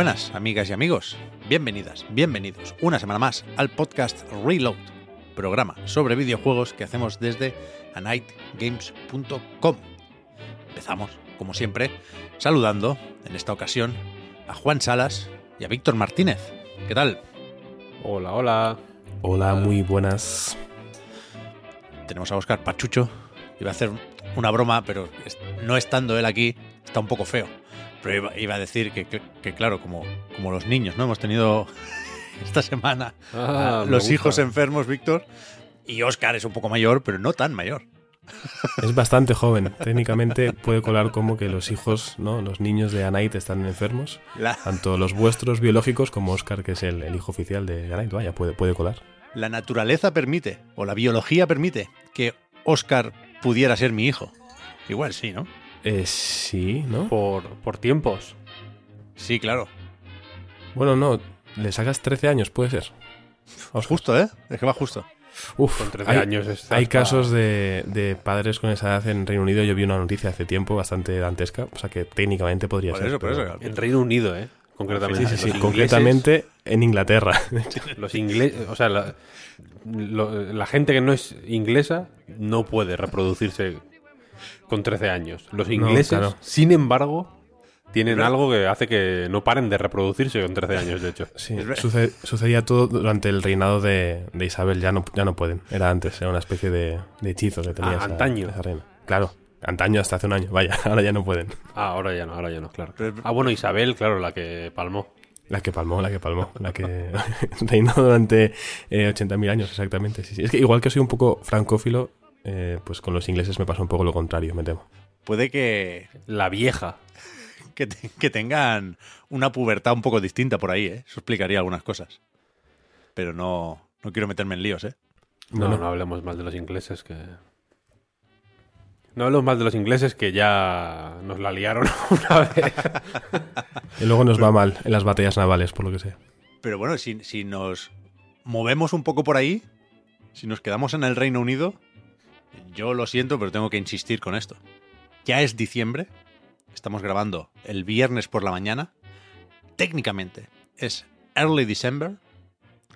Buenas, amigas y amigos. Bienvenidas, bienvenidos una semana más al podcast Reload, programa sobre videojuegos que hacemos desde anightgames.com. Empezamos, como siempre, saludando, en esta ocasión, a Juan Salas y a Víctor Martínez. ¿Qué tal? Hola, hola. Hola, muy buenas. Tenemos a Oscar Pachucho. Iba a hacer una broma, pero no estando él aquí, está un poco feo. Pero iba, iba a decir que, que- que, claro, como, como los niños, ¿no? Hemos tenido esta semana Ah, los gusta. hijos enfermos, Víctor. Y Oscar es un poco mayor, pero no tan mayor. Es bastante joven. Técnicamente puede colar como que los hijos, ¿no? Los niños de Anait están enfermos. La, Tanto los vuestros biológicos como Oscar, que es el, el hijo oficial de Anait. Vaya, puede, puede colar. la naturaleza permite, o la biología permite, que Oscar pudiera ser mi hijo. Igual sí, ¿no? Eh, sí, ¿no? Por, por tiempos. Sí, claro. Bueno, no. Le sacas 13 años, puede ser. Oscar. Justo, ¿eh? Es que va justo. Uf, Con 13 hay, años hay casos de, de padres con esa edad en Reino Unido. Yo vi una noticia hace tiempo bastante dantesca. O sea que técnicamente podría Por ser. eso, por pero- eso. En Reino Unido, ¿eh? Concretamente. Sí, sí, sí. Ingleses- Concretamente en Inglaterra. Los ingleses. O sea, la, lo- la gente que no es inglesa no puede reproducirse con 13 años. Los ingleses, claro. sin embargo, tienen Pero- algo que hace que no paren de reproducirse con 13 años, de hecho. Sí, sucedía todo durante el reinado de, de Isabel, ya no, ya no pueden. Era antes, era una especie de, de hechizo que tenía Ah, esa, antaño. esa reina. Claro, antaño hasta hace un año, vaya, ahora ya no pueden. Ah, ahora ya no, ahora ya no, claro. Ah, bueno, Isabel, claro, la que palmó. La que palmó, la que palmó, la que reinó durante eh, 80.000 años, exactamente. Sí, sí. Es que igual que soy un poco francófilo, eh, pues con los ingleses me pasa un poco lo contrario, me temo. Puede que, La vieja. que, te- que tengan una pubertad un poco distinta por ahí, ¿eh? Eso explicaría algunas cosas. Pero no, no quiero meterme en líos, ¿eh? No, Bueno. no hablemos más de los ingleses que. No hablemos más de los ingleses que ya nos la liaron una vez. Y luego nos va mal en las batallas navales, por lo que sea. Pero bueno, si, si nos movemos un poco por ahí, si nos quedamos en el Reino Unido, yo lo siento, pero tengo que insistir con esto. Ya es diciembre, estamos grabando el viernes por la mañana, técnicamente es early December,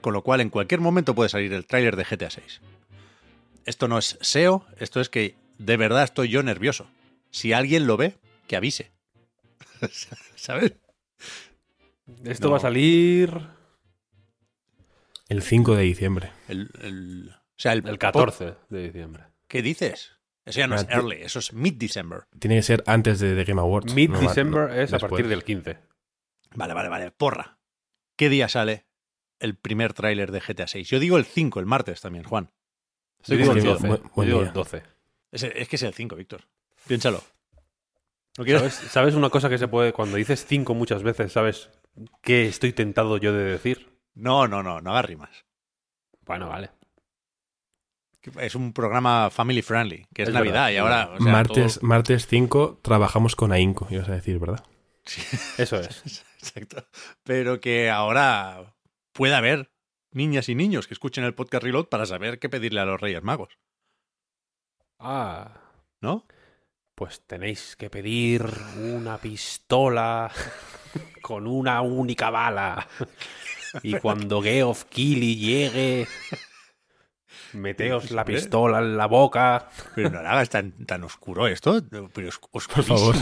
con lo cual en cualquier momento puede salir el tráiler de GTA 6. Esto no es SEO, esto es que de verdad estoy yo nervioso. Si alguien lo ve, que avise. ¿Sabes? Esto No. va a salir El 5 de diciembre. El, el- o sea, el, el 14 de diciembre. ¿Qué dices? Eso ya no es early, eso es mid-December. Tiene que ser antes de The Game Awards. Mid-December no, es a partir del 15. Vale, vale, vale. Porra. ¿Qué día sale el primer tráiler de GTA 6? Yo digo el 5, el martes también, Juan. Yo Estoy digo el Sí, 12. buen- Yo digo el 12. Es, es que es el 5, Víctor. Piénsalo. No quiero... ¿Sabes, sabes una cosa que se puede, cuando dices 5 muchas veces, ¿sabes qué estoy tentado yo de decir? No, no, no, no hagas rimas. Bueno, vale. Es un programa family friendly, que es, Es Navidad verdad, y ahora... verdad. o sea, martes, todo- martes 5 trabajamos con ahínco, ibas a decir, ¿verdad? Eso es. Exacto. Pero que ahora puede haber niñas y niños que escuchen el podcast Reload para saber qué pedirle a los Reyes Magos, Ah, ¿no? pues tenéis que pedir una pistola con una única bala. Y cuando Geoff Keighley llegue, meteos la pistola en la boca. Pero no lo hagas tan, tan oscuro esto. Pero os- Por oscurísimo. favor.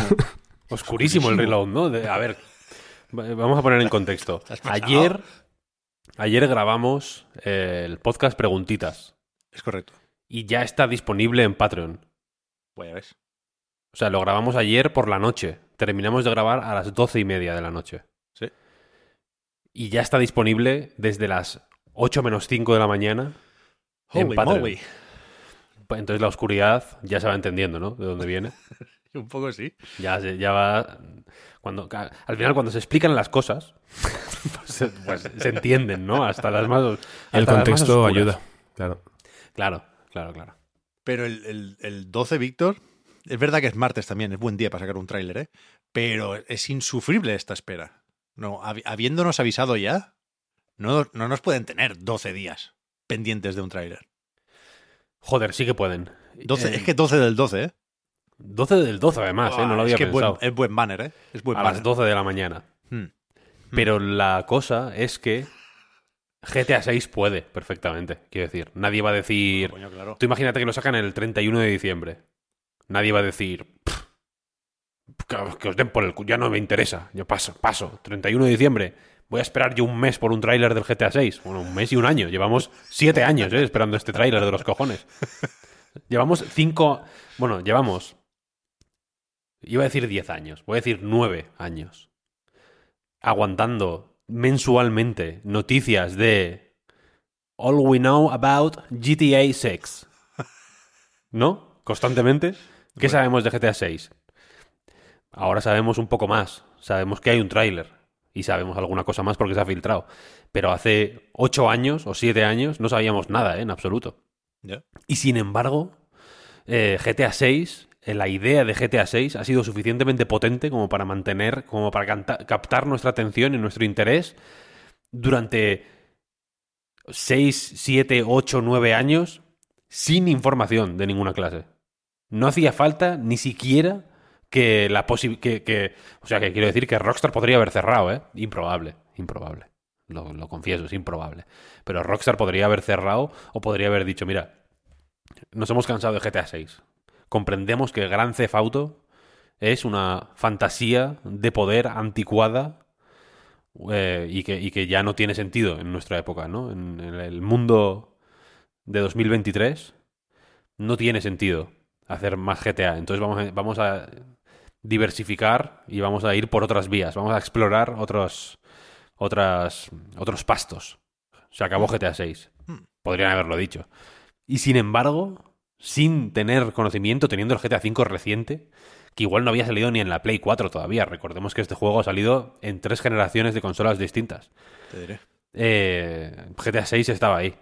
Oscurísimo el reload, ¿no? De- a ver, va- vamos a poner en contexto. Ayer, ayer grabamos eh, el podcast Preguntitas Es correcto. y ya está disponible en Patreon. Pues ya ves. O sea, lo grabamos ayer por la noche. Terminamos de grabar a las doce y media de la noche. Sí. Y ya está disponible desde las 8 menos 5 de la mañana Holy Patreon. moly. Pues Entonces la oscuridad ya se va entendiendo, ¿no? De dónde viene. Un poco sí. Ya, se- ya va. Cuando, al final, cuando se explican las cosas, pues, se- pues se entienden, ¿no? Hasta las más. El hasta más contexto ayuda. Claro. Claro, claro, claro. Pero el, el- el 12, Víctor, es verdad que es martes también, es buen día para sacar un tráiler, ¿eh? Pero es insufrible esta espera. No, habi- habiéndonos avisado ya, no, no nos pueden tener 12 días pendientes de un tráiler. Joder, sí que pueden. 12, Eh, es que 12 del 12, ¿eh? 12 del 12, además, ¿eh? No lo había es que es buen, pensado. es buen banner, ¿eh? Es buen a banner. las 12 de la mañana. Hmm. Pero la cosa es que GTA 6 puede perfectamente. Quiero decir, nadie va a decir. Coño, claro. Tú imagínate que lo sacan el 31 de diciembre. Nadie va a decir. "Pff, Que, os den por el Ya no me interesa. Yo paso, paso. 31 de diciembre. Voy a esperar yo un mes por un tráiler del GTA 6. Bueno, un mes y un año. Llevamos siete años ¿eh? esperando este tráiler de los cojones. Llevamos cinco. Bueno, llevamos. Iba a decir 10 años. Voy a decir 9 años. Aguantando mensualmente noticias de. All we know about GTA 6. ¿No? Constantemente. ¿Qué sabemos de GTA 6? Ahora sabemos un poco más. Sabemos que hay un tráiler. Y sabemos alguna cosa más porque se ha filtrado. Pero hace 8 años o 7 años no sabíamos nada, ¿eh? en absoluto. Y sin embargo, eh, GTA 6, eh, la idea de GTA 6 ha sido suficientemente potente como para mantener, como para captar nuestra atención y nuestro interés durante 6, 7, 8, 9 años sin información de ninguna clase. No hacía falta ni siquiera que la posibilidad. Que, que- o sea, que quiero decir que Rockstar podría haber cerrado, ¿eh? Improbable, improbable. Lo, lo confieso, es improbable. Pero Rockstar podría haber cerrado o podría haber dicho: Mira, nos hemos cansado de GTA 6. Comprendemos que Gran Theft Auto es una fantasía de poder anticuada eh, y, que, y que ya no tiene sentido en nuestra época, ¿no? En, el mundo de 2023 no tiene sentido hacer más GTA. Entonces vamos vamos a diversificar y vamos a ir por otras vías. Vamos a explorar otros, otras, otros pastos. Se acabó GTA 6. Podrían haberlo dicho. Y sin embargo, sin tener conocimiento, teniendo el GTA V reciente, que igual no había salido ni en la Play 4 todavía. Recordemos que este juego ha salido en tres generaciones de consolas distintas. Te diré. Eh, GTA 6 estaba ahí.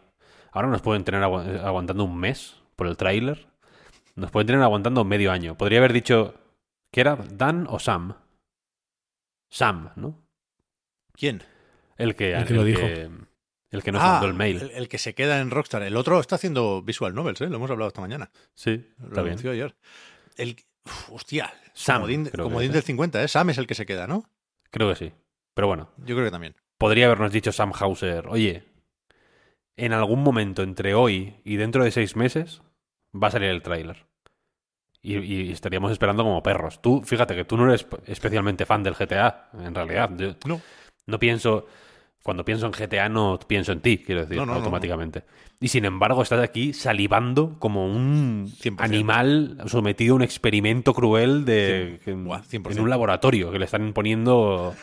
Ahora nos pueden tener agu- aguantando un mes por el tráiler. Nos pueden tener aguantando medio año. Podría haber dicho que era Dan o Sam. Sam, ¿no? ¿Quién? El que, El que lo dijo. el que nos Ah, mandó el mail. El, el que se queda en Rockstar. El otro está haciendo visual novels, ¿eh? Lo hemos hablado esta mañana. Sí, Lo anunció ayer. El, uf, hostia. Sam, Comodín, comodín del ¿eh? 50, ¿eh? Sam es el que se queda, ¿no? Creo que sí. Pero bueno, Yo creo que también. podría habernos dicho Sam Hauser, oye, en algún momento entre hoy y dentro de seis meses va a salir el tráiler. Y, y estaríamos esperando como perros. Tú, fíjate que tú no eres especialmente fan del GTA, en realidad. Yo No. no pienso, cuando pienso en GTA no pienso en ti, quiero decir, No, no, no, automáticamente. Y sin embargo estás aquí salivando como un 100%. animal sometido a un experimento cruel de, Cien- que- buah, 100%. en un laboratorio, que le están poniendo,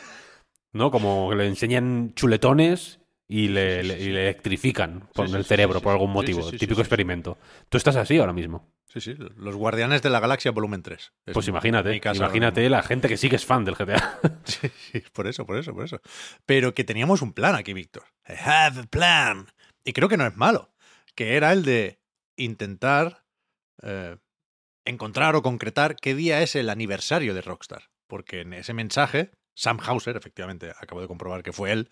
¿no? Como que le enseñan chuletones y le, electrifican por el cerebro por algún motivo. Típico experimento. Tú estás así ahora mismo. Sí, sí. Los Guardianes de la Galaxia volumen 3. Es Pues imagínate, imagínate la gente que sí que es fan del GTA. Sí, sí, por eso, por eso, por eso. Pero que teníamos un plan aquí, Víctor. I have a plan. Y creo que no es malo. Que era el de intentar eh, encontrar o concretar qué día es el aniversario de Rockstar. Porque en ese mensaje, Sam Hauser, efectivamente, acabo de comprobar que fue él,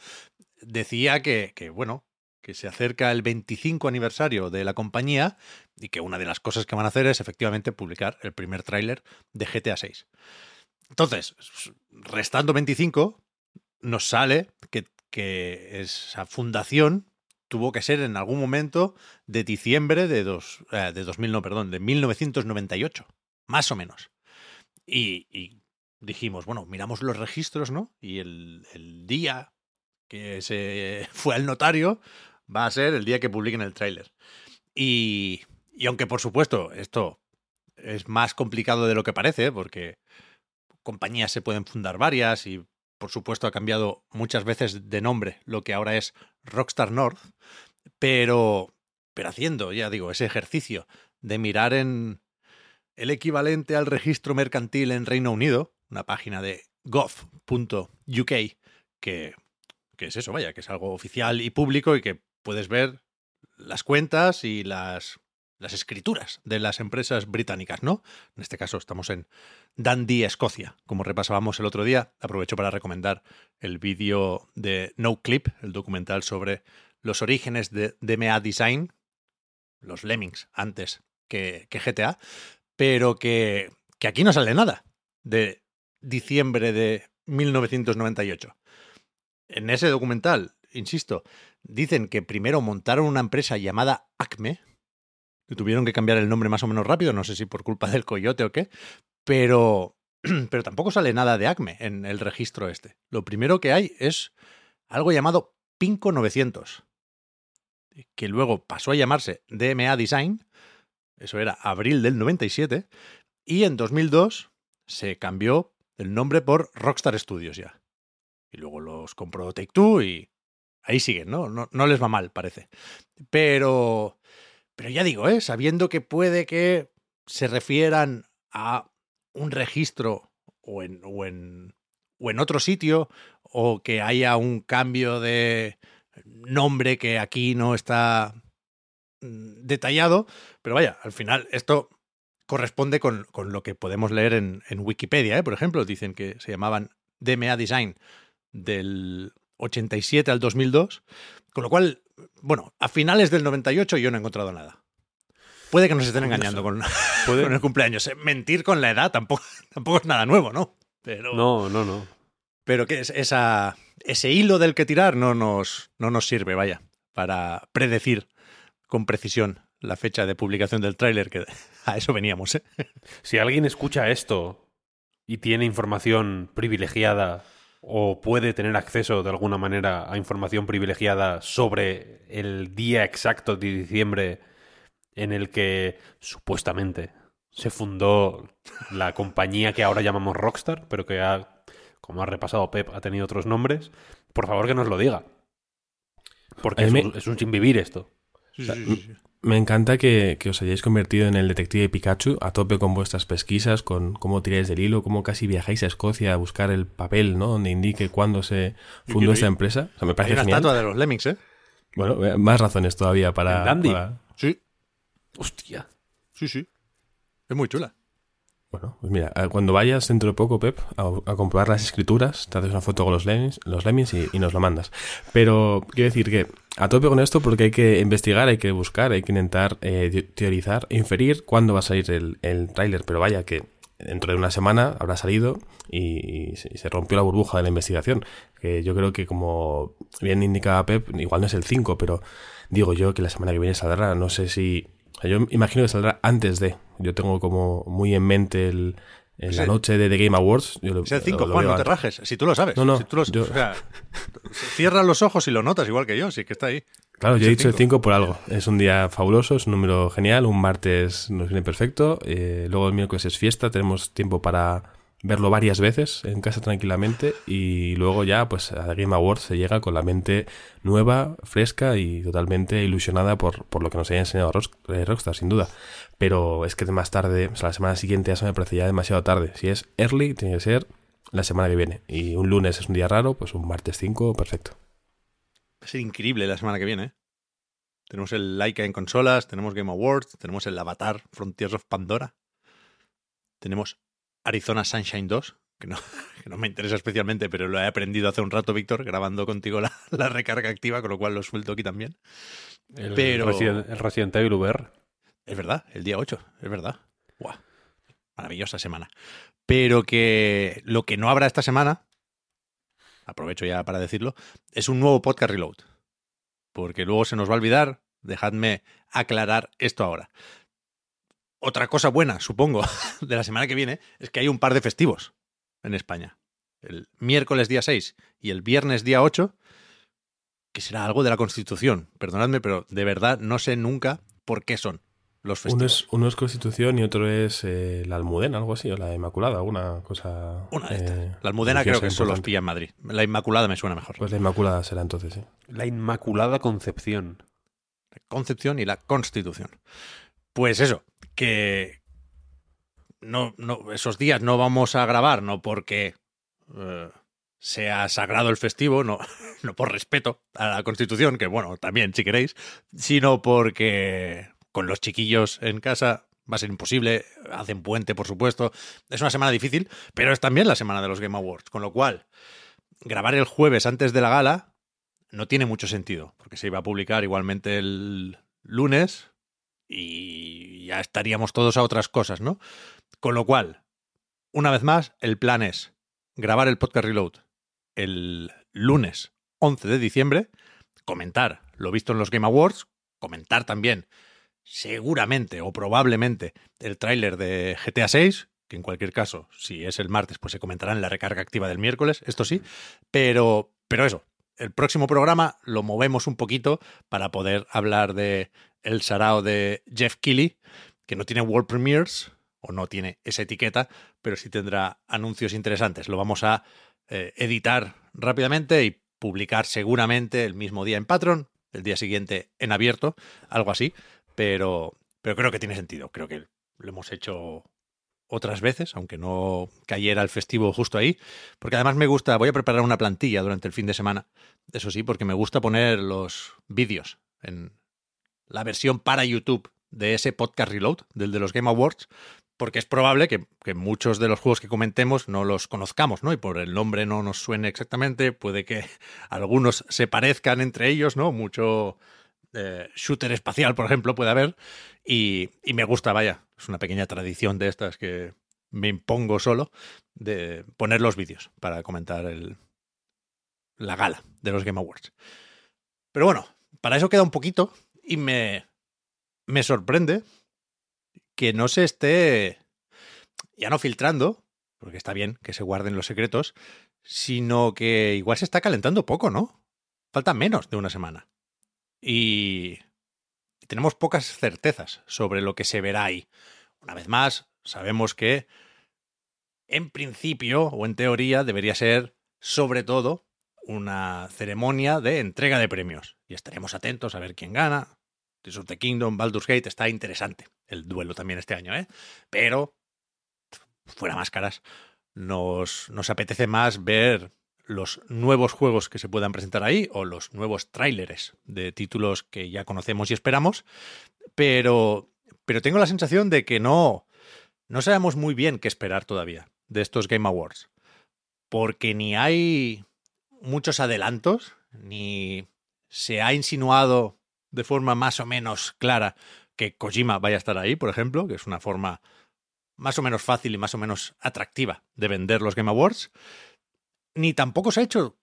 decía que, que, bueno, que se acerca el 25 aniversario de la compañía y que una de las cosas que van a hacer es efectivamente publicar el primer tráiler de GTA 6. Entonces, restando 25, nos sale que, que esa fundación tuvo que ser en algún momento de diciembre de, dos, eh, de 2000, no, perdón, de 1998, más o menos. Y, y dijimos, bueno, miramos los registros, ¿no? Y el, el día que se fue al notario va a ser el día que publiquen el tráiler. Y, y aunque, por supuesto, esto es más complicado de lo que parece, porque compañías se pueden fundar varias y, por supuesto, ha cambiado muchas veces de nombre lo que ahora es Rockstar North, pero pero haciendo, ya digo, ese ejercicio de mirar en el equivalente al registro mercantil en Reino Unido, una página de gov.uk, que, que es eso, vaya, que es algo oficial y público y que puedes ver las cuentas y las, las escrituras de las empresas británicas, ¿no? En este caso estamos en Dundee, Escocia, como repasábamos el otro día. Aprovecho para recomendar el vídeo de No Clip, el documental sobre los orígenes de DMA Design, los Lemmings antes que, que GTA, pero que, que aquí no sale nada de diciembre de 1998. En ese documental, insisto, dicen que primero montaron una empresa llamada Acme, que tuvieron que cambiar el nombre más o menos rápido, no sé si por culpa del coyote o qué, pero, pero tampoco sale nada de Acme en el registro este. Lo primero que hay es algo llamado Pinco 900, que luego pasó a llamarse DMA Design, eso era abril del 97, y en 2002 se cambió el nombre por Rockstar Studios ya. Y luego los compró Take Two y ahí siguen, ¿no? ¿no? No les va mal, parece. Pero, pero ya digo, ¿eh? sabiendo que puede que se refieran a un registro o en, o en, o en otro sitio, o que haya un cambio de nombre que aquí no está mm, detallado, pero vaya, al final esto corresponde con, con lo que podemos leer en, Wikipedia, ¿eh? por ejemplo, dicen que se llamaban DMA Design del 87 al 2002, con lo cual, bueno, a finales del 98 yo no he encontrado nada. Puede que nos estén engañando con, con, el cumpleaños. Mentir con la edad tampoco, tampoco es nada nuevo, ¿no? Pero, no, no, no. Pero que es esa, ese hilo del que tirar no nos, no nos sirve, vaya, para predecir con precisión la fecha de publicación del tráiler, que a eso veníamos. ¿eh? Si alguien escucha esto y tiene información privilegiada o puede tener acceso de alguna manera a información privilegiada sobre el día exacto de diciembre en el que supuestamente se fundó la compañía que ahora llamamos Rockstar, pero que ha, como ha repasado Pep, ha tenido otros nombres, por favor que nos lo diga. Porque es, me... un, es un sin vivir esto. Sí, sí, sí, sí. Me encanta que, que, os hayáis convertido en el detective Pikachu a tope con vuestras pesquisas, con cómo tiráis del hilo, cómo casi viajáis a Escocia a buscar el papel, ¿no? Donde indique cuándo se fundó esta empresa. O sea, me parece Hay una genial. estatua de los Lemmings, ¿eh? Bueno, más razones todavía para. Para- Sí, Hostia. sí, sí. Es muy chula. Bueno, pues mira, eh, cuando vayas dentro de poco, Pep, a, comprobar las escrituras, te haces una foto con los lemmings, los y, nos lo mandas. Pero quiero decir que a tope con esto porque hay que investigar, hay que buscar, hay que intentar eh, te- teorizar, inferir cuándo va a salir el, el tráiler. Pero vaya que dentro de una semana habrá salido y, y se rompió la burbuja de la investigación. Que yo creo que como bien indicaba Pep, igual no es el 5, pero digo yo que la semana que viene saldrá. No sé si... yo imagino que saldrá antes de. Yo tengo como muy en mente el, en la noche de The Game Awards. Yo lo- Es el 5, lo- lo Juan, no te rajes. Si tú lo sabes. No, no, Si tú lo- yo- o sea, cierra los ojos y lo notas igual que yo, sí que está ahí. Claro, yo Es he dicho el cinco. 5 por algo. Es un día fabuloso, es un número genial. Un martes nos viene perfecto. eh, luego el miércoles es fiesta, tenemos tiempo para verlo varias veces en casa tranquilamente. Y luego ya, pues a Game Awards se llega con la mente nueva, fresca y totalmente ilusionada por, por lo que nos haya enseñado eh, Rockstar, sin duda. Pero es que más tarde, o sea, la semana siguiente ya se me parece ya demasiado tarde. Si es early, tiene que ser la semana que viene. Y un lunes es un día raro, pues un martes 5, perfecto. Va a ser increíble la semana que viene. ¿eh? Tenemos el Laika en consolas, tenemos Game Awards, tenemos el Avatar Frontiers of Pandora. Tenemos Arizona Sunshine 2, que no, que no me interesa especialmente, pero lo he aprendido hace un rato, Víctor, grabando contigo la, la recarga activa, con lo cual lo suelto aquí también. El, Pero- Resident, el Resident Evil VR. Es verdad, el día 8, es verdad. Buah, maravillosa semana. Pero que lo que no habrá esta semana, aprovecho ya para decirlo, es un nuevo podcast reload. Porque luego se nos va a olvidar, dejadme aclarar esto ahora. Otra cosa buena, supongo, de la semana que viene es que hay un par de festivos en España. El miércoles día 6 y el viernes día 8, que será algo de la Constitución. Perdonadme, pero de verdad no sé nunca por qué son los festivos. Uno es, uno es Constitución y otro es eh, la Almudena, algo así, o la Inmaculada, alguna cosa. Una de eh, estas. la Almudena creo que solo los pilla en Madrid. La Inmaculada me suena mejor. Pues la Inmaculada será entonces, sí. La Inmaculada Concepción. la concepción y la constitución. Pues eso, que no, esos días no vamos a grabar, no porque eh, sea sagrado el festivo, no, no por respeto a la Constitución, que bueno, también si queréis, sino porque con los chiquillos en casa va a ser imposible, hacen puente, por supuesto. Es una semana difícil, pero es también la semana de los Game Awards, con lo cual grabar el jueves antes de la gala no tiene mucho sentido, porque se iba a publicar igualmente el lunes y ya estaríamos todos a otras cosas, ¿no? Con lo cual, una vez más, el plan es grabar el podcast Reload el lunes 11 de diciembre, comentar lo visto en los Game Awards, comentar también seguramente o probablemente el tráiler de GTA 6, que en cualquier caso, si es el martes, pues se comentará en la recarga activa del miércoles, esto sí, pero, pero eso, el próximo programa lo movemos un poquito para poder hablar de el sarao de Jeff Keighley, que no tiene World Premiers o no tiene esa etiqueta, pero sí tendrá anuncios interesantes. Lo vamos a eh, editar rápidamente y publicar seguramente el mismo día en Patreon, el día siguiente en abierto, algo así, pero, pero creo que tiene sentido. Creo que lo hemos hecho otras veces, aunque no cayera el festivo justo ahí, porque además me gusta, voy a preparar una plantilla durante el fin de semana, eso sí, porque me gusta poner los vídeos en la versión para YouTube de ese podcast reload, del de los Game Awards, porque es probable que, muchos de los juegos que comentemos no los conozcamos, ¿no? Y por el nombre no nos suene exactamente, puede que algunos se parezcan entre ellos, ¿no? Mucho eh, shooter espacial, por ejemplo, puede haber, y, y me gusta, vaya, es una pequeña tradición de estas que me impongo solo, de poner los vídeos para comentar el, la gala de los Game Awards. Pero bueno, para eso queda un poquito y me, me sorprende que no se esté ya no filtrando, porque está bien que se guarden los secretos, sino que igual se está calentando poco, ¿no? Falta menos de una semana. Y tenemos pocas certezas sobre lo que se verá ahí. Una vez más, sabemos que en principio o en teoría debería ser sobre todo una ceremonia de entrega de premios. Y estaremos atentos a ver quién gana, Tears of the Kingdom, Baldur's Gate, está interesante el duelo también este año, ¿eh? Pero, fuera máscaras, nos, nos apetece más ver los nuevos juegos que se puedan presentar ahí o los nuevos tráileres de títulos que ya conocemos y esperamos, pero, pero tengo la sensación de que no, no sabemos muy bien qué esperar todavía de estos Game Awards, porque ni hay muchos adelantos, ni se ha insinuado de forma más o menos clara que Kojima vaya a estar ahí, por ejemplo, que es una forma más o menos fácil y más o menos atractiva de vender los Game Awards, ni tampoco se ha hecho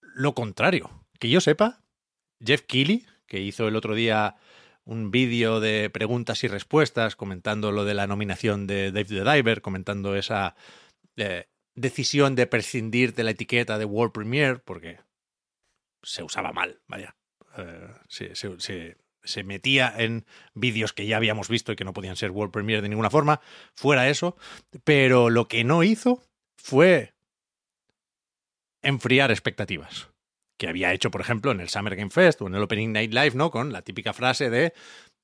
lo contrario. Que yo sepa, Jeff Keighley, que hizo el otro día un vídeo de preguntas y respuestas comentando lo de la nominación de Dave the Diver, comentando esa eh, decisión de prescindir de la etiqueta de World Premiere, porque se usaba mal, vaya. Eh, se, metía en vídeos que ya habíamos visto y que no podían ser World Premiere de ninguna forma, fuera eso, pero lo que no hizo fue enfriar expectativas que había hecho, por ejemplo, en el Summer Game Fest o en el Opening Night Live, ¿no? Con la típica frase de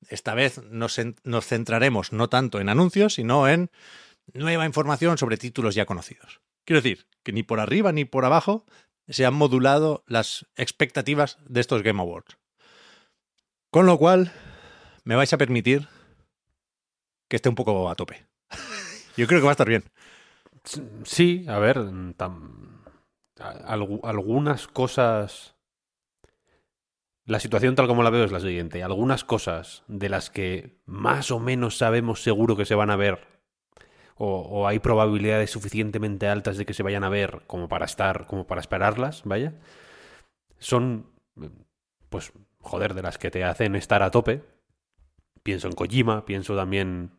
esta vez nos, nos centraremos no tanto en anuncios, sino en nueva información sobre títulos ya conocidos. Quiero decir, que ni por arriba ni por abajo se han modulado las expectativas de estos Game Awards. Con lo cual, me vais a permitir que esté un poco a tope. Yo creo que va a estar bien. Sí, a ver, algunas cosas... La situación tal como la veo es la siguiente. Algunas cosas de las que más o menos sabemos seguro que se van a ver o, hay probabilidades suficientemente altas de que se vayan a ver como para estar, como para esperarlas, vaya, son, pues, joder, de las que te hacen estar a tope. Pienso en Kojima, pienso también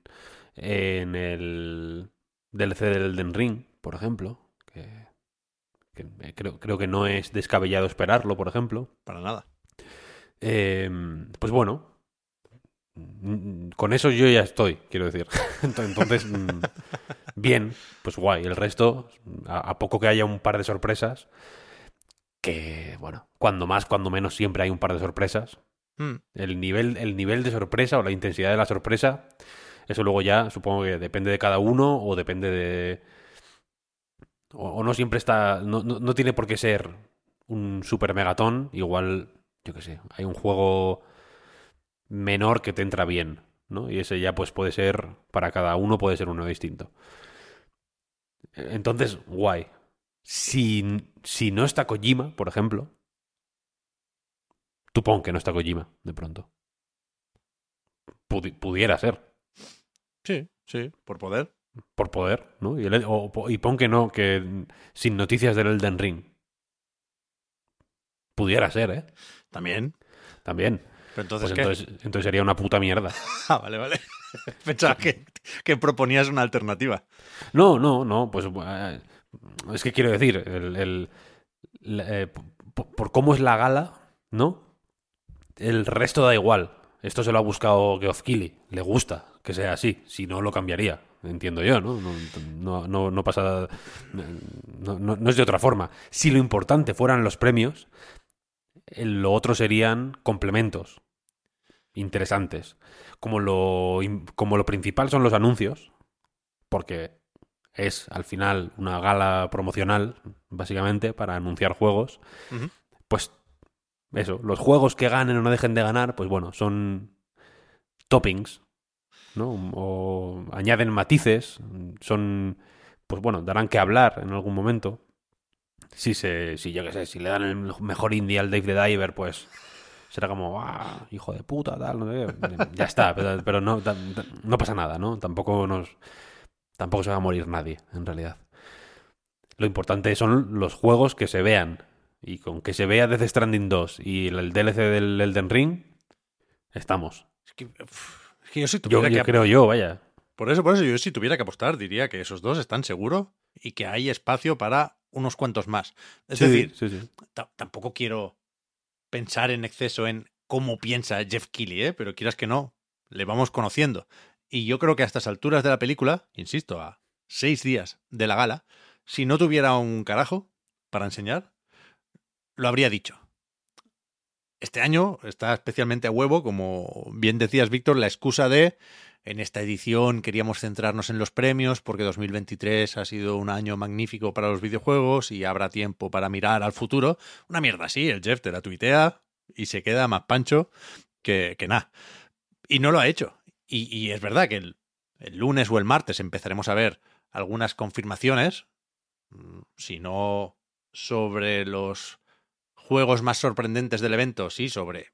en el DLC del Elden Ring, por ejemplo, que, creo, creo que no es descabellado esperarlo, por ejemplo. Para nada. Eh, pues bueno, Mm, con eso yo ya estoy, quiero decir. Entonces, mm, bien, pues guay. El resto, a, poco que haya un par de sorpresas, que, bueno, cuando más, cuando menos, siempre hay un par de sorpresas. Mm. El nivel, el nivel de sorpresa o la intensidad de la sorpresa, eso luego ya supongo que depende de cada uno o depende de... O, no siempre está... No, no, no tiene por qué ser un super megatón. Igual, yo qué sé, hay un juego menor que te entra bien, ¿no? Y ese ya pues puede ser, para cada uno puede ser uno distinto. Entonces, guay. Si, si no está Kojima, por ejemplo, tú pon que no está Kojima, de pronto. Pudi- pudiera ser, Sí, sí, por poder. Por poder, ¿no? Y, el- o- y pon que no, que sin noticias del Elden Ring. Pudiera ser, ¿eh? También. También. Pero entonces, Pues entonces, entonces sería una puta mierda. Ah, vale, vale. Pensaba que, que proponías una alternativa. No, no, no, pues eh, es que quiero decir, el, eh, por, por cómo es la gala, ¿no? El resto da igual. Esto se lo ha buscado Geoff Keighley. Le gusta que sea así. Si no, lo cambiaría. Entiendo yo, ¿no? No, no, no, pasa. No, no- es de otra forma. Si lo importante fueran los premios, eh, lo otro serían complementos interesantes. Como lo, como lo principal son los anuncios, porque es al final una gala promocional, básicamente, para anunciar juegos, pues eso, los juegos que ganen o no dejen de ganar, pues bueno, son toppings, ¿no? O añaden matices, son, pues bueno, darán que hablar en algún momento. Si se, si yo qué sé, si le dan el mejor indie al Dave the Diver, pues será como, ah, hijo de puta, tal, no sé qué". Ya está, pero, no, no pasa nada, ¿no? Tampoco nos, tampoco se va a morir nadie, en realidad. Lo importante son los juegos que se vean. Y con que se vea Death Stranding 2 y el DLC del Elden Ring, estamos. Es que, es que yo si Yo, tuviera yo que creo yo, vaya. Por eso, por eso, yo si tuviera que apostar, diría que esos dos están seguros y que hay espacio para unos cuantos más. Es Sí, decir, sí, sí. ta- tampoco quiero pensar en exceso en cómo piensa Jeff Keighley, ¿eh? pero quieras que no, le vamos conociendo. Y yo creo que a estas alturas de la película, insisto, a seis días de la gala, si no tuviera un carajo para enseñar, lo habría dicho. Este año está especialmente a huevo, como bien decías, Víctor, la excusa de en esta edición queríamos centrarnos en los premios porque 2023 ha sido un año magnífico para los videojuegos y habrá tiempo para mirar al futuro. Una mierda así, el Jeff te la tuitea y se queda más pancho que, que nada. Y no lo ha hecho. Y, y es verdad que el, el lunes o el martes empezaremos a ver algunas confirmaciones, mm, si no sobre los juegos más sorprendentes del evento, sí sobre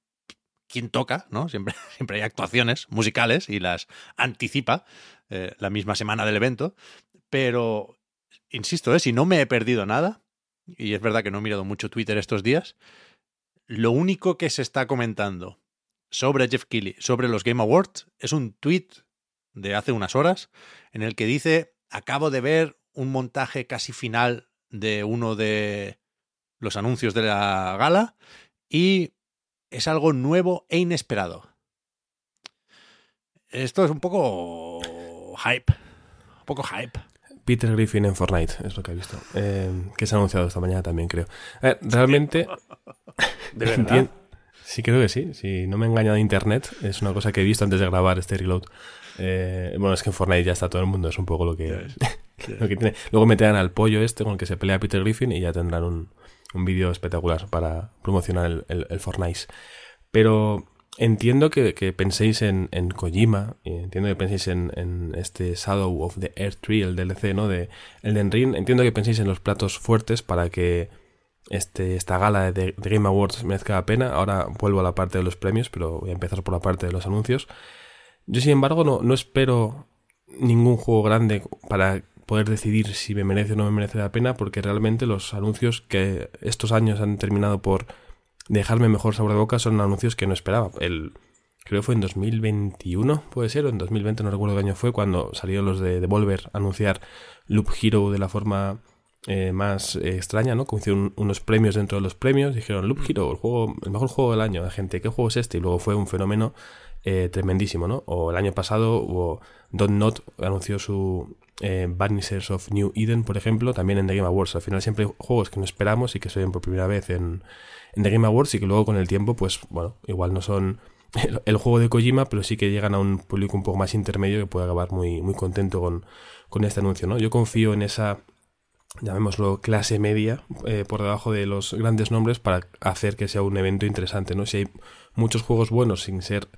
quién toca, ¿no? Siempre, siempre hay actuaciones musicales y las anticipa eh, la misma semana del evento. Pero, insisto, ¿eh? si no me he perdido nada, y es verdad que no he mirado mucho Twitter estos días, lo único que se está comentando sobre Jeff Keighley, sobre los Game Awards, es un tweet de hace unas horas en el que dice, acabo de ver un montaje casi final de uno de los anuncios de la gala y es algo nuevo e inesperado. Esto es un poco hype. Un poco hype. Peter Griffin en Fortnite, es lo que he visto. Eh, que se ha anunciado esta mañana también, creo. A ver, realmente. ¿De verdad? Entien- Sí, creo que sí. Si no me he engañado internet, es una cosa que he visto antes de grabar este reload. Eh, bueno, es que en Fortnite ya está todo el mundo, es un poco lo que, lo que tiene. Luego meterán al pollo este con el que se pelea Peter Griffin y ya tendrán un, un vídeo espectacular para promocionar el, el- Fortnite. Pero entiendo que, penséis en, Kojima, entiendo que penséis en, este Shadow of the Earth Tree, el DLC, ¿no? De Elden. Entiendo que penséis en los platos fuertes para que este, esta gala de, de Game Awards merezca la pena. Ahora vuelvo a la parte de los premios, pero voy a empezar por la parte de los anuncios. Yo, sin embargo, no, no espero ningún juego grande para poder decidir si me merece o no me merece la pena, porque realmente los anuncios que estos años han terminado por dejarme mejor sabor de boca son anuncios que no esperaba. El, creo que fue en 2021, puede ser, o en 2020, no recuerdo qué año fue, cuando salieron los de Devolver a anunciar Loop Hero de la forma eh, más eh, extraña, ¿no? Como hicieron un- unos premios dentro de los premios, dijeron Loop Hero, el juego, el mejor juego del año, la gente, ¿qué juego es este? Y luego fue un fenómeno eh, tremendísimo, ¿no? O el año pasado hubo Don Not anunció su eh, Vanishers of New Eden, por ejemplo, también en The Game Awards. Al final siempre hay juegos que no esperamos y que se ven por primera vez en, The Game Awards y que luego con el tiempo, pues bueno, igual no son el, el, juego de Kojima, pero sí que llegan a un público un poco más intermedio que puede acabar muy, muy contento con, con este anuncio, ¿no? Yo confío en esa llamémoslo clase media, eh, por debajo de los grandes nombres para hacer que sea un evento interesante, ¿no? Si hay muchos juegos buenos sin ser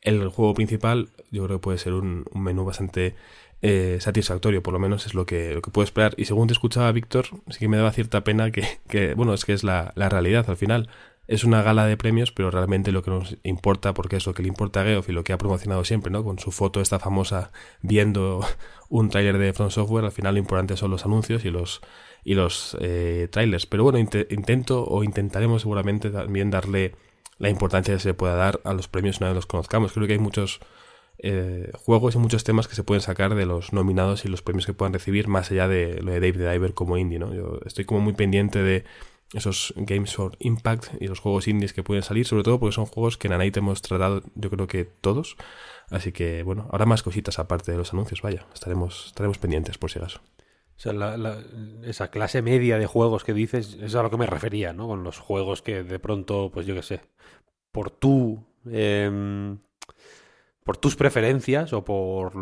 el juego principal, yo creo que puede ser un, un menú bastante eh, satisfactorio, por lo menos es lo que, lo que puedo esperar. Y según te escuchaba Víctor, sí que me daba cierta pena que, que bueno, es que es la, la realidad al final es una gala de premios, pero realmente lo que nos importa, porque es lo que le importa a Geoff y lo que ha promocionado siempre, ¿no? Con su foto esta famosa viendo un tráiler de Front Software, al final lo importante son los anuncios y los y los eh, trailers. Pero bueno, int intento o intentaremos seguramente también darle la importancia que se pueda dar a los premios una vez los conozcamos. Creo que hay muchos eh, juegos y muchos temas que se pueden sacar de los nominados y los premios que puedan recibir, más allá de lo de Dave the Diver como indie, ¿no? Yo estoy como muy pendiente de esos Games for Impact y los juegos indies que pueden salir, sobre todo porque son juegos que en Anite hemos tratado, yo creo que todos. Así que, bueno, ahora más cositas aparte de los anuncios, vaya, estaremos, estaremos pendientes por si acaso. O sea, la, la, esa clase media de juegos que dices es a lo que me refería, ¿no? Con los juegos que de pronto, pues yo qué sé, por tu. Eh, por tus preferencias o por,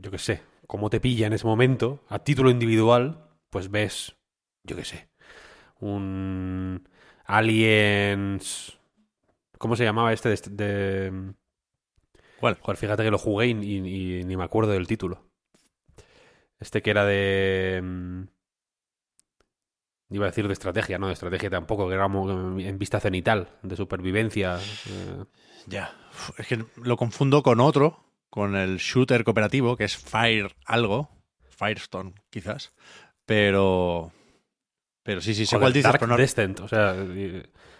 yo qué sé, cómo te pilla en ese momento, a título individual, pues ves, yo qué sé, un Aliens... ¿Cómo se llamaba este de... de... ¿Cuál? Joder, fíjate que lo jugué y, y, y, ni me acuerdo del título. Este que era de... Iba a decir de estrategia, no de estrategia tampoco, que era en vista cenital, de supervivencia. Eh... Ya, es que lo confundo con otro, con el shooter cooperativo, que es Fire algo, Firestone quizás, pero pero sí, sí, sé cuál dices. Dark pero no... Descent, o sea,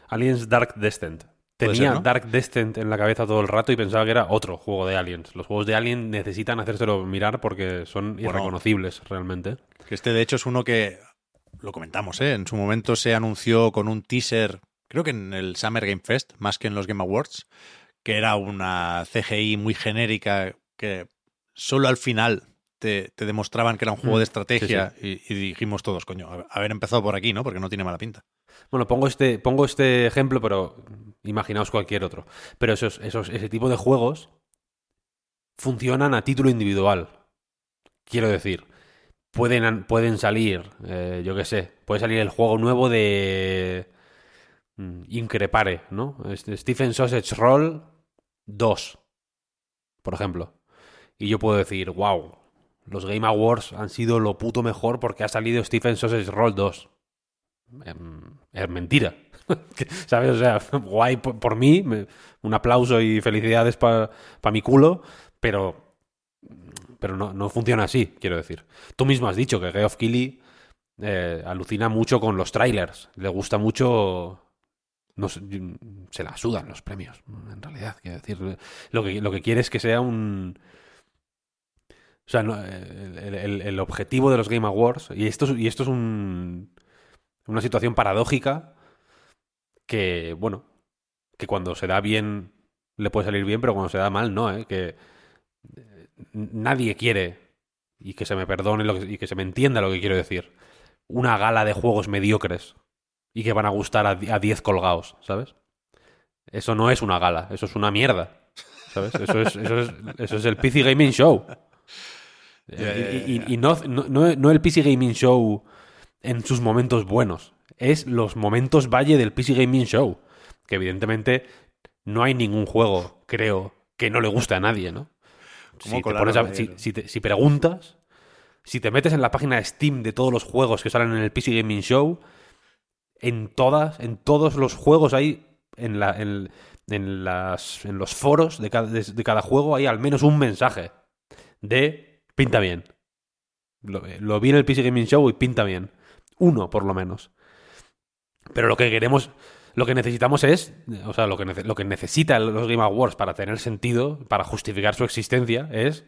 Aliens Dark Descent. Tenía ser, ¿no? Dark Descent en la cabeza todo el rato y pensaba que era otro juego de Aliens. Los juegos de Alien necesitan hacérselo mirar porque son Bueno. irreconocibles realmente. Que este, de hecho, es uno que lo comentamos, ¿eh? En su momento se anunció con un teaser, creo que en el Summer Game Fest, más que en los Game Awards, que era una CGI muy genérica que solo al final te, te demostraban que era un juego Mm, de estrategia sí, Y, y dijimos todos, coño, haber empezado por aquí, ¿no? Porque no tiene mala pinta. Bueno, pongo este, pongo este ejemplo, pero imaginaos cualquier otro. Pero esos, esos, ese tipo de juegos funcionan a título individual. Quiero decir, pueden, pueden salir, eh, yo qué sé, puede salir el juego nuevo de mm, Increpare, ¿no? Este Stephen Sausage Roll 2, por ejemplo. Y yo puedo decir, wow, los Game Awards han sido lo puto mejor porque ha salido Stephen Sausage Roll 2. Em, Es mentira. ¿Sabes? O sea, guay por, mí, un aplauso y felicidades para mi culo, pero pero no, no funciona así, quiero decir. Tú mismo has dicho que Geoff Keighley eh, alucina mucho con los trailers. Le gusta mucho. No se la sudan los premios, en realidad. Quiero decir, lo que, lo que quiere es que sea un. O sea, no, el, el- el objetivo de los Game Awards, y esto, es- y esto es un, una situación paradójica que, bueno, que cuando se da bien le puede salir bien, pero cuando se da mal no, ¿eh? Que nadie quiere, y que se me perdone lo que- y que se me entienda lo que quiero decir, una gala de juegos mediocres y que van a gustar a, di- a 10 colgados, ¿sabes? Eso no es una gala, eso es una mierda, ¿sabes? Eso es, eso es, eso es el PC Gaming Show. Y, no, no- no el PC Gaming Show en sus momentos buenos, es los momentos valle del PC Gaming Show, que evidentemente no hay ningún juego, creo, que no le guste a nadie, ¿no? ¿Cómo Si, te colaron pones a- el- si- si te- si preguntas, si te metes en la página de Steam de todos los juegos que salen en el PC Gaming Show, en todas, en todos los juegos hay, en, la, en, en las, en los foros de cada, de, de cada juego hay al menos un mensaje de pinta bien. Lo, lo vi en el PC Gaming Show y pinta bien. Uno, por lo menos. Pero lo que queremos, lo que necesitamos es, o sea, lo que, lo que necesita los Game Awards para tener sentido, para justificar su existencia, es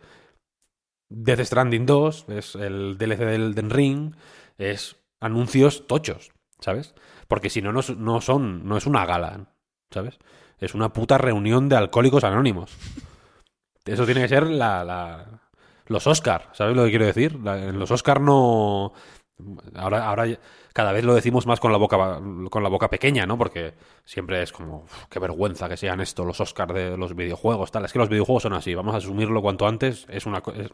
Death Stranding 2, es el DLC del Den Ring, es anuncios tochos, ¿sabes? Porque si no, no, no son, no es una gala, ¿sabes? es una puta reunión de alcohólicos anónimos. Eso tiene que ser la, la- los Oscar, ¿sabes lo que quiero decir? Los Oscar no... Ahora, ahora cada vez lo decimos más con la boca con la boca pequeña, ¿no? Porque siempre es como "Uf, qué vergüenza que sean esto los Oscar de los videojuegos, tal. Es que los videojuegos son así. Vamos a asumirlo cuanto antes. Es una es-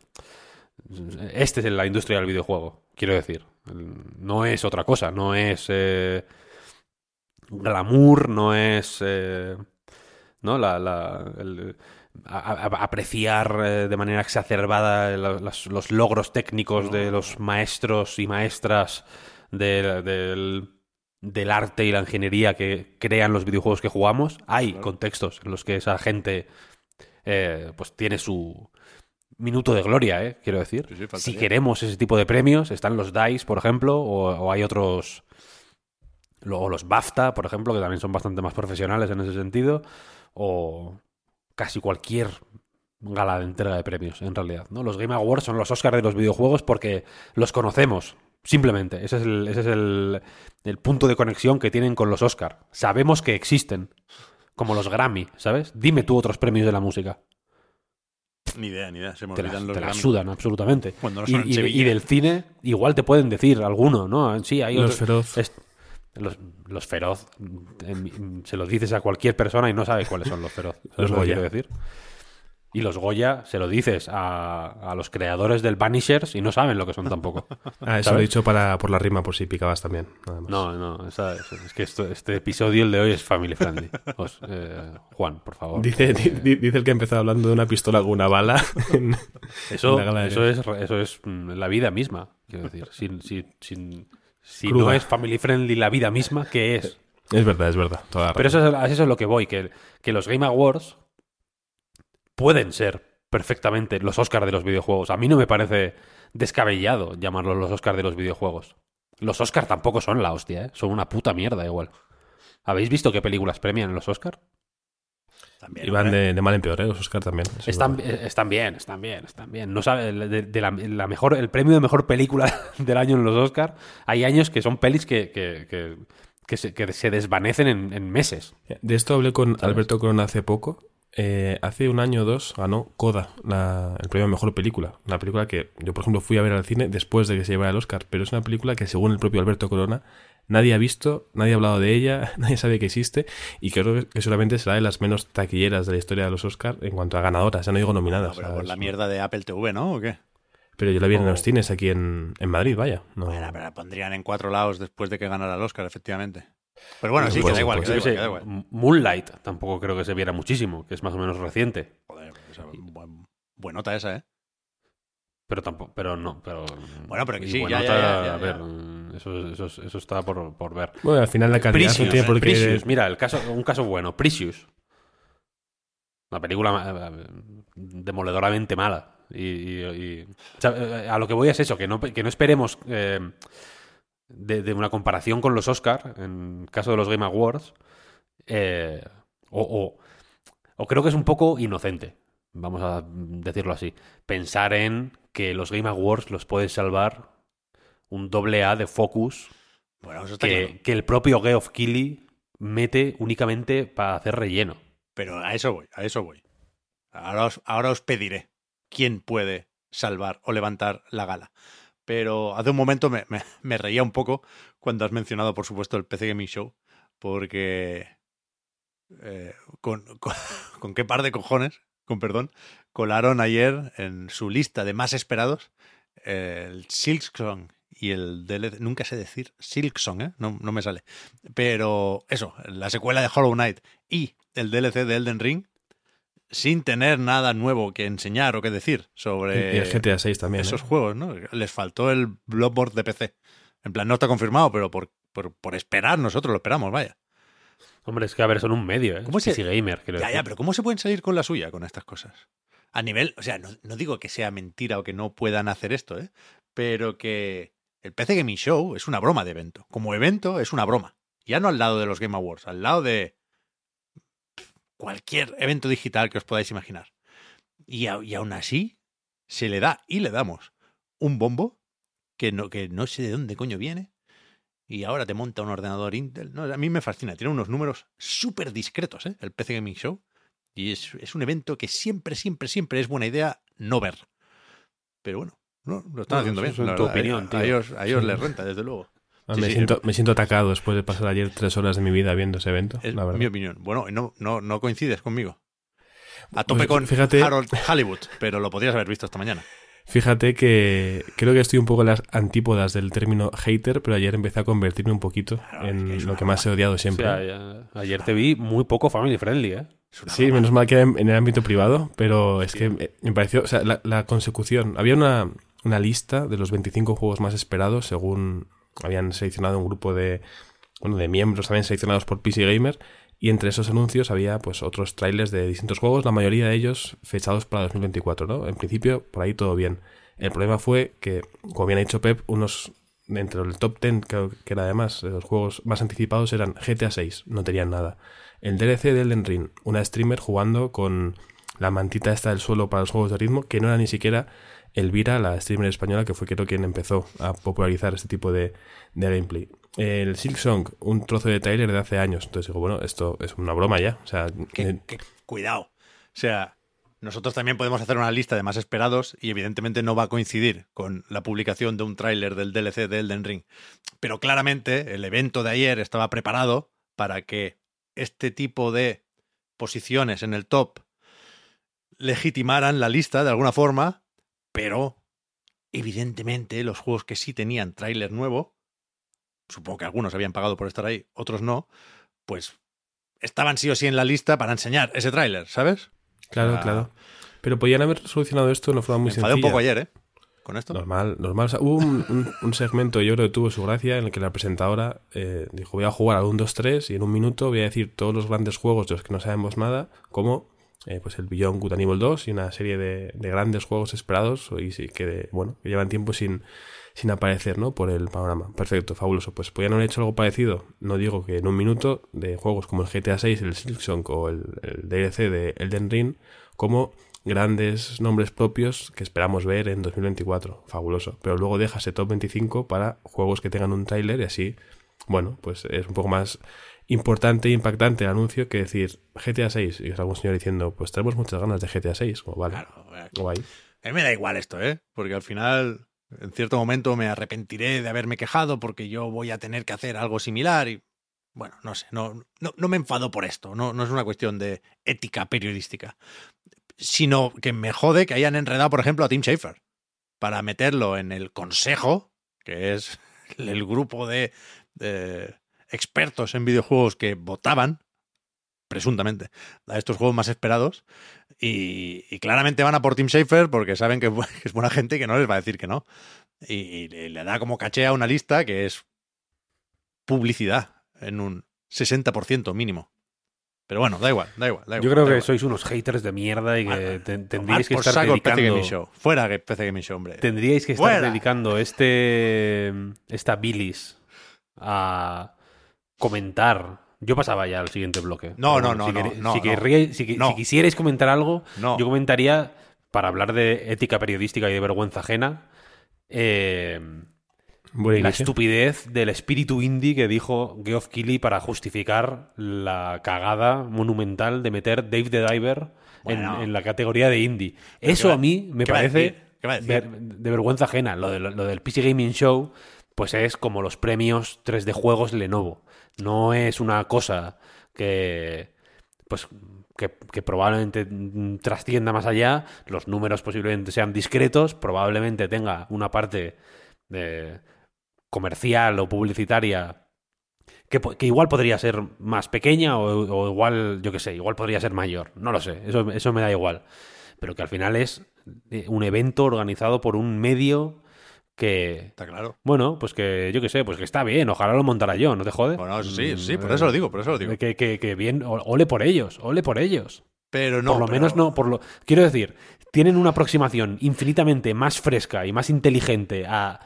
este es la industria del videojuego, quiero decir. No es otra cosa, no es eh, glamour, no es eh, ¿no? La, a- a- apreciar eh, de manera exacerbada las- los logros técnicos de los maestros y maestras de- del, del arte y la ingeniería que crean los videojuegos que jugamos. Hay contextos en los que esa gente eh, pues tiene su minuto de gloria, ¿eh? quiero decir. Sí, sí, faltaría. si queremos ese tipo de premios, están los DICE, por ejemplo, o, o hay otros... O los BAFTA, por ejemplo, que también son bastante más profesionales en ese sentido, o casi cualquier gala de entrega de premios, en realidad. ¿no? Los Game Awards son los Oscars de los videojuegos porque los conocemos, simplemente. Ese es el, ese es el, el punto de conexión que tienen con los Oscar. Sabemos que existen, como los Grammy, ¿sabes? Dime tú otros premios de la música. Ni idea, ni idea. Se me Te la, olvidan los te la Grammy. sudan, absolutamente. Cuando no y, son en y- Sevilla. y del cine, igual te pueden decir alguno, ¿no? Sí, hay Los otros- feroz. es- los, los feroz. em, Se los dices a cualquier persona y no sabe cuáles son los feroz. ¿Sabes Los lo Goya. decir? Y los Goya se lo dices a, a los creadores del Vanishers y no saben lo que son tampoco. Ah, eso ¿sabes? lo he dicho para, por la rima, por si picabas también. nada más. No, no, esa- es, es que esto- este episodio, el de hoy, es family friendly. Os- eh, Juan, por favor. Dice, di- di- dice el que ha empezado hablando de una pistola con una bala. en- Eso, en eso, es, eso es mm, la vida misma, quiero decir. Sin, sin- sin- si Cruda. no es family friendly la vida misma, ¿qué es? Es verdad, es verdad. toda Pero eso es, eso es lo que voy, que, que los Game Awards pueden ser perfectamente los Oscars de los videojuegos. A mí no me parece descabellado llamarlos los Oscars de los videojuegos. Los Oscars tampoco son la hostia, ¿eh? son una puta mierda igual. ¿Habéis visto qué películas premian en los Oscars? También, Y van de, de mal en peor, ¿eh? Los Oscar también. Están, eh, están bien, están bien, están bien. No sabe, de, de la, la mejor, el premio de mejor película del año en los Oscars. Hay años que son pelis que, que, que, que se, desvanecen en, en meses. De esto hablé con Alberto Corona hace poco. Eh, hace un año o dos ganó Coda, la- el premio a mejor película. Una película que yo, por ejemplo, fui a ver al cine después de que se llevara el Oscar, pero es una película que, según el propio Alberto Corona, nadie ha visto, nadie ha hablado de ella, nadie sabe que existe y creo que solamente será de las menos taquilleras de la historia de los Oscars en cuanto a ganadoras, ya no digo nominadas. No, pero ¿sabes? por la mierda de Apple TV, ¿no? ¿O qué? Pero yo la vi en Oh. los cines aquí en, en Madrid, vaya. No, Bueno, pero la pondrían en cuatro lados después de que ganara el Oscar, efectivamente. Pero bueno, sí, Pues que da igual, pues que da igual, que da igual. Moonlight tampoco creo que se viera muchísimo, que es más o menos reciente. Joder, esa- buen- buenota esa, ¿eh? Pero tampoco, pero no, pero. Bueno, pero que sí, bueno, ya, ya, está- ya, ya, a ver, ya. Eso, eso, eso está por, por ver. Bueno, al final la calidad no Precious, tiene por qué... Precious, mira, el caso, un caso bueno, Precious. Una película eh, demoledoramente mala. Y, y- y- o sea, eh, a lo que voy es eso, que no, que no esperemos eh, de, de una comparación con los Oscar, en caso de los Game Awards, eh, o, o- o creo que es un poco inocente, vamos a decirlo así, pensar en que los Game Awards los puede salvar un doble A de Focus Bueno, eso está que, claro. que el propio Geoff Keighley mete únicamente para hacer relleno. Pero a eso voy, a eso voy. Ahora os, ahora os pediré quién puede salvar o levantar la gala. Pero hace un momento me, me- me reía un poco cuando has mencionado, por supuesto, el PC Gaming Show, porque eh, con, con, con qué par de cojones, con perdón, colaron ayer en su lista de más esperados el Silksong y el DLC, nunca sé decir Silksong, ¿eh? no, no me sale. Pero eso, la secuela de Hollow Knight y el DLC de Elden Ring, sin tener nada nuevo que enseñar o que decir sobre Y el GTA 6 también. esos ¿eh? juegos, ¿no? Les faltó el Bloodborne de PC. En plan, no está confirmado, pero por, por, por esperar nosotros lo esperamos, vaya. Hombre, es que a ver, son un medio, ¿eh? ¿Cómo Es se- PC Gamer, creo. Ya, ya, pero ¿cómo se pueden salir con la suya con estas cosas? A nivel, o sea, no, no digo que sea mentira o que no puedan hacer esto, ¿eh? Pero que el PC Gaming Show es una broma de evento. Como evento es una broma. Ya no al lado de los Game Awards, al lado de cualquier evento digital que os podáis imaginar. Y, aún así se le da y le damos un bombo que no, sé de dónde coño viene. y ahora te monta un ordenador Intel. No, a mí me fascina. Tiene unos números súper discretos, ¿eh? el PC Gaming Show. Y es, un evento que siempre, siempre, siempre es buena idea no ver. Pero bueno, no, lo están haciendo bien. En tu opinión, a, ellos, a ellos les renta, desde luego. Ah, sí, me, sí, siento, me, siento, atacado después de pasar ayer tres horas de mi vida viendo ese evento. Es la verdad. mi opinión. Bueno, no, no, no coincides conmigo. A tope Pues, con fíjate- Harold Hollywood, pero lo podrías haber visto esta mañana. Fíjate que creo que estoy un poco en las antípodas del término hater, pero ayer empecé a convertirme un poquito Claro, es que en es lo que más he odiado O siempre. sea, ayer te vi muy poco family friendly, ¿eh? Sí, broma. menos mal que en el ámbito privado, pero es que me- pareció, o sea, la, la consecución. Había una, una lista de los 25 juegos más esperados según habían seleccionado un grupo de, bueno, de miembros también seleccionados por PC Gamer y entre esos anuncios había pues otros trailers de distintos juegos, la mayoría de ellos fechados para 2024, ¿no? En principio, por ahí todo bien. El problema fue que, como bien ha dicho Pep, unos entre el top 10, creo que era además, de los juegos más anticipados eran GTA 6, no tenían nada. El DLC de Elden Ring, una streamer jugando con la mantita esta del suelo para los juegos de ritmo, que no era ni siquiera Elvira, la streamer española, que fue creo quien empezó a popularizar este tipo de, de gameplay. El Silk Song, un trozo de trailer de hace años. Entonces digo, bueno, esto es una broma ya. O sea, Que- eh, que- cuidado. O sea, nosotros también podemos hacer una lista de más esperados y evidentemente no va a coincidir con la publicación de un tráiler del DLC de Elden Ring. Pero claramente el evento de ayer estaba preparado para que este tipo de posiciones en el top legitimaran la lista de alguna forma, pero evidentemente los juegos que sí tenían tráiler nuevo, supongo que algunos habían pagado por estar ahí, otros no, pues estaban sí o sí en la lista para enseñar ese tráiler, ¿sabes? claro, Ah. claro. Pero podían haber solucionado esto de una forma muy Me sencilla. un poco ayer, ¿eh? Normal, normal. O sea, hubo un, un- segmento, yo creo que tuvo su gracia, en el que la presentadora eh, dijo, voy a jugar al 1, 2, 3 y en un minuto voy a decir todos los grandes juegos de los que no sabemos nada, como eh, pues el Beyond Good Evil 2 y una serie de, de grandes juegos esperados y sí, que, bueno, que llevan tiempo sin, sin aparecer ¿no? por el panorama. Perfecto, fabuloso. Pues podían haber hecho algo parecido, no digo que en un minuto, de juegos como el GTA 6, el Silksong o el, el DLC de Elden Ring, como grandes nombres propios que esperamos ver en 2024. Fabuloso. Pero luego deja ese top 25 para juegos que tengan un tráiler y así, bueno, pues es un poco más importante e impactante el anuncio que decir GTA 6 y es algún señor diciendo, pues tenemos muchas ganas de GTA 6. Como, vale, Claro, guay. a mí me da igual esto, ¿eh? Porque al final, en cierto momento, me arrepentiré de haberme quejado porque yo voy a tener que hacer algo similar y. Bueno, no sé, no, no, no me enfado por esto, no, no es una cuestión de ética periodística, sino que me jode que hayan enredado, por ejemplo, a Tim Schafer para meterlo en el consejo, que es el grupo de, expertos en videojuegos que votaban, presuntamente, a estos juegos más esperados. Y, claramente van a por Tim Schafer porque saben que, es buena gente y que no les va a decir que no. Y, y le da como caché a una lista que es publicidad en un 60% mínimo. Pero bueno, da igual, da igual. da Yo igual, creo da que igual. sois unos haters de mierda y que tendríais que estar dedicando... Gaming Show. Fuera que PC Gaming Show, hombre. Tendríais que estar Fuera. dedicando este esta bilis a comentar. Yo pasaba ya al siguiente bloque. No, no, no, si no, si, no. querríais- si, si quisierais comentar algo, yo comentaría, para hablar de ética periodística y de vergüenza ajena, eh, Buen la estupidez del espíritu indie que dijo Geoff Keighley para justificar la cagada monumental de meter Dave the Diver en- Bueno. en, la categoría de indie. ¿Pero Eso va- a mí me va parece de vergüenza ajena. Lo, de- lo del PC Gaming Show, pues es como los premios 3D Juegos Lenovo. No es una cosa que, pues, que, que probablemente trascienda más allá. Los números posiblemente sean discretos. Probablemente tenga una parte de comercial o publicitaria que, igual podría ser más pequeña o, o igual, yo qué sé, igual podría ser mayor. No lo sé, eso, eso me da igual. Pero que al final es eh, un evento organizado por un medio que, Está claro. bueno, pues que yo qué sé, pues que está bien, ojalá lo montara yo, ¿no te jode? Bueno, sí, sí, Mm, por eso lo digo, por eso lo digo. Que, que, que bien, ole por ellos, ole por ellos. Pero no. por lo pero- menos no, por lo. Quiero decir, tienen una aproximación infinitamente más fresca y más inteligente a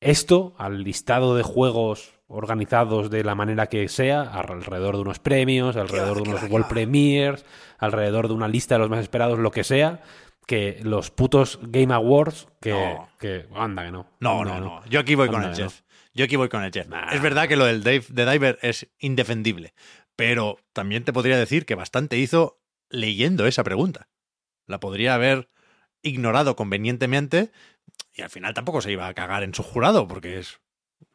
esto, al listado de juegos organizados de la manera que sea, alrededor de unos premios, alrededor de unos World. Premiers, alrededor de una lista de los más esperados, lo que sea, que los putos Game Awards, que. No. que anda que no. No, Anda no, no. Yo aquí voy con el no. chef. Yo aquí voy con el Jeff. Es verdad que lo del Dave de Diver es indefendible, pero también te podría decir que bastante hizo leyendo esa pregunta. La podría haber ignorado convenientemente y al final tampoco se iba a cagar en su jurado, porque es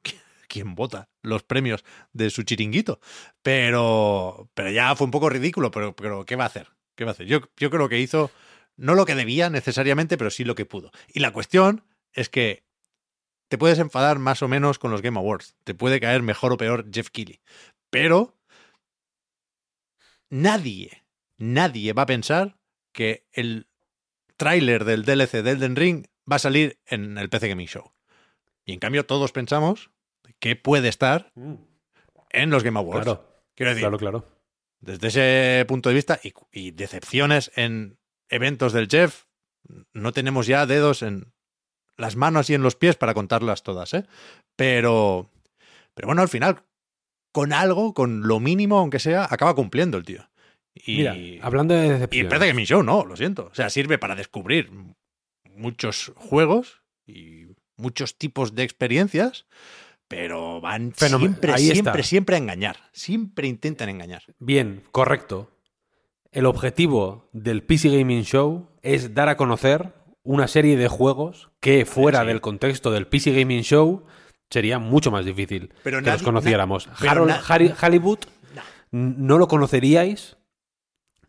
quien vota los premios de su chiringuito. Pero, pero ya fue un poco ridículo, pero, pero ¿qué va a hacer? ¿Qué va a hacer? Yo, yo creo que hizo no lo que debía necesariamente, pero sí lo que pudo. Y la cuestión es que te puedes enfadar más o menos con los Game Awards. Te puede caer mejor o peor Jeff Keighley. Pero nadie, nadie va a pensar que el tráiler del DLC de Elden Ring va a salir en el PC Gaming Show. Y en cambio todos pensamos que puede estar en los Game Awards. Claro, Quiero decir, claro, claro. desde ese punto de vista y, y decepciones en eventos del Jeff, no tenemos ya dedos en las manos y en los pies para contarlas todas, ¿eh? Pero, pero bueno, al final, con algo, con lo mínimo, aunque sea, acaba cumpliendo el tío. Y, Mira, hablando de y decepciones. parece que mi show no, lo siento. O sea, sirve para descubrir muchos juegos y muchos tipos de experiencias, pero van Fenomen- siempre, ahí está. siempre, siempre a engañar. Siempre intentan engañar. Bien, correcto. El objetivo del PC Gaming Show es dar a conocer una serie de juegos que fuera Sí. del contexto del PC Gaming Show sería mucho más difícil Pero que los conociéramos. Harold Hollywood No. no lo conoceríais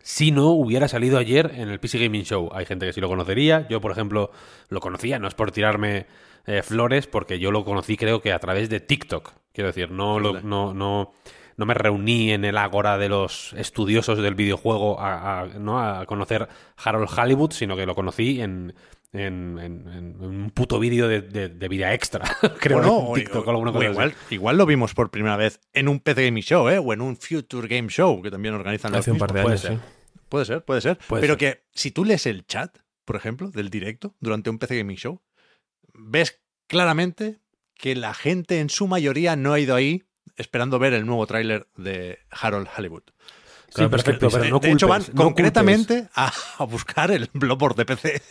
si no hubiera salido ayer en el PC Gaming Show. Hay gente que sí lo conocería. Yo, por ejemplo, lo conocía. No es por tirarme eh, flores, porque yo lo conocí creo que a través de TikTok. Quiero decir, no, lo- no, no, no me reuní en el ágora de los estudiosos del videojuego a, a- ¿no? a conocer Harold Hollywood, sino que lo conocí en... En, en- en un puto vídeo de, de- de vida extra, creo, Bueno, en TikTok o- o alguna o igual, igual lo vimos por primera vez en un PC Gaming Show, ¿eh? O en un Future Game Show, que también organizan los Hace un par de años, puede sí. Puede ser, puede ser. Puede Pero ser. que si tú lees el chat, por ejemplo, del directo durante un PC Gaming Show, ves claramente que la gente en su mayoría no ha ido ahí esperando ver el nuevo tráiler de Harold Hollywood. Sí, Claro, pero es que perfecto, pero de, no de hecho, van no concretamente a, a buscar el blogboard de PC.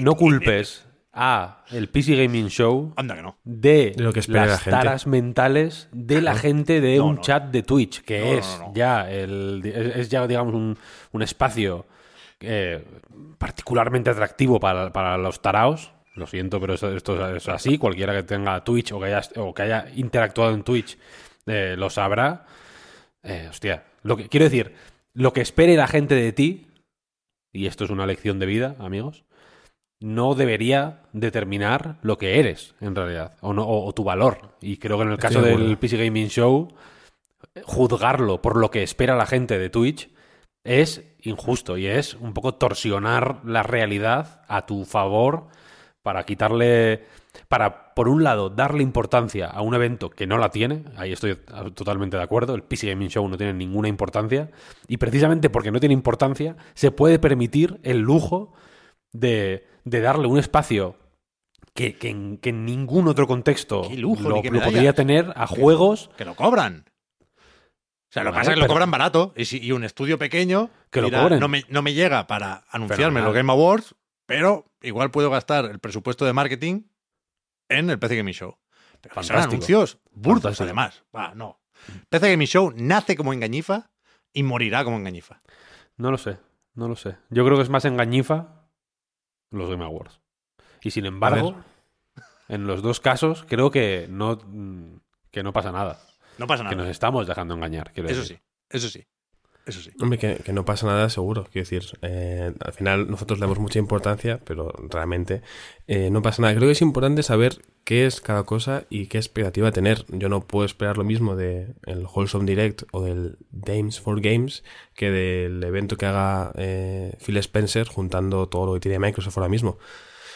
No culpes a el PC Gaming Show Anda que no. de, De lo que espera las la gente. taras mentales de la gente de No, un no. chat de Twitch, que No, es no, no. ya el es, es ya digamos un, un espacio eh, particularmente atractivo para, para los taraos. Lo siento, pero esto es así. Cualquiera que tenga Twitch o que haya, o que haya interactuado en Twitch eh, lo sabrá. Eh, hostia, lo que quiero decir, lo que espere la gente de ti, y esto es una lección de vida, amigos, no debería determinar lo que eres, en realidad, o, no, o, o tu valor. Y creo que en el Estoy caso de del. PC Gaming Show, juzgarlo por lo que espera la gente de Twitch es injusto y es un poco torsionar la realidad a tu favor para quitarle, para por un lado darle importancia a un evento que no la tiene, ahí estoy totalmente de acuerdo, el PC Gaming Show no tiene ninguna importancia y precisamente porque no tiene importancia se puede permitir el lujo de, de darle un espacio que, que en, que en ningún otro contexto lujo, lo, lo podría tener a juegos Que lo cobran. O sea, lo que Vale, pasa es que lo cobran barato. Y, si, y un estudio pequeño Que lo cobren. no, me, no me llega para anunciarme los Game Awards, pero igual puedo gastar el presupuesto de marketing en el PC Gaming Show. Pero que son anuncios burdos, además. Va, no. PC Gaming Show nace como engañifa y morirá como engañifa. No lo sé, no lo sé. Yo creo que es más engañifa los Game Awards. Y sin embargo, en los dos casos creo que no, mm, que no pasa nada. No pasa Que nada. nos estamos dejando engañar. Eso decir. sí, eso sí. Eso sí. Hombre, que, no pasa nada seguro. Quiero decir, eh, al final nosotros le damos mucha importancia, pero realmente eh, no pasa nada. Creo que es importante saber qué es cada cosa y qué expectativa tener. Yo no puedo esperar lo mismo del el Wholesome Direct o del Games for Games que del evento que haga eh, Phil Spencer juntando todo lo que tiene Microsoft ahora mismo.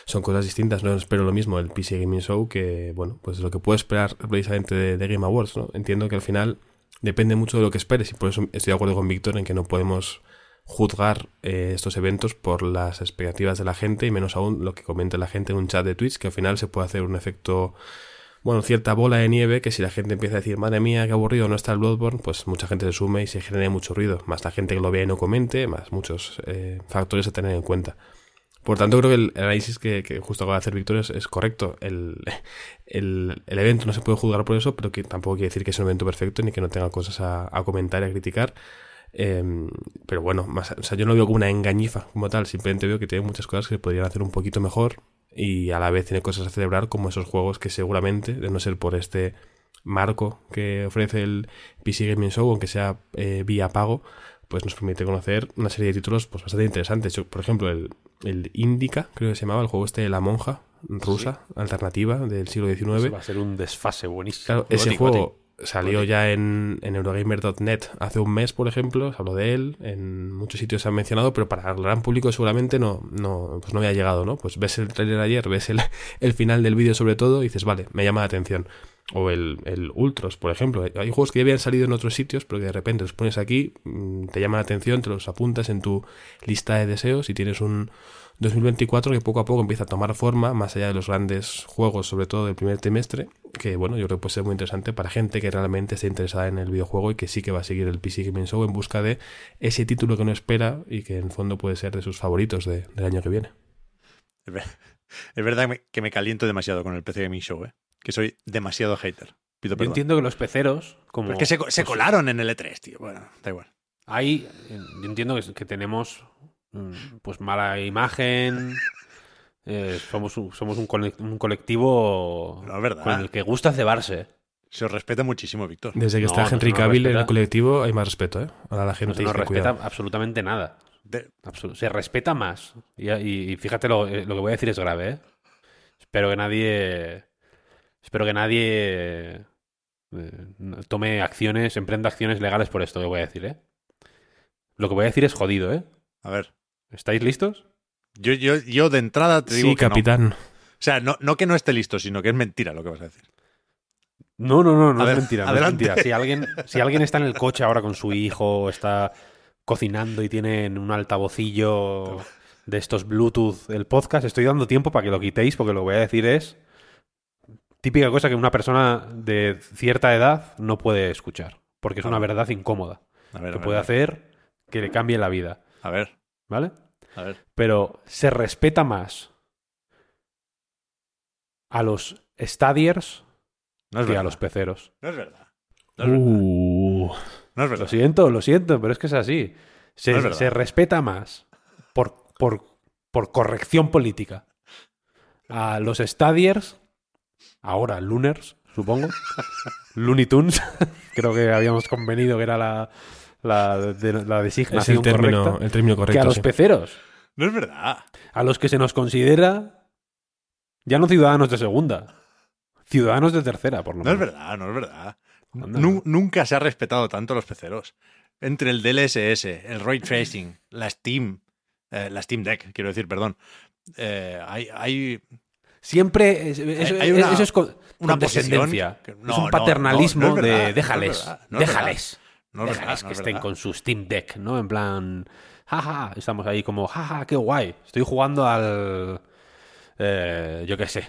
Son cosas distintas, no espero lo mismo del PC Gaming Show que, bueno, pues lo que puedo esperar precisamente de, de Game Awards, ¿no? Entiendo que al final depende mucho de lo que esperes y por eso estoy de acuerdo con Víctor en que no podemos juzgar eh, estos eventos por las expectativas de la gente y menos aún lo que comenta la gente en un chat de Twitch que al final se puede hacer un efecto bueno, cierta bola de nieve que si la gente empieza a decir, madre mía, qué aburrido, no está el Bloodborne, pues mucha gente se sume y se genera mucho ruido, más la gente que lo vea y no comente, más muchos eh, factores a tener en cuenta. Por tanto, creo que el análisis que, justo acaba de hacer Víctor es, correcto. El, el, evento no se puede juzgar por eso, pero que tampoco quiere decir que es un evento perfecto ni que no tenga cosas a, comentar y a criticar. Em, pero bueno, o sea, yo no lo veo como una engañifa como tal, simplemente veo que tiene muchas cosas que se podrían hacer un poquito mejor y a la vez tiene cosas a celebrar como esos juegos que seguramente, de no ser por este marco que ofrece el PC Gaming Show, aunque sea eh, vía pago, pues nos permite conocer una serie de títulos pues, bastante interesantes. Por ejemplo, el, el Indica, creo que se llamaba, el juego este de la monja rusa, alternativa del siglo XIX. Eso va a ser un desfase buenísimo. Claro, ese Gótico, juego salió ya en, en Eurogamer.net hace un mes, por ejemplo, se habló de él, en muchos sitios se ha mencionado, pero para el gran público seguramente no, no, pues no había llegado, ¿no? Pues ves el trailer ayer, ves el, el final del vídeo sobre todo y dices, vale, me llama la atención. O el, el Ultros, por ejemplo. Hay juegos que ya habían salido en otros sitios, pero que de repente los pones aquí, mm, te llama la atención, te los apuntas en tu lista de deseos y tienes un 2024 que poco a poco empieza a tomar forma, más allá de los grandes juegos, sobre todo del primer trimestre, que bueno, yo creo que puede ser muy interesante para gente que realmente esté interesada en el videojuego y que sí que va a seguir el PC Gaming Show en busca de ese título que no espera y que en el fondo puede ser de sus favoritos de- del año que viene. Es ver- es verdad que me, que me caliento demasiado con el PC Gaming Show, ¿eh? Que soy demasiado hater. Pido Yo perdón. entiendo que los peceros, como. Pero es que se, se pues, colaron en el E3, tío. Bueno, da igual. Hay, eh, yo entiendo que, que tenemos mm, pues mala imagen. eh, somos un, somos un, cole- un colectivo No, verdad. con el que gusta cebarse. Se os respeta muchísimo, Víctor. Desde que No, está no se Henry nos Cavill en el colectivo hay más respeto, ¿eh? Ahora la No gente se nos dice, respeta cuidado. absolutamente nada. De- Absol- se respeta más. Y, y- y fíjate, lo, eh, lo que voy a decir es grave, ¿eh? Espero que nadie. Espero que nadie eh, tome acciones, emprenda acciones legales por esto que voy a decir, ¿eh? Lo que voy a decir es jodido, ¿eh? a ver. ¿Estáis listos? Yo, yo, yo de entrada te digo Sí, que no. capitán. O sea, no, no que no esté listo, sino que es mentira lo que vas a decir. No, no, no, no A es ver, mentira. no es mentira. Si alguien, si alguien está en el coche ahora con su hijo, está cocinando y tiene en un altavocillo de estos Bluetooth el podcast, estoy dando tiempo para que lo quitéis porque lo que voy a decir es típica cosa que una persona de cierta edad no puede escuchar, porque es una verdad incómoda A ver, que a ver, puede hacer que le cambie la vida, A ver, ¿vale? a ver. Pero se respeta más a los stadiers No es que verdad. a los peceros. No es verdad. No es verdad. Uh, No es Lo verdad. siento, lo siento, pero es que es así. Se, No es verdad. se respeta más por, por, por corrección política a los Stadiers, ahora Luners, supongo, Looney Tunes, creo que habíamos convenido que era la, la, de- la es designación el término, correcta, el término que a correcto. los sí. peceros, No es verdad. a los que se nos considera ya no ciudadanos de segunda, ciudadanos de tercera, por lo No es menos. verdad, no es verdad. Nunca se ha respetado tanto a los peceros. Entre el DLSS, el Ray Tracing, la Steam, eh, la Steam Deck, quiero decir, perdón. Eh, hay, hay Siempre es- eso, hay una- eso es con, una condescendencia. que- es no, un no, paternalismo no, no es verdad, no de es déjales, déjales, déjales que es estén con su Steam Deck, ¿no? En plan, jaja, estamos ahí como, jaja, qué guay. Estoy jugando al, eh, yo qué sé,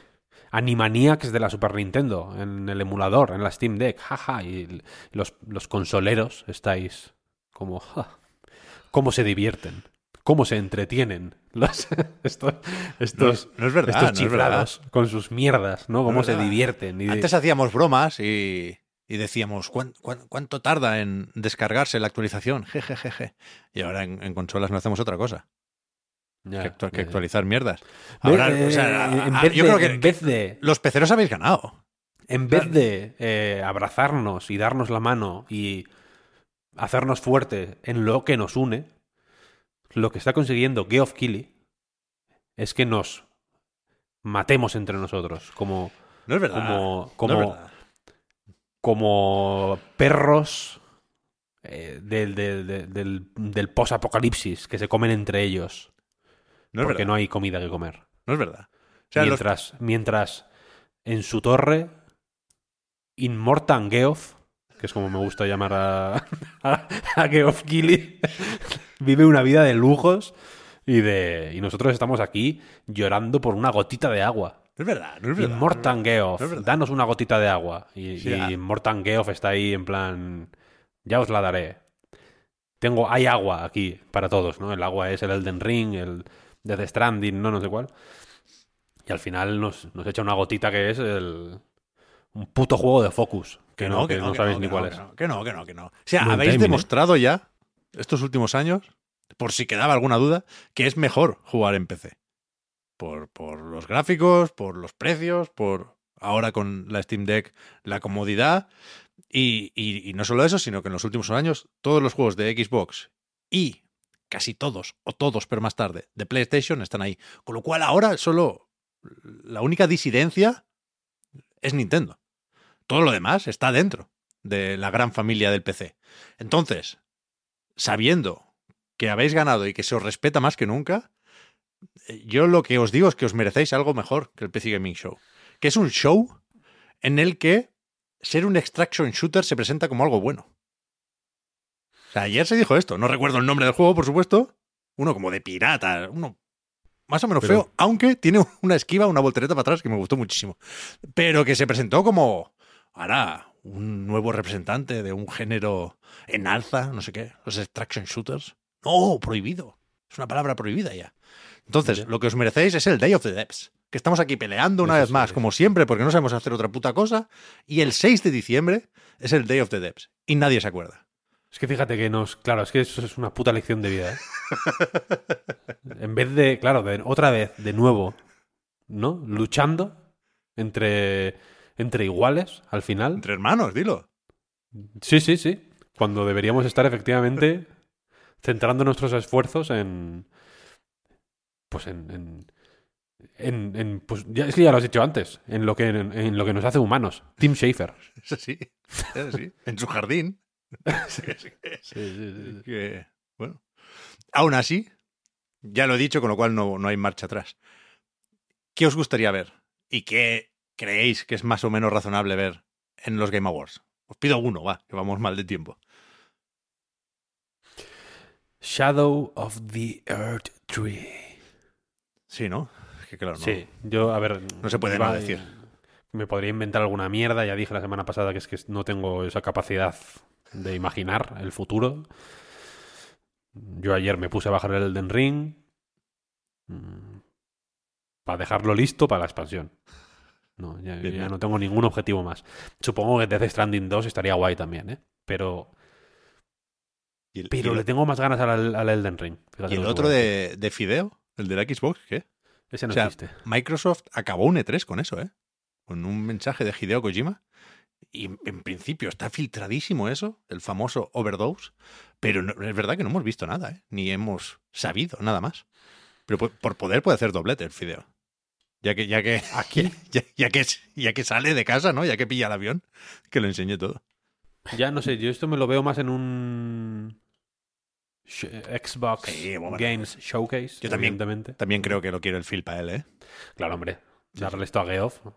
Animaniacs de la Super Nintendo en el emulador, en la Steam Deck, jaja, y l- los, los consoleros estáis como, ja, cómo se divierten. ¿Cómo se entretienen los, estos, estos, no es verdad, estos no es chiflados con sus mierdas, ¿no? Cómo se divierten. y de- Antes hacíamos bromas y, y decíamos, ¿cuán- cuán- cuánto tarda en descargarse la actualización? Jejejeje. Y ahora en, en consolas no hacemos otra cosa Ya, que, actu- ya, actualizar mierdas. Ahora, eh, o sea, en a- vez yo de- creo que, en vez de los peceros habéis ganado. En vez de eh, abrazarnos y darnos la mano y hacernos fuerte en lo que nos une, lo que está consiguiendo Geoff Keighley es que nos matemos entre nosotros, como, No es verdad. como, no como, es verdad. como perros eh, del, del, del, que se comen entre ellos, No es porque verdad. no hay comida que comer. No es verdad. O sea, los- mientras, mientras en su torre, Inmortan Geoff, que es como me gusta llamar a, a, a Geoff Keighley, vive una vida de lujos y de y nosotros estamos aquí llorando por una gotita de agua. no es verdad. No es verdad. Inmortan Geoff, No danos una gotita de agua. Y, Sí, y ah. Geoff está ahí en plan, ya os la daré. Tengo, hay agua aquí para todos, ¿no? El agua es el Elden Ring, el Death Stranding, no, no sé cuál. Y al final nos, nos echa una gotita que es el, un puto juego de Focus. Que no, que no, sabéis ni que cuál no, es. Que no, que no, que no, que no. O sea, Buen habéis timing, ¿eh? demostrado ya, estos últimos años, por si quedaba alguna duda, que es mejor jugar en PC. Por, por los gráficos, por los precios, por ahora con la Steam Deck la comodidad. Y, y- y no solo eso, sino que en los últimos años todos los juegos de Xbox y casi todos, o todos, pero más tarde, de PlayStation están ahí. Con lo cual ahora solo la única disidencia es Nintendo. Todo lo demás está dentro de la gran familia del PC. Entonces, sabiendo que habéis ganado y que se os respeta más que nunca, eh, yo lo que os digo es que os merecéis algo mejor que el PC Gaming Show. Que es un show en el que ser un extraction shooter se presenta como algo bueno. O sea, ayer se dijo esto. No recuerdo el nombre del juego, por supuesto. Uno como de pirata, uno más o menos Pero- feo, aunque tiene una esquiva, una voltereta para atrás que me gustó muchísimo. Pero que se presentó como ahora un nuevo representante de un género en alza, no sé qué, los extraction shooters. No, prohibido. Es una palabra prohibida ya. Entonces, lo que os merecéis es el Day of the Depths. Que estamos aquí peleando una vez más, como siempre, porque no sabemos hacer otra puta cosa. Y el 6 de diciembre es el Day of the Depths. Y nadie se acuerda. Es que fíjate que nos. Claro, es que eso es una puta lección de vida, ¿eh? en vez de, claro, de otra vez, de nuevo, ¿no? Luchando entre, entre iguales al final. Entre hermanos, dilo. Sí, sí, sí. Cuando deberíamos estar efectivamente centrando nuestros esfuerzos en. Pues en. en, en- en- pues ya, es que ya lo has dicho antes. En lo que, en, lo que nos hace humanos. Tim Schafer. Es así. Es así. En su jardín. Sí, que, bueno. Aún así, ya lo he dicho, con lo cual no, no hay marcha atrás. ¿Qué os gustaría ver? ¿Y qué creéis que es más o menos razonable ver en los Game Awards? Os pido uno, va, que vamos mal de tiempo. Shadow of the Earth Tree. Sí, ¿no? Es que claro, no. Sí, yo, a ver. No se puede no decir. Me podría inventar alguna mierda. Ya dije la semana pasada que es que no tengo esa capacidad de imaginar el futuro. Yo ayer me puse a bajar el Elden Ring. Para dejarlo listo para la expansión. No, ya, Bien, ya bien. no tengo ningún objetivo más. Supongo que Death Stranding 2 estaría guay también, ¿eh? Pero, ¿Y el, pero el- le tengo más ganas al, al Elden Ring. Y el otro de, de Fideo? ¿El de la Xbox? ¿Qué? Ese no o sea, existe. Microsoft acabó un E3 con eso, ¿eh? Con un mensaje de Hideo Kojima. Y en principio está filtradísimo eso, el famoso overdose. Pero no- es verdad que no hemos visto nada, ¿eh? Ni hemos sabido nada más. Pero por, por poder puede hacer doblete el Fideo. Ya que, ya que, Aquí. ya, ya que, ya que sale de casa, ¿no? Ya que pilla el avión, que lo enseñe todo. Ya no sé, yo esto me lo veo más en un Xbox Sí, bueno, Games Showcase, yo también. evidentemente. También creo que lo quiere el Phil para él, ¿eh? Claro, hombre, Sí, darle esto a Geoff. O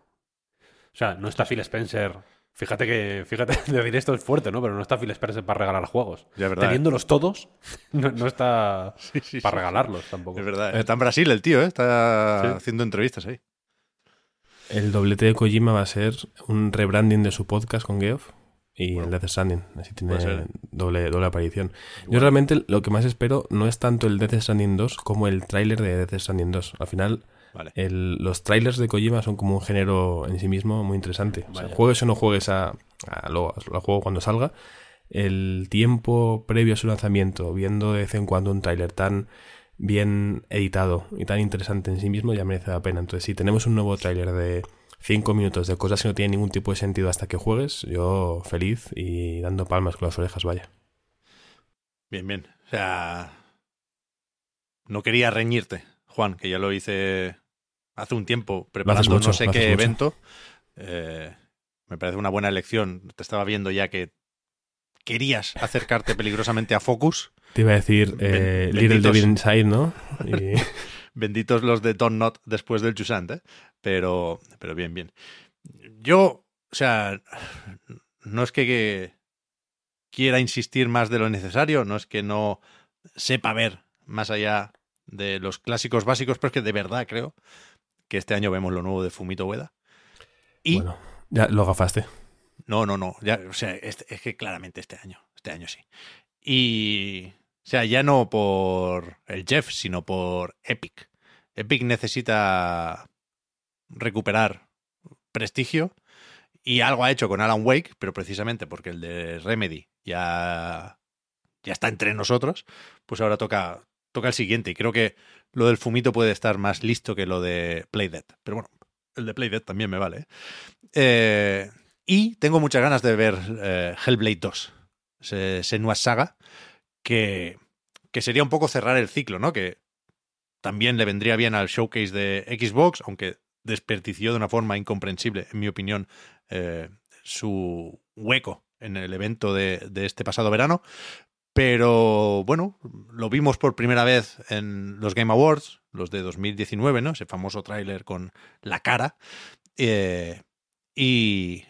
sea, no está Phil Spencer. Fíjate que, fíjate, decir esto es fuerte, ¿no? Pero no está Phil Spencer para regalar juegos. Ya verdad. ¿eh? Teniéndolos todos, no, no está Sí, sí, para sí. regalarlos tampoco. Es verdad. Está en Brasil el tío, ¿eh? Está Sí. haciendo entrevistas ahí. El doblete de Kojima va a ser un rebranding de su podcast con Geoff y Bueno. el Death Stranding. Así tiene doble, doble aparición. Yo realmente lo que más espero no es tanto el Death Stranding 2 como el tráiler de Death Stranding 2. Al final, Vale. el- los trailers de Kojima son como un género en sí mismo muy interesante. O sea, Vaya. juegues o no juegues a, a lo, juego cuando salga, el tiempo previo a su lanzamiento, viendo de vez en cuando un tráiler tan bien editado y tan interesante en sí mismo, ya merece la pena. Entonces, si tenemos un nuevo tráiler de 5 minutos de cosas que no tienen ningún tipo de sentido hasta que juegues, yo feliz y dando palmas con las orejas, vaya. Bien, bien. O sea, no quería reñirte, Juan, que ya lo hice hace un tiempo preparando mucho, no sé qué mucho. evento. Eh, me parece una buena elección. Te estaba viendo ya que querías acercarte peligrosamente a Focus. Te iba a decir Ben- eh, benditos. Little Devil Inside, ¿no? Y- Benditos los de Don Not después del Chusant, ¿eh? Pero, pero bien, bien. Yo, o sea, no es que, que quiera insistir más de lo necesario, no es que no sepa ver más allá de los clásicos básicos, pero es que de verdad creo que este año vemos lo nuevo de Fumito Ueda. Y bueno, ya lo gafaste. no, no, no. Ya, o sea, este- es que claramente este año. Este año sí. Y. O sea, ya no por el Jeff, sino por Epic. Epic necesita recuperar prestigio y algo ha hecho con Alan Wake, pero precisamente porque el de Remedy ya, ya está entre nosotros, pues ahora toca, toca el siguiente. Y creo que lo del fumito puede estar más listo que lo de Playdead. Pero bueno, el de Playdead también me vale. ¿eh? Eh, y tengo muchas ganas de ver eh, Hellblade 2, Senua Saga, que, que sería un poco cerrar el ciclo, ¿no? Que también le vendría bien al showcase de Xbox, aunque desperdició de una forma incomprensible, en mi opinión, su hueco en el evento de, este pasado verano. Pero bueno, lo vimos por primera vez en los Game Awards, los de 2019, ¿no? Ese famoso tráiler con la cara. Eh, y,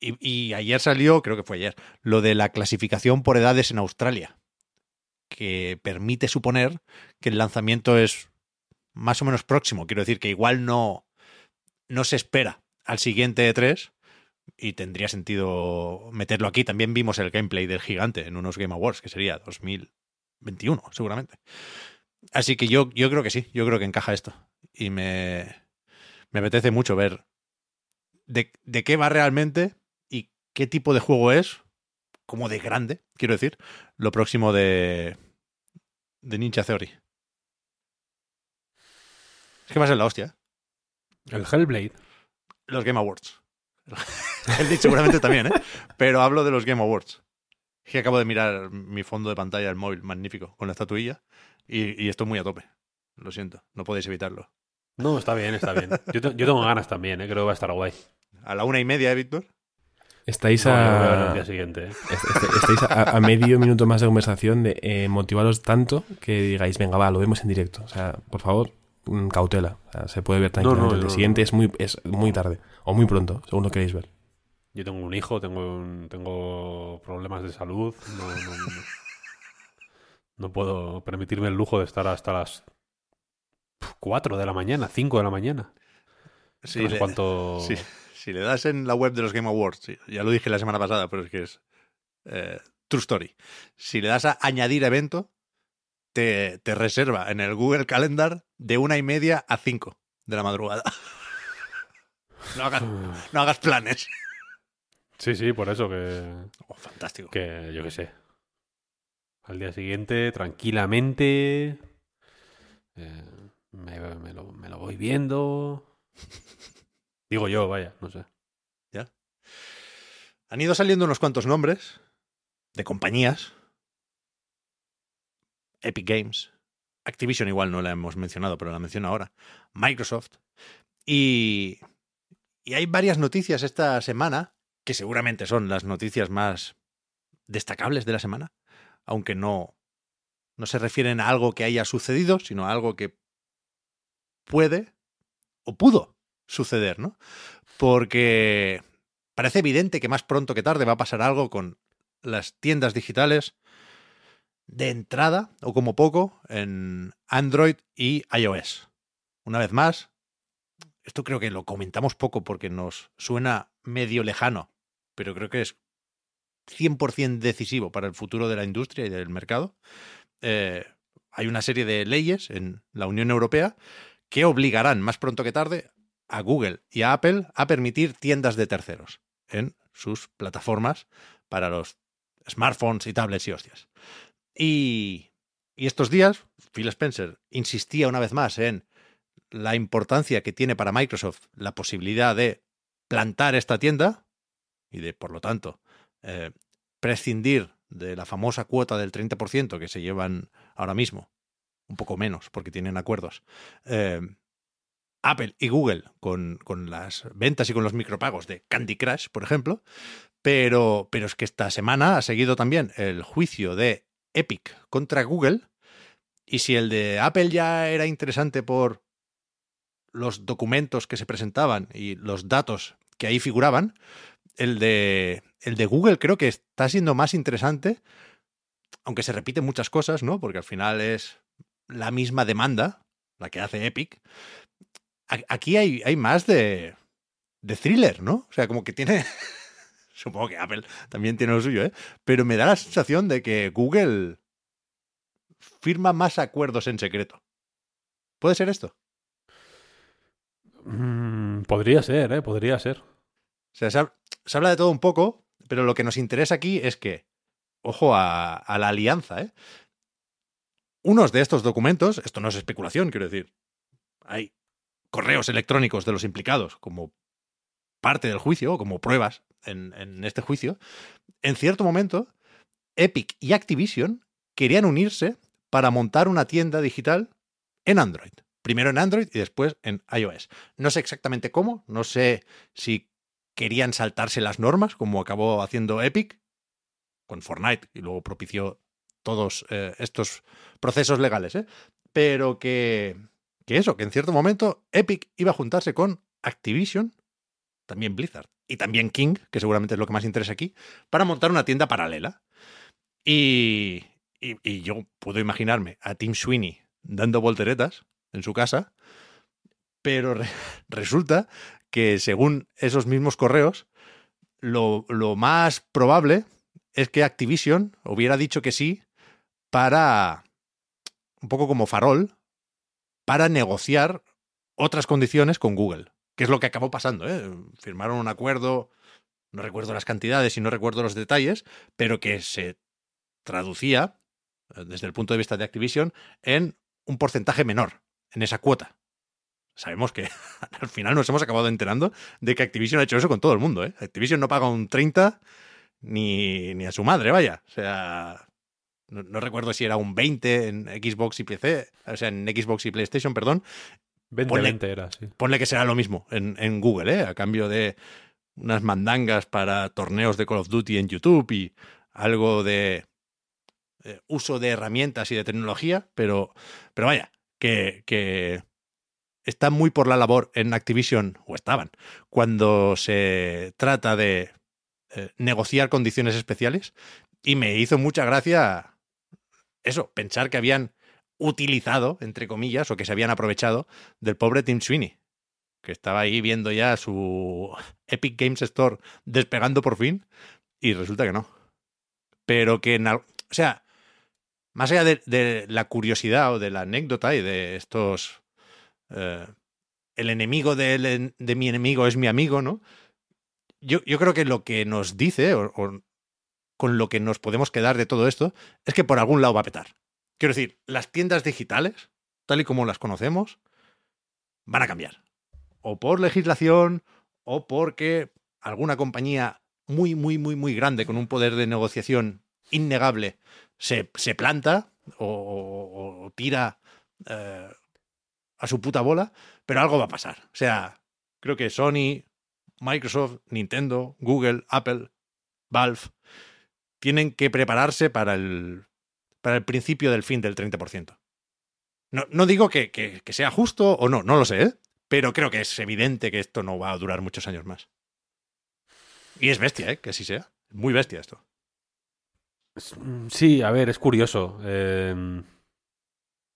y, y, ayer salió, creo que fue ayer, lo de la clasificación por edades en Australia, que permite suponer que el lanzamiento es más o menos próximo. Quiero decir que igual no, no se espera al siguiente E3 y tendría sentido meterlo aquí. También vimos el gameplay del gigante en unos Game Awards, que sería 2021, seguramente. Así que yo, yo creo que sí, yo creo que encaja esto. Y me, me apetece mucho ver de, de qué va realmente y qué tipo de juego es, como de grande, quiero decir, lo próximo de, de Ninja Theory. Es que va a ser la hostia. ¿eh? El Hellblade. Los Game Awards. El seguramente también, ¿eh? Pero hablo de los Game Awards. Es que acabo de mirar mi fondo de pantalla del móvil, magnífico, con la estatuilla, y, y, estoy muy a tope. Lo siento, no podéis evitarlo. No, está bien, está bien. Yo, te, yo tengo ganas también, ¿eh? creo que va a estar guay. A la una y media, ¿eh, Víctor? Estáis No, a, día siguiente. ¿eh? est- estáis a, a medio minuto más de conversación de eh, motivaros tanto que digáis, venga, va, lo vemos en directo. O sea, por favor, mm, cautela. O sea, se puede ver tranquilamente. no, el siguiente es muy, es muy tarde. O muy pronto, según lo queréis ver. Yo tengo un hijo, tengo, un- tengo problemas de salud. No, no, no. No puedo permitirme el lujo de estar hasta las 4 de la mañana, 5 de la mañana. Sí, no sé le- cuánto... sí. Si le das en la web de los Game Awards, ya lo dije la semana pasada, pero es que es eh, true story. Si le das a añadir evento, te, te reserva en el Google Calendar de una y media a cinco de la madrugada. No hagas, no hagas planes. Sí, sí, por eso que, Oh, fantástico. que yo qué sé. Al día siguiente, tranquilamente, eh, me, me lo, me lo voy viendo. Digo yo, vaya, no sé. Han ido saliendo unos cuantos nombres de compañías. Epic Games. Activision igual no la hemos mencionado, pero la menciono ahora. Microsoft. Y, y hay varias noticias esta semana, que seguramente son las noticias más destacables de la semana, aunque no, no se refieren a algo que haya sucedido, sino a algo que puede o pudo suceder, ¿no? Porque parece evidente que más pronto que tarde va a pasar algo con las tiendas digitales de entrada, o como poco, en Android y iOS. Una vez más, esto creo que lo comentamos poco porque nos suena medio lejano, pero creo que es 100% decisivo para el futuro de la industria y del mercado. Eh, hay una serie de leyes en la Unión Europea que obligarán más pronto que tarde a Google y a Apple a permitir tiendas de terceros en sus plataformas para los smartphones y tablets y hostias. Y, y estos días, Phil Spencer insistía una vez más en la importancia que tiene para Microsoft la posibilidad de plantar esta tienda y de, por lo tanto, eh, prescindir de la famosa cuota del 30% que se llevan ahora mismo, un poco menos porque tienen acuerdos. Eh, Apple y Google con, con, las ventas y con los micropagos de Candy Crush, por ejemplo, pero, pero es que esta semana ha seguido también el juicio de Epic contra Google, y si el de Apple ya era interesante por los documentos que se presentaban y los datos que ahí figuraban, el de, el de Google creo que está siendo más interesante, aunque se repiten muchas cosas, ¿no? Porque al final es la misma demanda, la que hace Epic, aquí hay, hay más de, de thriller, ¿no? O sea, como que tiene. Supongo que Apple también tiene lo suyo, ¿eh? Pero me da la sensación de que Google firma más acuerdos en secreto. ¿Puede ser esto? Mm, podría ser, ¿eh? Podría ser. O sea, se, ha- se habla de todo un poco, pero lo que nos interesa aquí es que, ojo a, la alianza, ¿eh? Unos de estos documentos, esto no es especulación, quiero decir, hay correos electrónicos de los implicados como parte del juicio como pruebas en este juicio. En cierto momento, Epic y Activision querían unirse para montar una tienda digital en Android. Primero en Android y después en iOS. No sé exactamente cómo, no sé si querían saltarse las normas, como acabó haciendo Epic con Fortnite y luego propició todos eh, estos procesos legales, ¿eh? Pero que, que eso, que en cierto momento Epic iba a juntarse con Activision, también Blizzard y también King, que seguramente es lo que más interesa aquí, para montar una tienda paralela. Y, y, yo puedo imaginarme a Tim Sweeney dando volteretas en su casa, pero re- resulta que según esos mismos correos, lo, lo más probable es que Activision hubiera dicho que sí para, un poco como farol, para negociar otras condiciones con Google, que es lo que acabó pasando. ¿eh? Firmaron un acuerdo, no recuerdo las cantidades y no recuerdo los detalles, pero que se traducía, eh, desde el punto de vista de Activision, en un porcentaje menor, en esa cuota. Sabemos que al final nos hemos acabado enterando de que Activision ha hecho eso con todo el mundo. ¿eh? Activision no paga un 30 ni, ni a su madre, vaya. O sea, no, no recuerdo si era un 20 en Xbox y PC, o sea, en Xbox y PlayStation, perdón. 20, Ponle- 20 era, sí. Ponle que será lo mismo en, en Google, ¿eh? a cambio de unas mandangas para torneos de Call of Duty en YouTube y algo de eh, uso de herramientas y de tecnología, pero, pero vaya, que, que están muy por la labor en Activision, o estaban, cuando se trata de eh, negociar condiciones especiales, y me hizo mucha gracia eso, pensar que habían utilizado, entre comillas, o que se habían aprovechado del pobre Tim Sweeney, que estaba ahí viendo ya su Epic Games Store despegando por fin, y resulta que no. Pero que, en o sea, más allá de, de la curiosidad o de la anécdota y de estos... eh, el enemigo en- de, mi enemigo es mi amigo, ¿no? Yo, yo creo que lo que nos dice, o, con lo que nos podemos quedar de todo esto, es que por algún lado va a petar. Quiero decir, las tiendas digitales, tal y como las conocemos, van a cambiar. O por legislación, o porque alguna compañía muy, muy, muy, muy grande, con un poder de negociación innegable, se, se planta o tira eh, a su puta bola, pero algo va a pasar. O sea, creo que Sony, Microsoft, Nintendo, Google, Apple, Valve, tienen que prepararse para el, para el principio del fin del 30%. No, no digo que, que- sea justo o no, no lo sé, ¿eh? pero creo que es evidente que esto no va a durar muchos años más. Y es bestia, ¿eh? que así sea. Muy bestia esto. Mm, Sí, a ver, es curioso. eh,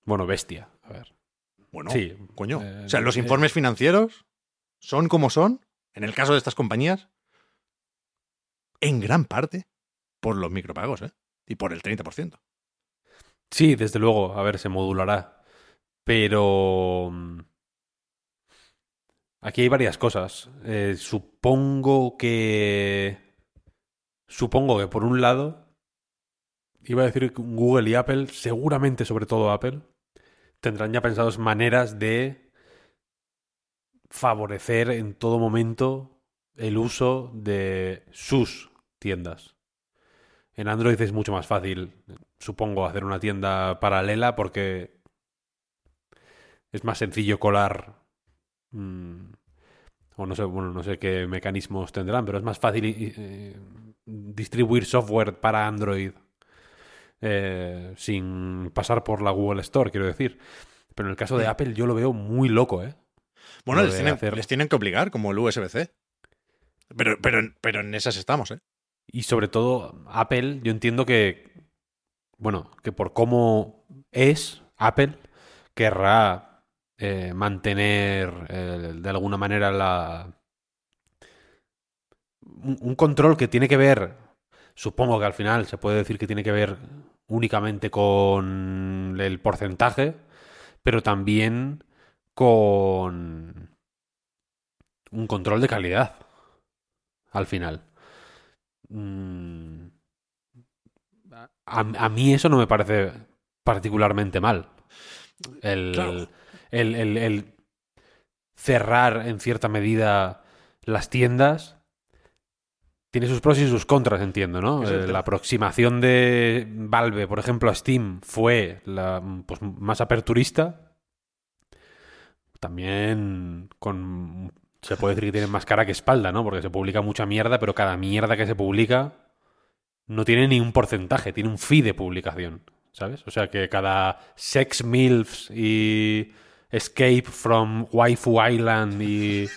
Bueno, bestia. A ver. Bueno, Sí, coño. eh, o sea, los informes financieros son como son, en el caso de estas compañías, en gran parte por los micropagos, ¿eh? Y por el 30%. Sí, desde luego, a ver, se modulará. Pero... mm, Aquí hay varias cosas. Eh, supongo que... Supongo que por un lado... Iba a decir Google y Apple, seguramente sobre todo Apple, tendrán ya pensados maneras de favorecer en todo momento el uso de sus tiendas. En Android es mucho más fácil, supongo, hacer una tienda paralela porque es más sencillo colar. mm, o no sé, bueno, no sé qué mecanismos tendrán, pero es más fácil eh, distribuir software para Android eh, sin pasar por la Google Store, quiero decir. Pero en el caso de Mm. Apple yo lo veo muy loco, ¿eh? Bueno, les tienen, hacer- les tienen que obligar, como el USB-C. Pero, pero, pero en esas estamos, ¿eh? Y sobre todo, Apple, yo entiendo que, bueno, que por cómo es Apple, querrá eh, mantener eh, de alguna manera la... Un, un control que tiene que ver, supongo que al final se puede decir que tiene que ver únicamente con el porcentaje, pero también con un control de calidad. Al final. Mm, a, a mí eso no me parece particularmente mal. El, Claro. el, el- el cerrar en cierta medida las tiendas tiene sus pros y sus contras, entiendo, ¿no? Eh, la aproximación de Valve, por ejemplo, a Steam fue la pues, más aperturista. También con se puede decir que tiene más cara que espalda, ¿no? Porque se publica mucha mierda, pero cada mierda que se publica no tiene ni un porcentaje, tiene un fee de publicación, ¿sabes? O sea que cada Sex Milfs y Escape from Waifu Island y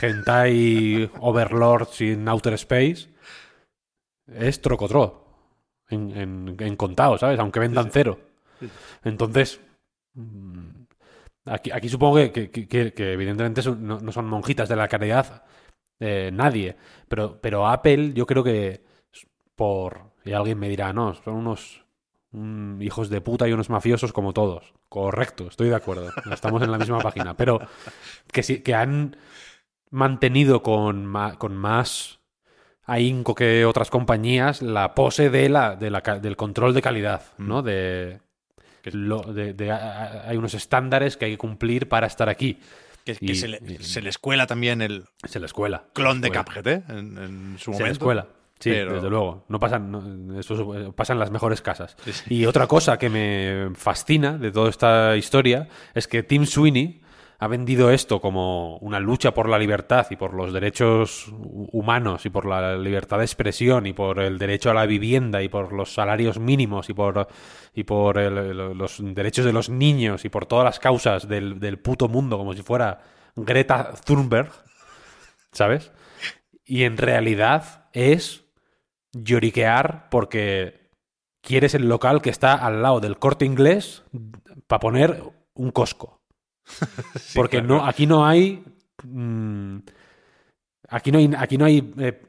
Hentai Overlords in Outer Space es trocotro en, en, en contado, ¿sabes? Aunque vendan cero. Entonces, mm, aquí, aquí supongo que, que- que- que evidentemente son- no, no son monjitas de la caridad eh, nadie, pero, pero Apple yo creo que por... Y alguien me dirá, no, son unos hijos de puta y unos mafiosos como todos. Correcto, estoy de acuerdo. Estamos en la misma página. Pero que sí, que han mantenido con, con más ahínco que otras compañías la pose de la, de la ca- del control de calidad, ¿no? De, lo- de- hay unos estándares que hay que cumplir para estar aquí. Que, que Y- se, le, y- se les cuela también el Se la escuela. clon de. Cuphead, ¿eh? En, en su Se momento. la escuela. Sí, Pero- desde luego. No pasan, no- eso es- pasan las mejores casas. Sí, sí. Y otra cosa que me fascina de toda esta historia es que Tim Sweeney ha vendido esto como una lucha por la libertad y por los derechos hu- humanos y por la libertad de expresión y por el derecho a la vivienda y por los salarios mínimos y por, y por los derechos de los niños y por todas las causas del, del puto mundo como si fuera Greta Thunberg, ¿sabes? Y en realidad es lloriquear porque quieres el local que está al lado del corte inglés para poner un Costco. Sí, Porque claro. no, aquí no hay. mm, aquí no hay. Aquí no hay eh,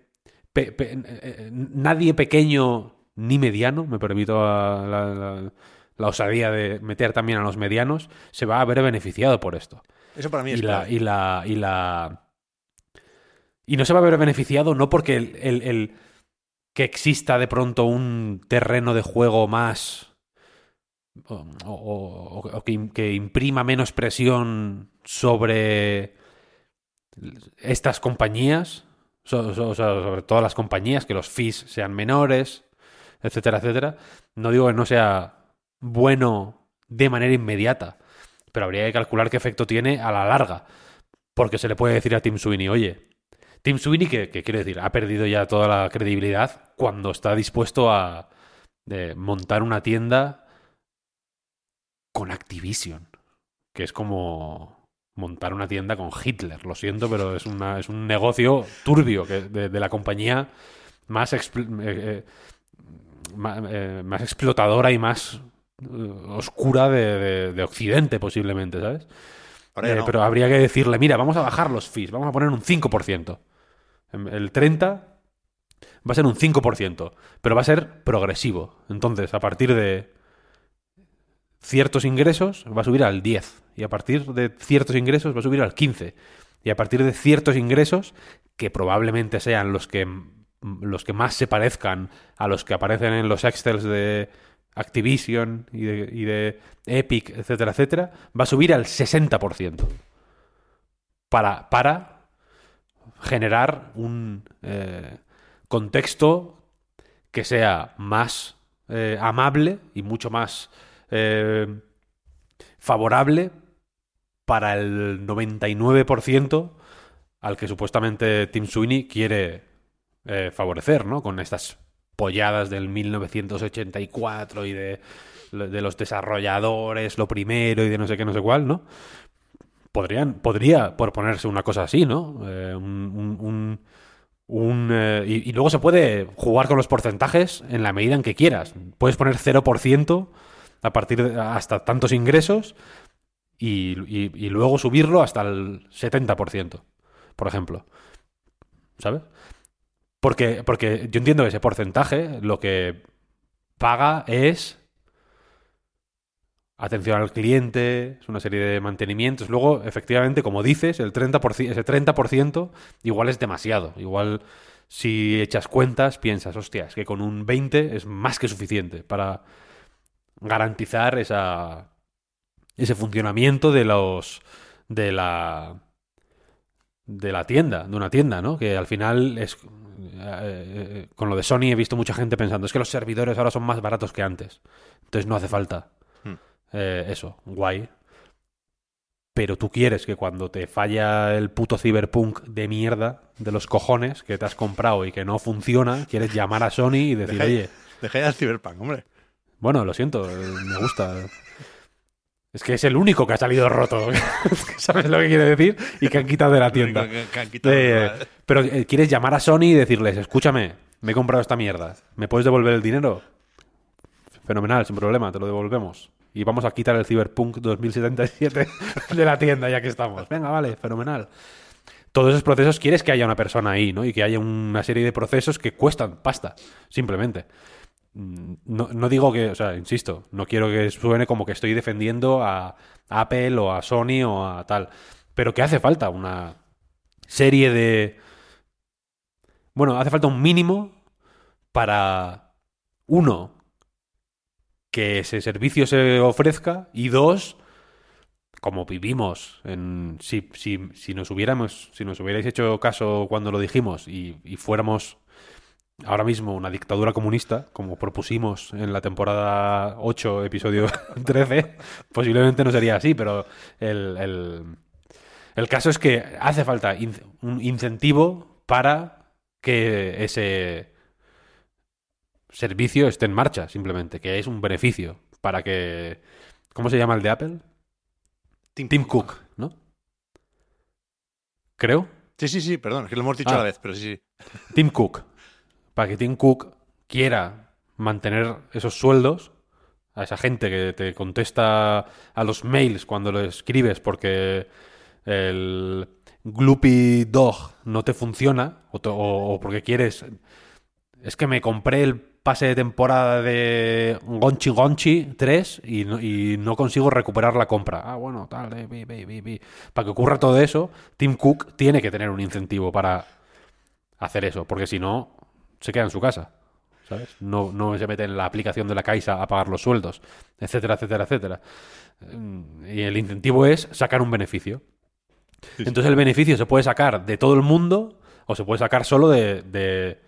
pe- pe- eh, eh, nadie pequeño ni mediano, me permito la, la- la- la osadía de meter también a los medianos, se va a ver beneficiado por esto. Eso para mí es Y la, clave. y la. Y la. Y no se va a ver beneficiado no porque el, el- el- que exista de pronto un terreno de juego más. O, o- o- que, que imprima menos presión sobre estas compañías, sobre todas las compañías, que los fees sean menores, etcétera, etcétera. No digo que no sea bueno de manera inmediata, pero habría que calcular qué efecto tiene a la larga. Porque se le puede decir a Tim Sweeney, oye, Tim Sweeney, que, que quiere decir, ha perdido ya toda la credibilidad cuando está dispuesto a eh, montar una tienda con Activision, que es como montar una tienda con Hitler, lo siento, pero es, una, es un negocio turbio que, de, de la compañía más, expl- eh, eh, eh, más explotadora y más oscura de, de- de Occidente, posiblemente, ¿sabes? No. Pero habría que decirle, mira, vamos a bajar los fees, vamos a poner un 5%. Em, El 30% va a ser un 5%, pero va a ser progresivo. Entonces, a partir de ciertos ingresos va a subir al 10 y a partir de ciertos ingresos va a subir al 15 y a partir de ciertos ingresos que probablemente sean los que los que más se parezcan a los que aparecen en los Excels de Activision y de, Epic, etcétera, etcétera, va a subir al 60% para, para generar un eh, contexto que sea más eh, amable y mucho más eh, favorable para el 99% al que supuestamente Tim Sweeney quiere eh, favorecer, ¿no? Con estas polladas del 1984 y de, de los desarrolladores, lo primero y de no sé qué, no sé cuál, ¿no? Podrían, podría proponerse una cosa así, ¿no? Eh, un, un- un- y, y luego se puede jugar con los porcentajes en la medida en que quieras. Puedes poner 0% a partir de hasta tantos ingresos y, y- luego subirlo hasta el 70%, por ejemplo. ¿Sabes? Porque, porque yo entiendo que ese porcentaje lo que paga es atención al cliente, es una serie de mantenimientos. Luego, efectivamente, como dices, el 30%, ese 30% igual es demasiado. Igual, si echas cuentas, piensas, hostia, es que con un 20 es más que suficiente para garantizar esa, ese funcionamiento de los de la de la tienda, de una tienda, ¿no? Que al final es eh, eh, con lo de Sony he visto mucha gente pensando, es que los servidores ahora son más baratos que antes. Entonces no hace falta. Hmm. Eh, eso, guay. Pero tú quieres que cuando te falla el puto cyberpunk de mierda de los cojones que te has comprado y que no funciona, quieres llamar a Sony y decir, oye, deja ya el Cyberpunk, hombre. Bueno, lo siento, eh, me gusta. Es que es el único que ha salido roto. ¿Sabes lo que quiere decir? Y que han quitado de la tienda. Eh, pero eh, quieres llamar a Sony y decirles, escúchame, me he comprado esta mierda, ¿me puedes devolver el dinero? Fenomenal, sin problema, te lo devolvemos. Y vamos a quitar el Cyberpunk 2077 de la tienda ya que estamos. Venga, vale, fenomenal. Todos esos procesos quieres que haya una persona ahí, ¿no? Y que haya una serie de procesos que cuestan pasta, simplemente. Mm, No, no digo que, o sea, insisto, no quiero que suene como que estoy defendiendo a Apple o a Sony o a tal, pero que hace falta una serie de... Bueno, hace falta un mínimo para, uno, que ese servicio se ofrezca y dos, como vivimos en... Si, si, si nos hubiéramos, si nos hubierais hecho caso cuando lo dijimos y, y fuéramos ahora mismo una dictadura comunista, como propusimos en la temporada 8, episodio 13, posiblemente no sería así, pero el, el, el caso es que hace falta in- un incentivo para que ese servicio esté en marcha, simplemente, que es un beneficio para que... ¿Cómo se llama el de Apple? Tim, Tim Cook, ¿no? Creo. Sí, sí, sí, perdón, es que lo hemos dicho Ah. a la vez, pero sí, sí. Tim Cook. Para que Tim Cook quiera mantener esos sueldos a esa gente que te contesta a los mails cuando lo escribes porque el Gloopy Dog no te funciona o, porque quieres... Es que me compré el pase de temporada de Gonchi Gonchi 3 y no, consigo recuperar la compra. Ah, bueno, tal, eh. Para que ocurra todo eso, Tim Cook tiene que tener un incentivo para hacer eso, porque si no, se queda en su casa. ¿Sabes? No, no se mete en la aplicación de la Caixa a pagar los sueldos, etcétera, etcétera, etcétera. Mm, Y el incentivo es sacar un beneficio. Entonces el beneficio se puede sacar de todo el mundo o se puede sacar solo de, de,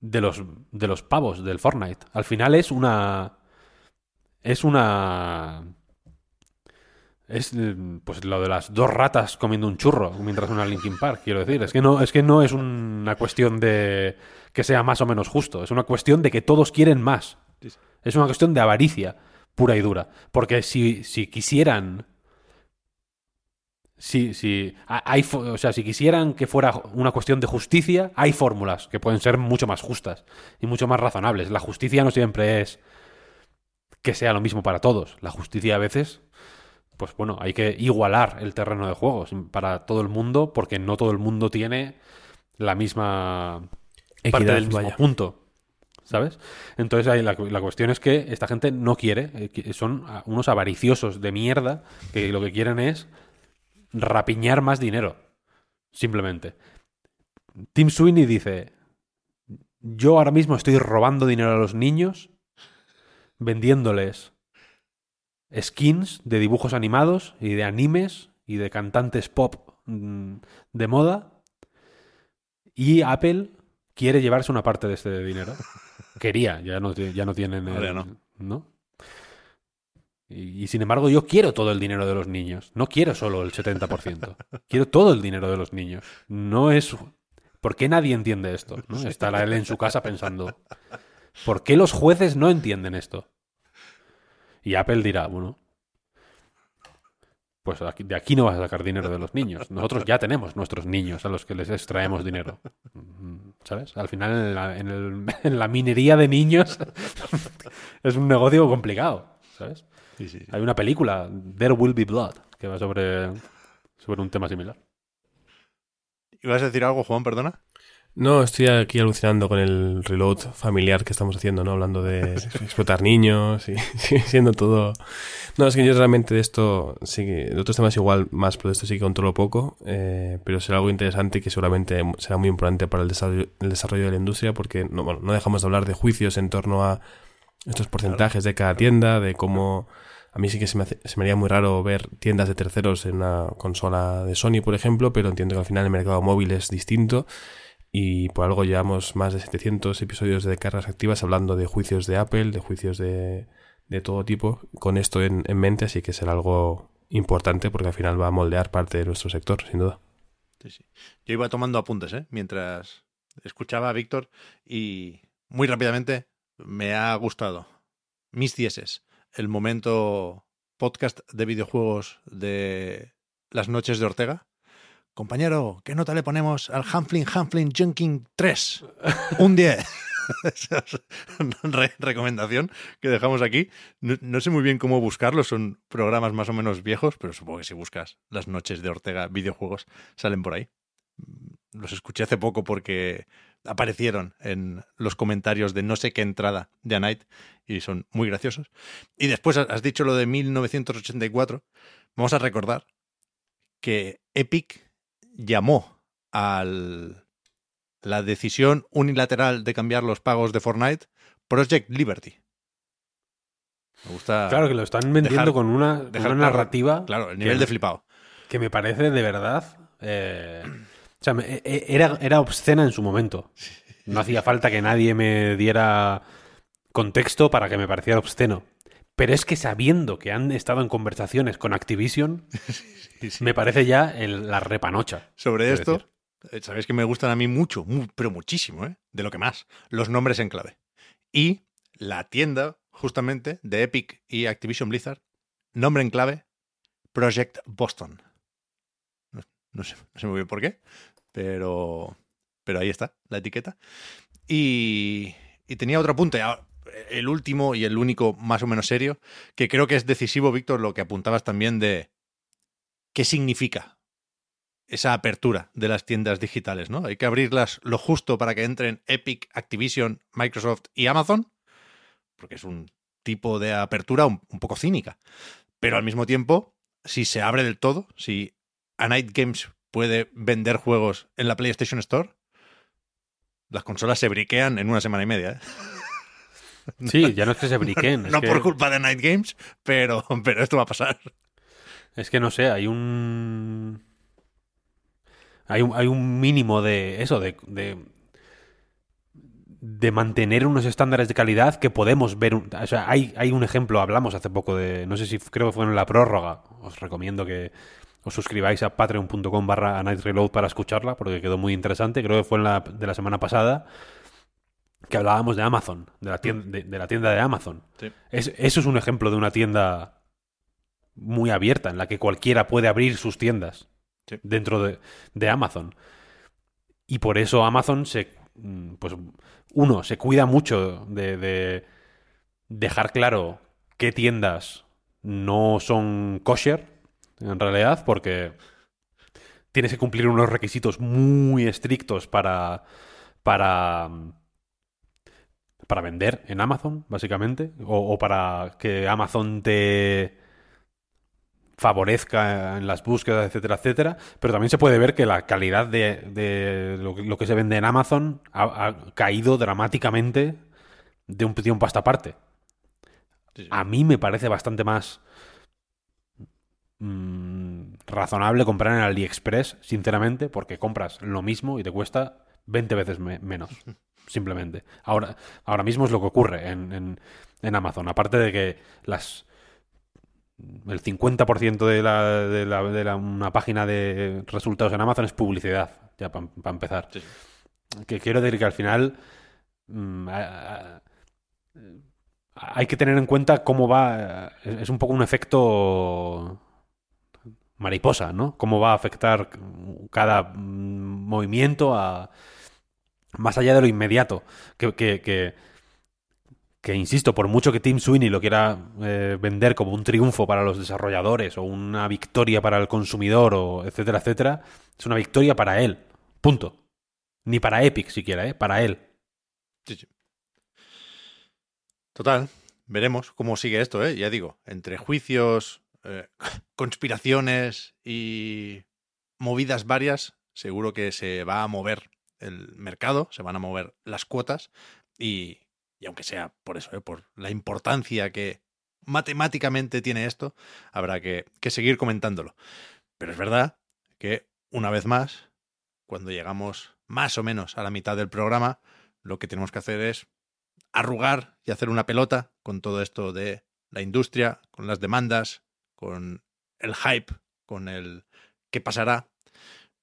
de los, de los pavos del Fortnite. Al final es una... Es una... Es eh, pues lo de las dos ratas comiendo un churro mientras una Linkin Park, quiero decir. Es que no, es que no es una cuestión de que sea más o menos justo. Es una cuestión de que todos quieren más. Es una cuestión de avaricia pura y dura. Porque si, si quisieran. Si, si, ha- hay, o sea, si quisieran que fuera una cuestión de justicia, hay fórmulas que pueden ser mucho más justas y mucho más razonables. La justicia no siempre es que sea lo mismo para todos. La justicia a veces, pues bueno, hay que igualar el terreno de juego para todo el mundo porque no todo el mundo tiene la misma parte del mismo vaya. punto. ¿Sabes? Entonces ahí la, la cuestión es que esta gente no quiere, eh, son unos avariciosos de mierda que lo que quieren es rapiñar más dinero. Simplemente. Tim Sweeney dice, yo ahora mismo estoy robando dinero a los niños, vendiéndoles skins de dibujos animados y de animes y de cantantes pop mm, de moda. Y Apple quiere llevarse una parte de este dinero. Quería, ya no, ya no tienen el- Ahora ya no. ¿no? Y, y sin embargo, yo quiero todo el dinero de los niños. No quiero solo el 70%. quiero todo el dinero de los niños. No es. ¿Por qué nadie entiende esto? ¿no? Estará él en su casa pensando. ¿Por qué los jueces no entienden esto? Y Apple dirá, bueno. Pues aquí- de aquí no vas a sacar dinero de los niños. Nosotros ya tenemos nuestros niños a los que les extraemos dinero. Mm, ¿Sabes? Al final, en la, en el- en la minería de niños es un negocio complicado. ¿Sabes? Sí, sí, sí. Hay una película, There Will Be Blood, que va sobre, sobre un tema similar. ¿Ibas a decir algo, Juan, perdona? No, estoy aquí alucinando con el reload familiar que estamos haciendo, ¿no? Hablando de explotar niños y siendo todo... No, es que yo realmente de esto, sí que de otros temas igual más, pero de esto sí que controlo poco, eh, pero será algo interesante y que seguramente será muy importante para el desarrollo, el desarrollo de la industria porque no, bueno, no dejamos de hablar de juicios en torno a estos porcentajes de cada tienda, de cómo... A mí sí que se me, hace- se me haría muy raro ver tiendas de terceros en una consola de Sony, por ejemplo, pero entiendo que al final el mercado móvil es distinto y por algo llevamos más de 700 episodios de cargas activas hablando de juicios de Apple, de juicios de, de todo tipo, con esto en, en mente, así que será algo importante porque al final va a moldear parte de nuestro sector, sin duda. Sí, sí. Yo iba tomando apuntes, ¿eh? Mientras escuchaba a Víctor y muy rápidamente me ha gustado. Mis dieces. El momento podcast de videojuegos de las noches de Ortega. Compañero, ¿qué nota le ponemos al Humpling Humpling Junking 3? Un 10. Esa es una re- recomendación que dejamos aquí. No, sé muy bien cómo buscarlo, son programas más o menos viejos, pero supongo que si buscas las noches de Ortega videojuegos salen por ahí. Los escuché hace poco porque aparecieron en los comentarios de no sé qué entrada de A Night y son muy graciosos. Y después has dicho lo de 1984. Vamos a recordar que Epic llamó al la decisión unilateral de cambiar los pagos de Fortnite Project Liberty. Me gusta. Claro que lo están vendiendo dejar- con una, dejar una narrativa Claro, el nivel que- de flipado. que me parece de verdad. eh, o sea, me- e- e- era, era obscena en su momento. No hacía falta que nadie me diera contexto para que me pareciera obsceno. Pero es que sabiendo que han estado en conversaciones con Activision, me parece ya el- la repanocha. Sobre esto, decir. eh, sabéis que me gustan a mí mucho, mu- pero muchísimo, ¿eh? De lo que más. Los nombres en clave. Y la tienda, justamente, de Epic y Activision Blizzard, nombre en clave, Project Boston. No, no sé, no sé muy bien por qué, pero, pero ahí está la etiqueta. Y, y tenía otro apunte, ah, el último y el único más o menos serio, que creo que es decisivo, Víctor, lo que apuntabas también de qué significa esa apertura de las tiendas digitales, ¿no? Hay que abrirlas lo justo para que entren Epic, Activision, Microsoft y Amazon, porque es un tipo de apertura un, poco cínica. Pero al mismo tiempo, si se abre del todo, si A Night Games puede vender juegos en la PlayStation Store, las consolas se briquean en una semana y media. ¿eh? Sí, ya no es que se briquen. es no que- por culpa de Night Games, pero, pero esto va a pasar. Es que no sé, hay un. Hay un, hay un mínimo de eso, de, de. de mantener unos estándares de calidad que podemos ver. un- o sea, hay, hay un ejemplo, hablamos hace poco de. No sé si creo que fue en la prórroga. Os recomiendo que os suscribáis a patreon.com barra Night Reload para escucharla, porque quedó muy interesante. Creo que fue en la, de la semana pasada. Que hablábamos de Amazon, de la tienda de, de la tienda de Amazon. Sí. Es- eso es un ejemplo de una tienda muy abierta, en la que cualquiera puede abrir sus tiendas Sí. dentro de, de Amazon. Y por eso Amazon se. mm, Pues uno, se cuida mucho de, de dejar claro qué tiendas no son kosher, en realidad, porque tienes que cumplir unos requisitos muy estrictos para. para. Para vender en Amazon, básicamente. O, o para que Amazon te favorezca en las búsquedas, etcétera, etcétera. Pero también se puede ver que la calidad de, de lo, que- lo que se vende en Amazon ha, ha caído dramáticamente de un tiempo a esta parte. Sí, sí. A mí me parece bastante más mm, razonable comprar en AliExpress, sinceramente, porque compras lo mismo y te cuesta 20 veces me- menos, simplemente. Ahora, ahora mismo es lo que ocurre en, en- en Amazon. Aparte de que las el 50% de, la, de, la, de la- una página de resultados en Amazon es publicidad, ya para empezar. Sí. Que quiero decir que al final mm, a- a- hay que tener en cuenta cómo va. Es es un poco un efecto mariposa, ¿no? Cómo va a afectar cada mm, movimiento a más allá de lo inmediato. Que, que, insisto, por mucho que Tim Sweeney lo quiera eh, vender como un triunfo para los desarrolladores o una victoria para el consumidor o etcétera, etcétera, es una victoria para él. Punto. Ni para Epic siquiera, ¿eh? Para él. Sí, sí. Total, veremos cómo sigue esto, ¿eh? Ya digo, entre juicios, eh, conspiraciones y movidas varias, seguro que se va a mover el mercado, se van a mover las cuotas y, y aunque sea por eso, ¿eh? por la importancia que matemáticamente tiene esto, habrá que, que seguir comentándolo. Pero es verdad que, una vez más, cuando llegamos más o menos a la mitad del programa, lo que tenemos que hacer es arrugar y hacer una pelota con todo esto de la industria, con las demandas, con el hype, con el qué pasará.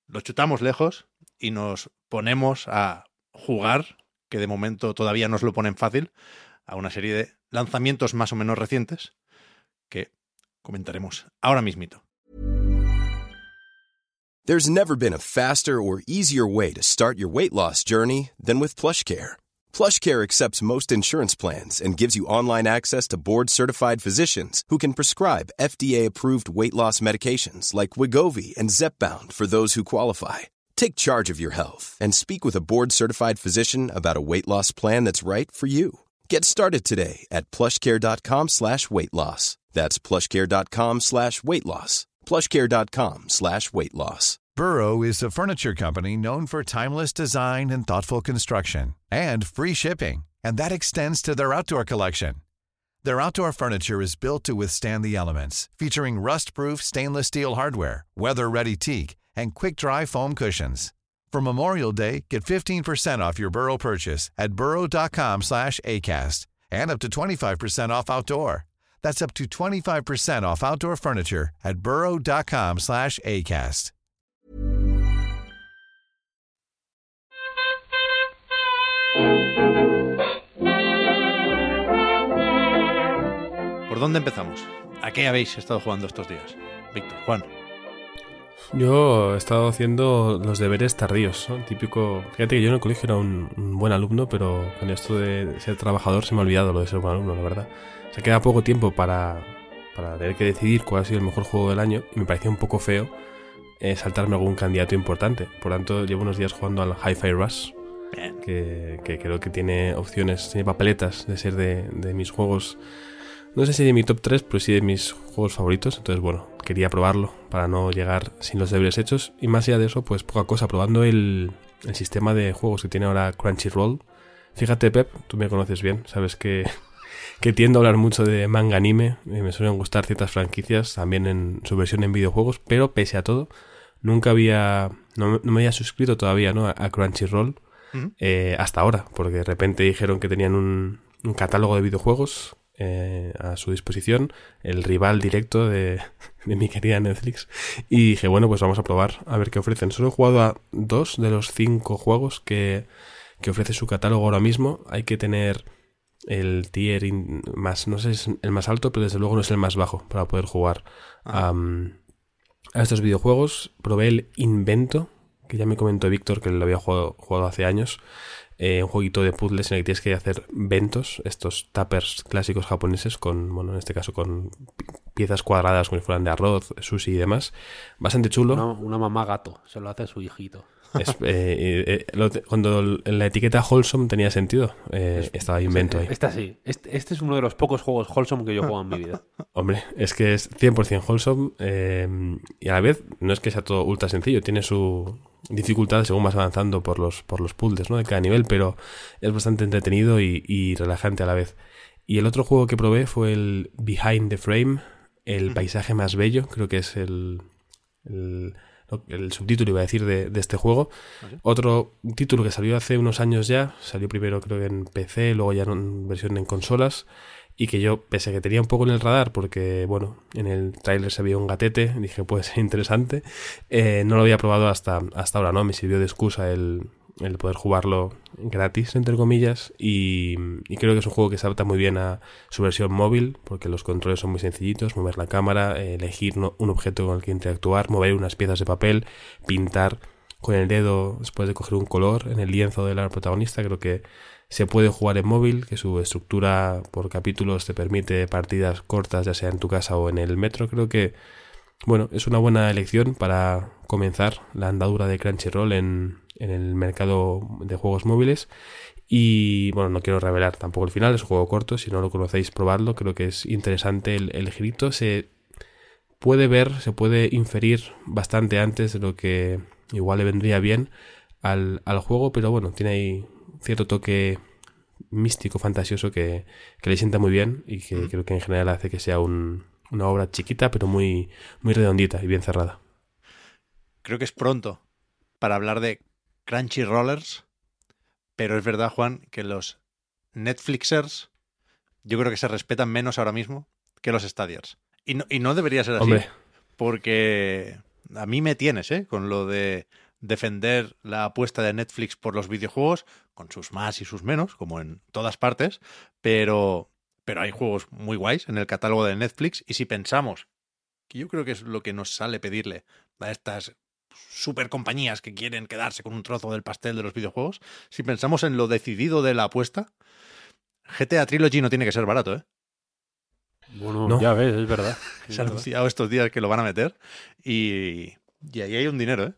Lo chutamos lejos y nos ponemos a jugar, que de momento todavía nos lo ponen fácil, a una serie de lanzamientos más o menos recientes que comentaremos ahora mismito. There's never been a faster or easier way to start your weight loss journey than with PlushCare. PlushCare accepts most insurance plans and gives you online access to board-certified physicians who can prescribe FDA-approved weight loss medications like Wigovi and Zepbound for those who qualify. Take charge of your health and speak with a board-certified physician about a weight loss plan that's right for you. Get started today at plushcare.com slash weight loss. That's plushcare.com slash weight loss. plushcare.com slash weight loss. Burrow is a furniture company known for timeless design and thoughtful construction and free shipping, and that extends to their outdoor collection. Their outdoor furniture is built to withstand the elements, featuring rust-proof stainless steel hardware, weather-ready teak, and quick-dry foam cushions. For Memorial Day, get 15% off your Burrow purchase at burrow.com slash ACAST and up to 25% off outdoor. That's up to 25% off outdoor furniture at burrow.com slash ACAST. ¿Por dónde empezamos? ¿A qué habéis estado jugando estos días? Víctor, Juan. Yo he estado haciendo los deberes tardíos, ¿no? Típico. Fíjate que yo en el colegio era un, un buen alumno, pero con esto de ser trabajador se me ha olvidado lo de ser buen alumno, la verdad. Se queda poco tiempo para, para tener que decidir cuál ha sido el mejor juego del año y me parecía un poco feo eh, saltarme algún candidato importante. Por tanto, llevo unos días jugando al Hi-Fi Rush, que, que creo que tiene opciones, tiene papeletas de ser de, de mis juegos no sé si de mi top 3, pero sí de mis juegos favoritos. Entonces, bueno, quería probarlo para no llegar sin los deberes hechos. Y más allá de eso, pues poca cosa. Probando el, el sistema de juegos que tiene ahora Crunchyroll. Fíjate, Pep, tú me conoces bien. Sabes que, que tiendo a hablar mucho de manga anime. Y me suelen gustar ciertas franquicias, también en su versión en videojuegos. Pero pese a todo, nunca había. No, no me había suscrito todavía ¿no? a, a Crunchyroll. eh, hasta ahora, porque de repente dijeron que tenían un, un catálogo de videojuegos eh, a su disposición, el rival directo de, de, mi querida Netflix. Y dije, bueno, pues vamos a probar a ver qué ofrecen. Solo he jugado a dos de los cinco juegos que, que ofrece su catálogo ahora mismo. Hay que tener el tier in, más, no sé es el más alto, pero desde luego no es el más bajo para poder jugar um, a estos videojuegos. Probé el Invento, que ya me comentó Víctor que lo había jugado, jugado hace años. Eh, un jueguito de puzzles en el que tienes que hacer ventos, estos tappers clásicos japoneses, con, bueno, en este caso con piezas cuadradas como si fueran de arroz, sushi y demás. Bastante chulo. Una, una mamá gato, se lo hace a su hijito. Es, eh, eh, lo, cuando la etiqueta wholesome tenía sentido, eh, estaba invento ahí. Esta sí. Este, este, es uno de los pocos juegos wholesome que yo jugado en mi vida. Hombre, es que es 100% wholesome eh, y a la vez no es que sea todo ultra sencillo, tiene su dificultad según vas avanzando por los, por los puzzles ¿no? de cada nivel, pero es bastante entretenido y, y, relajante a la vez. Y el otro juego que probé fue el Behind the Frame, el paisaje más bello, creo que es el, el el subtítulo iba a decir de, de este juego. ¿Vale? Otro título que salió hace unos años ya, salió primero creo que en PC, luego ya en versión en consolas, y que yo, pese a que tenía un poco en el radar, porque bueno, en el tráiler se veía un gatete, dije puede ser interesante, eh, no lo había probado hasta, hasta ahora, ¿no? Me sirvió de excusa el, el poder jugarlo gratis, entre comillas, y, y, creo que es un juego que se adapta muy bien a su versión móvil, porque los controles son muy sencillitos, mover la cámara, elegir un objeto con el que interactuar, mover unas piezas de papel, pintar con el dedo después de coger un color en el lienzo del protagonista, creo que se puede jugar en móvil, que su estructura por capítulos te permite partidas cortas, ya sea en tu casa o en el metro, creo que bueno, es una buena elección para comenzar la andadura de Crunchyroll en, en el mercado de juegos móviles. Y bueno, no quiero revelar tampoco el final, es un juego corto, si no lo conocéis, probadlo, creo que es interesante el, el girito, se puede ver, se puede inferir bastante antes de lo que igual le vendría bien al, al juego, pero bueno, tiene ahí cierto toque místico, fantasioso que, que le sienta muy bien y que creo que en general hace que sea un, una obra chiquita pero muy, muy redondita y bien cerrada. Creo que es pronto para hablar de Crunchyrollers, pero es verdad, Juan, que los Netflixers yo creo que se respetan menos ahora mismo que los Stadiers. Y no, y no debería ser así. Hombre. Porque a mí me tienes, ¿eh? Con lo de defender la apuesta de Netflix por los videojuegos, con sus más y sus menos, como en todas partes, pero, pero hay juegos muy guays en el catálogo de Netflix y si pensamos, que yo creo que es lo que nos sale pedirle a estas super compañías que quieren quedarse con un trozo del pastel de los videojuegos, si pensamos en lo decidido de la apuesta, GTA Trilogy no tiene que ser barato, ¿eh? Bueno, No. ya ves, es verdad. Es Se ha anunciado estos días que lo van a meter y, y ahí hay un dinero, ¿eh?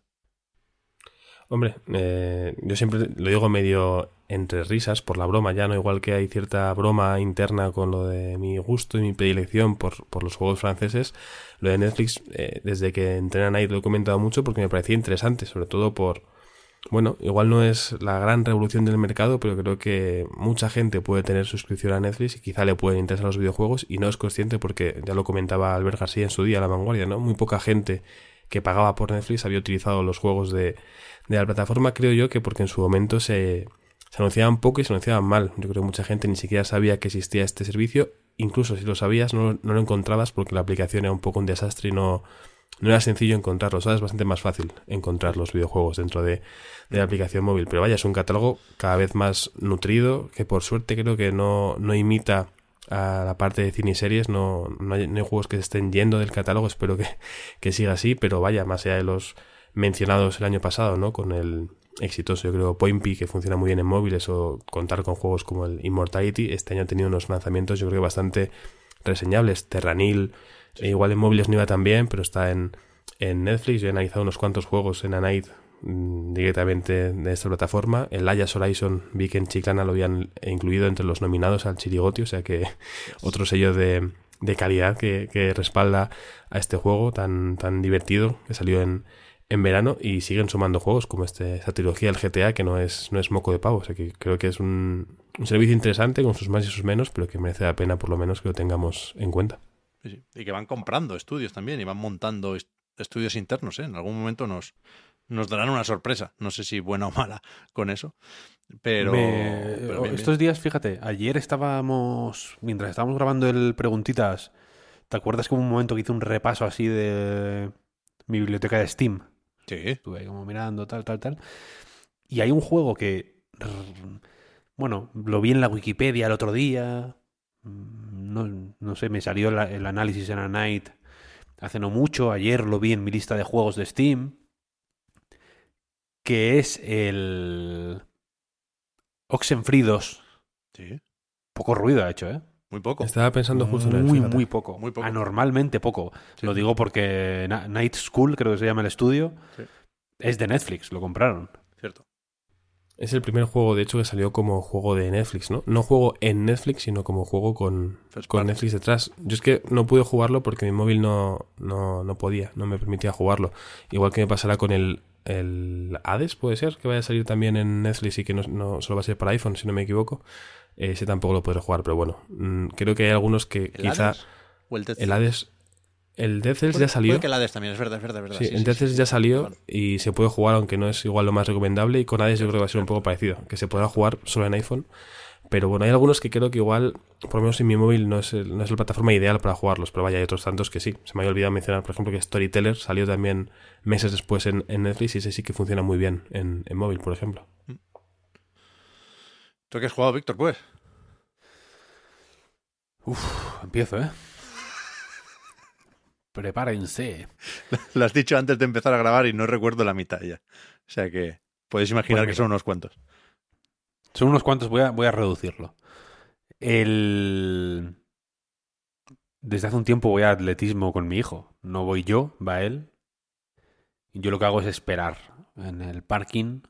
Hombre, eh, yo siempre lo digo medio entre risas por la broma, ya no igual que hay cierta broma interna con lo de mi gusto y mi predilección por, por los juegos franceses, lo de Netflix, eh, desde que entré en ahí lo he comentado mucho porque me parecía interesante, sobre todo por, bueno, igual no es la gran revolución del mercado, pero creo que mucha gente puede tener suscripción a Netflix y quizá le pueden interesar los videojuegos y no es consciente porque ya lo comentaba Albert García en su día, La Vanguardia, ¿no? Muy poca gente que pagaba por Netflix había utilizado los juegos de, de la plataforma, creo yo que porque en su momento se, se anunciaban poco y se anunciaban mal. Yo creo que mucha gente ni siquiera sabía que existía este servicio, incluso si lo sabías no, no lo encontrabas porque la aplicación era un poco un desastre y no, no era sencillo encontrarlo, ¿sabes? Es bastante más fácil encontrar los videojuegos dentro de, de la aplicación móvil. Pero vaya, es un catálogo cada vez más nutrido, que por suerte creo que no, no imita a la parte de cine y series, no, no, hay, no hay juegos que se estén yendo del catálogo, espero que, que siga así, pero vaya, más allá de los mencionados el año pasado, ¿no? Con el exitoso, yo creo, Point P, que funciona muy bien en móviles, o contar con juegos como el Immortality, este año ha tenido unos lanzamientos, yo creo, bastante reseñables. Terranil, e igual en móviles no iba tan bien, pero está en, en Netflix. Yo he analizado unos cuantos juegos en A Night mm, directamente de esta plataforma. El Ayas Horizon vi que en Chiclana lo habían incluido entre los nominados al Chirigoti, o sea que otro sello de, de calidad que, que respalda a este juego tan, tan divertido que salió en, en verano y siguen sumando juegos como este, esta trilogía del GTA que no es, no es moco de pavo. O sea que creo que es un, un servicio interesante con sus más y sus menos, pero que merece la pena por lo menos que lo tengamos en cuenta. Sí, sí. Y que van comprando estudios también y van montando est- estudios internos, ¿eh? En algún momento nos, nos darán una sorpresa. No sé si buena o mala con eso. Pero, Me- pero bien, estos bien. días, fíjate, ayer estábamos, mientras estábamos grabando el Preguntitas, ¿te acuerdas que hubo un momento que hice un repaso así de mi biblioteca de Steam? Sí, Estuve ahí como mirando, tal, tal, tal. Y hay un juego que, bueno, lo vi en la Wikipedia el otro día. mm, No, no sé, me salió la- el análisis en a Night hace no mucho. Ayer lo vi en mi lista de juegos de Steam. Que es el Oxenfree 2. sí. Poco ruido ha hecho, ¿eh? Muy poco. Estaba pensando justo en él. muy, muy poco. Muy poco. Anormalmente poco. Sí. Lo digo porque Night School, creo que se llama el estudio, Sí. es de Netflix, lo compraron. Cierto. Es el primer juego, de hecho, que salió como juego de Netflix, ¿no? No juego en Netflix, sino como juego con, con. Netflix detrás. Yo es que no pude jugarlo porque mi móvil no, no, no podía, no me permitía jugarlo. Igual que me pasará con el, el Hades, puede ser, que vaya a salir también en Netflix y que no, no solo va a ser para iPhone, si no me equivoco. Ese tampoco lo podré jugar, pero bueno, mm, creo que hay algunos que ¿El quizá... Hades? ¿O el Death El? Hades... El Death Cells Puede- ya salió. puede que el Hades también, es verdad, es verdad, es verdad. Sí, Sí, en sí, Death sí, Cells sí. ya salió y se puede jugar, aunque no es igual lo más recomendable. Y con Hades yo creo que va a ser un poco parecido, que se podrá jugar solo en iPhone. Pero bueno, hay algunos que creo que igual, por lo menos en mi móvil, no es, el- no es la plataforma ideal para jugarlos. Pero vaya, hay otros tantos que sí. Se me había olvidado mencionar, por ejemplo, que Storyteller salió también meses después en, en Netflix y ese sí que funciona muy bien en, en móvil, por ejemplo. ¿Tú qué has jugado, Víctor? Pues Empiezo, ¿eh? Prepárense. lo has dicho antes de empezar a grabar y no recuerdo la mitad ya. O sea que podéis imaginar que son unos cuantos. Son unos cuantos, voy a, voy a reducirlo. El... Desde hace un tiempo voy a atletismo con mi hijo. No voy yo, va él. Y yo lo que hago es esperar en el parking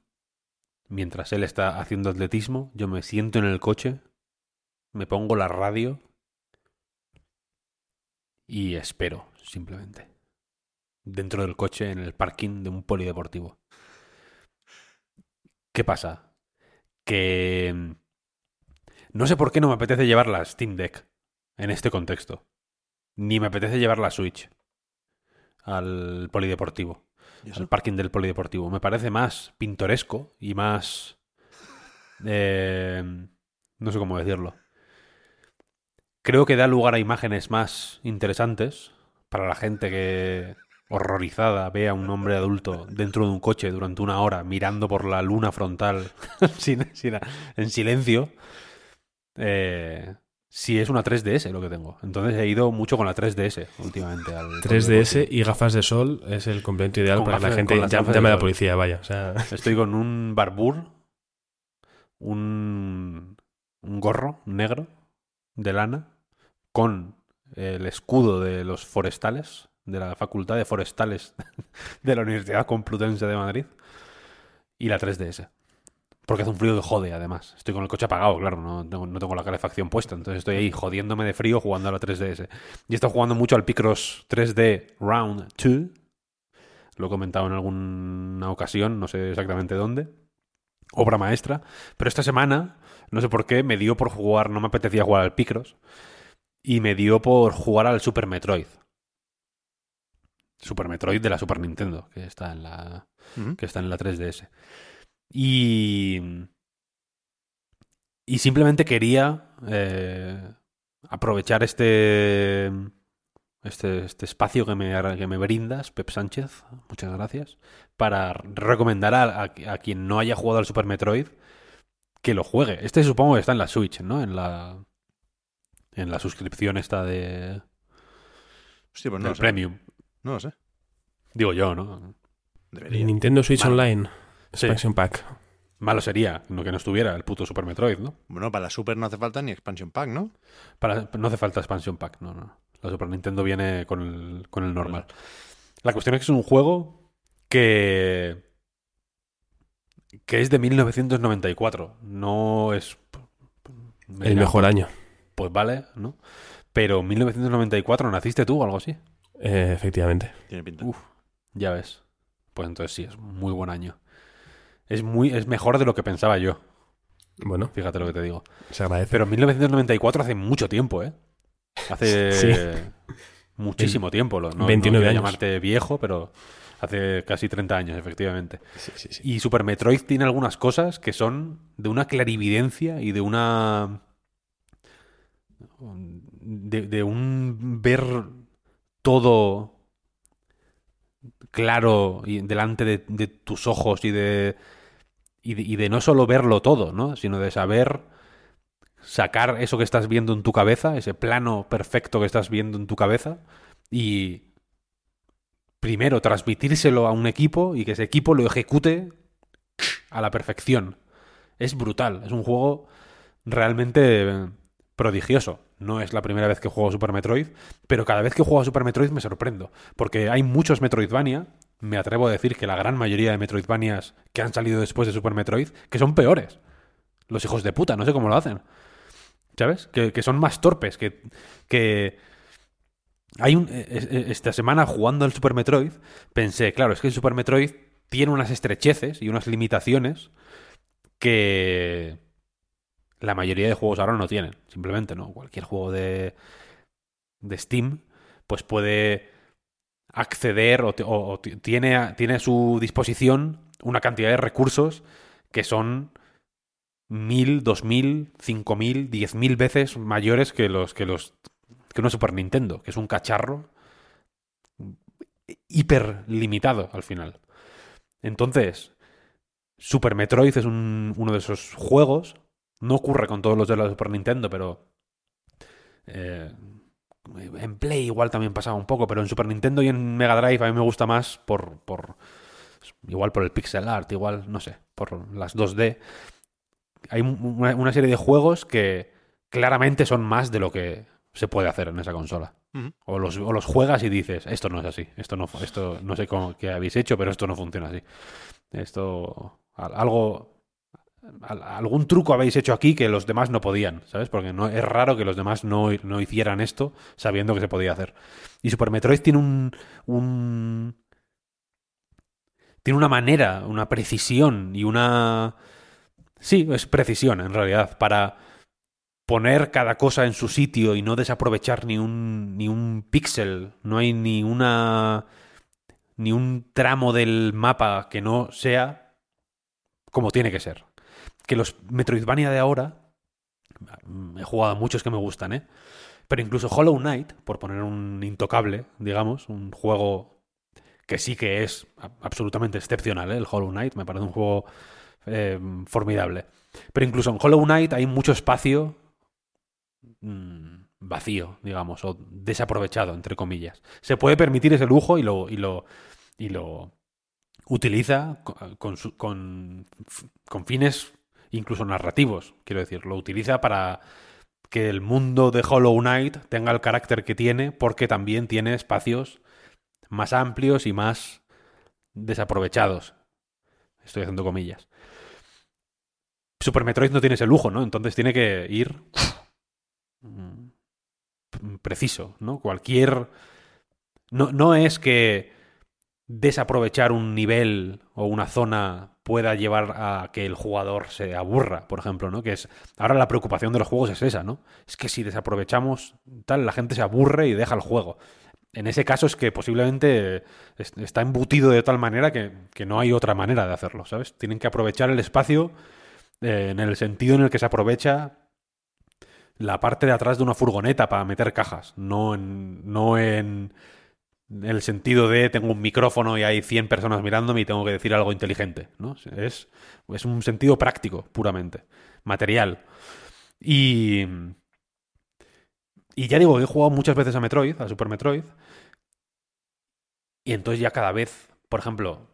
mientras él está haciendo atletismo, yo me siento en el coche, me pongo la radio y espero, simplemente. Dentro del coche, en el parking de un polideportivo. ¿Qué pasa? Que mm, no sé por qué no me apetece llevar la Steam Deck en este contexto. Ni me apetece llevar la Switch al polideportivo. Al parking del polideportivo. Me parece más pintoresco y más... eh, no sé cómo decirlo. Creo que da lugar a imágenes más interesantes para la gente que horrorizada ve a un hombre adulto dentro de un coche durante una hora mirando por la luna frontal sin- sin- en silencio. Eh, si es una 3DS lo que tengo. Entonces he ido mucho con la 3DS últimamente. Al 3DS y gafas de sol es el complemento ideal Con para que la gente llame, a la policía, vaya. O sea, Estoy con un barbur, un, un gorro negro de lana, con el escudo de los forestales, de la Facultad de Forestales de la Universidad Complutense de Madrid, y la 3DS. Porque hace un frío que jode, además. Estoy con el coche apagado, claro, no tengo, no tengo la calefacción puesta, entonces estoy ahí jodiéndome de frío jugando a la 3DS. Y he estado jugando mucho al Picross 3D Round 2. Lo he comentado en alguna ocasión, no sé exactamente dónde. Obra maestra. Pero esta semana, no sé por qué, me dio por jugar, no me apetecía jugar al Picross. Y me dio por jugar al Super Metroid. Super Metroid de la Super Nintendo, que está en la, que está en la 3DS. Y. Y simplemente quería eh, aprovechar este, este. Este espacio que me, que me brindas, Pep Sánchez, muchas gracias, para recomendar a, a- a quien no haya jugado al Super Metroid que lo juegue. Este supongo que está en la Switch, ¿no? En la. En la suscripción esta de. Hostia, pues no del lo sé. Premium. No lo sé. Digo yo, ¿no? Debería. Nintendo Switch Vale. Online, Sí. Expansion Pack. Malo sería no que no estuviera el puto Super Metroid, ¿no? Bueno, para la Super no hace falta ni expansion pack, ¿no? Para, no hace falta expansion pack, no, no. La Super Nintendo viene con el, con el normal. La cuestión es que es un juego que. que es de 1994. No es. me El mejor año. Pues vale, ¿no? Pero 1994, ¿naciste tú o algo así? Eh, efectivamente. Tiene pinta. Uf, ya ves. Pues entonces sí, es muy buen año. Es, muy, es mejor de lo que pensaba yo, Bueno, fíjate lo que te digo. se agradece. Pero 1994 hace mucho tiempo, ¿eh? Hace Sí. muchísimo tiempo. lo- No, 29 no años. llamarte viejo, pero hace casi 30 años, efectivamente. Sí, sí, sí. Y Super Metroid tiene algunas cosas que son de una clarividencia y de una... De, de un ver todo claro y delante de, tus ojos y de, y de y de no solo verlo todo, ¿no? Sino de saber sacar eso que estás viendo en tu cabeza, ese plano perfecto que estás viendo en tu cabeza y primero transmitírselo a un equipo y que ese equipo lo ejecute a la perfección. Es brutal, es un juego realmente prodigioso. No es la primera vez que juego Super Metroid, pero cada vez que juego a Super Metroid me sorprendo, porque hay muchos Metroidvania, me atrevo a decir que la gran mayoría de Metroidvanias que han salido después de Super Metroid, que son peores. Los hijos de puta, no sé cómo lo hacen. ¿Sabes? Que, que son más torpes, que... que hay un, eh, eh, esta semana jugando al Super Metroid pensé, claro, es que el Super Metroid tiene unas estrecheces y unas limitaciones que la mayoría de juegos ahora no tienen. Simplemente, ¿no? Cualquier juego de, de Steam, pues puede acceder o, tiene, tiene a su disposición una cantidad de recursos que son mil, dos mil, cinco mil, diez mil veces mayores que los que los que una Super Nintendo, que es un cacharro hiper limitado al final. Entonces, Super Metroid es un- uno de esos juegos. No ocurre con todos los de la Super Nintendo, pero. eh, en Play igual también pasaba un poco, pero en Super Nintendo y en Mega Drive a mí me gusta más por. por igual por el pixel art, igual, no sé, por las 2D. Hay un- una, una serie de juegos que claramente son más de lo que se puede hacer en esa consola. O los, o los juegas y dices, esto no es así, esto no, esto no sé cómo, qué habéis hecho, pero esto no funciona así. Esto, al- algo, al- algún truco habéis hecho aquí que los demás no podían, ¿sabes? Porque no, es raro que los demás no, no hicieran esto sabiendo que se podía hacer. Y Super Metroid tiene un, un... Tiene una manera, una precisión y una... Sí, es precisión en realidad, para poner cada cosa en su sitio y no desaprovechar ni un, ni un píxel. No hay ni una... ni un tramo del mapa que no sea como tiene que ser que los Metroidvania de ahora, he jugado a muchos que me gustan, ¿eh? Pero incluso Hollow Knight, por poner un intocable, digamos, un juego que sí que es absolutamente excepcional, ¿eh? El Hollow Knight me parece un juego eh, formidable. Pero incluso en Hollow Knight hay mucho espacio mm, vacío, digamos, o desaprovechado, entre comillas. Se puede permitir ese lujo y lo, y lo, y lo utiliza con, con, con fines incluso narrativos, quiero decir, lo utiliza para que el mundo de Hollow Knight tenga el carácter que tiene, porque también tiene espacios más amplios y más desaprovechados. Estoy haciendo comillas. Super Metroid no tiene ese lujo, ¿no? Entonces tiene que ir mm, preciso, ¿no? Cualquier... No, no es que desaprovechar un nivel o una zona pueda llevar a que el jugador se aburra, por ejemplo, ¿no? Que es ahora la preocupación de los juegos es esa, ¿no? Es que si desaprovechamos tal, la gente se aburre y deja el juego. En ese caso es que posiblemente es- está embutido de tal manera que, que no hay otra manera de hacerlo, ¿sabes? Tienen que aprovechar el espacio eh, en el sentido en el que se aprovecha la parte de atrás de una furgoneta para meter cajas, no en, no en el sentido de tengo un micrófono y hay 100 personas mirándome y tengo que decir algo inteligente, ¿no? Es, es un sentido práctico, puramente, material. Y, y ya digo, he jugado muchas veces a Metroid, a Super Metroid, y entonces ya cada vez, por ejemplo,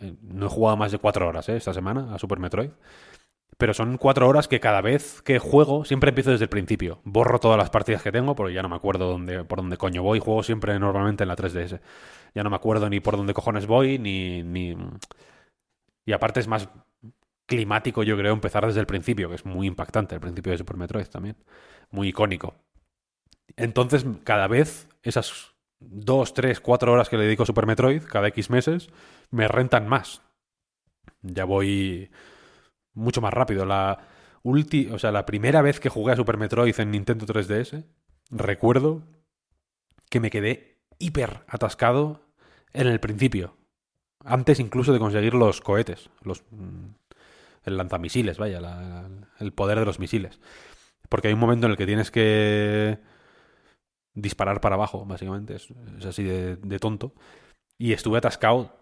eh, no he jugado más de cuatro horas ¿eh? esta semana a Super Metroid, pero son cuatro horas que cada vez que juego siempre empiezo desde el principio. Borro todas las partidas que tengo porque ya no me acuerdo dónde, por dónde coño voy. Juego siempre normalmente en la 3DS. Ya no me acuerdo ni por dónde cojones voy, ni, ni... Y aparte es más climático, yo creo, empezar desde el principio, que es muy impactante el principio de Super Metroid también. Muy icónico. Entonces, cada vez esas dos, tres, cuatro horas que le dedico a Super Metroid, cada X meses, me rentan más. Ya voy mucho más rápido. La ulti, o sea, la primera vez que jugué a Super Metroid en Nintendo 3DS, recuerdo que me quedé hiper atascado en el principio. Antes incluso de conseguir los cohetes, los mm, el lanzamisiles, vaya, la- el poder de los misiles. Porque hay un momento en el que tienes que disparar para abajo, básicamente, es, es así de, de tonto. Y estuve atascado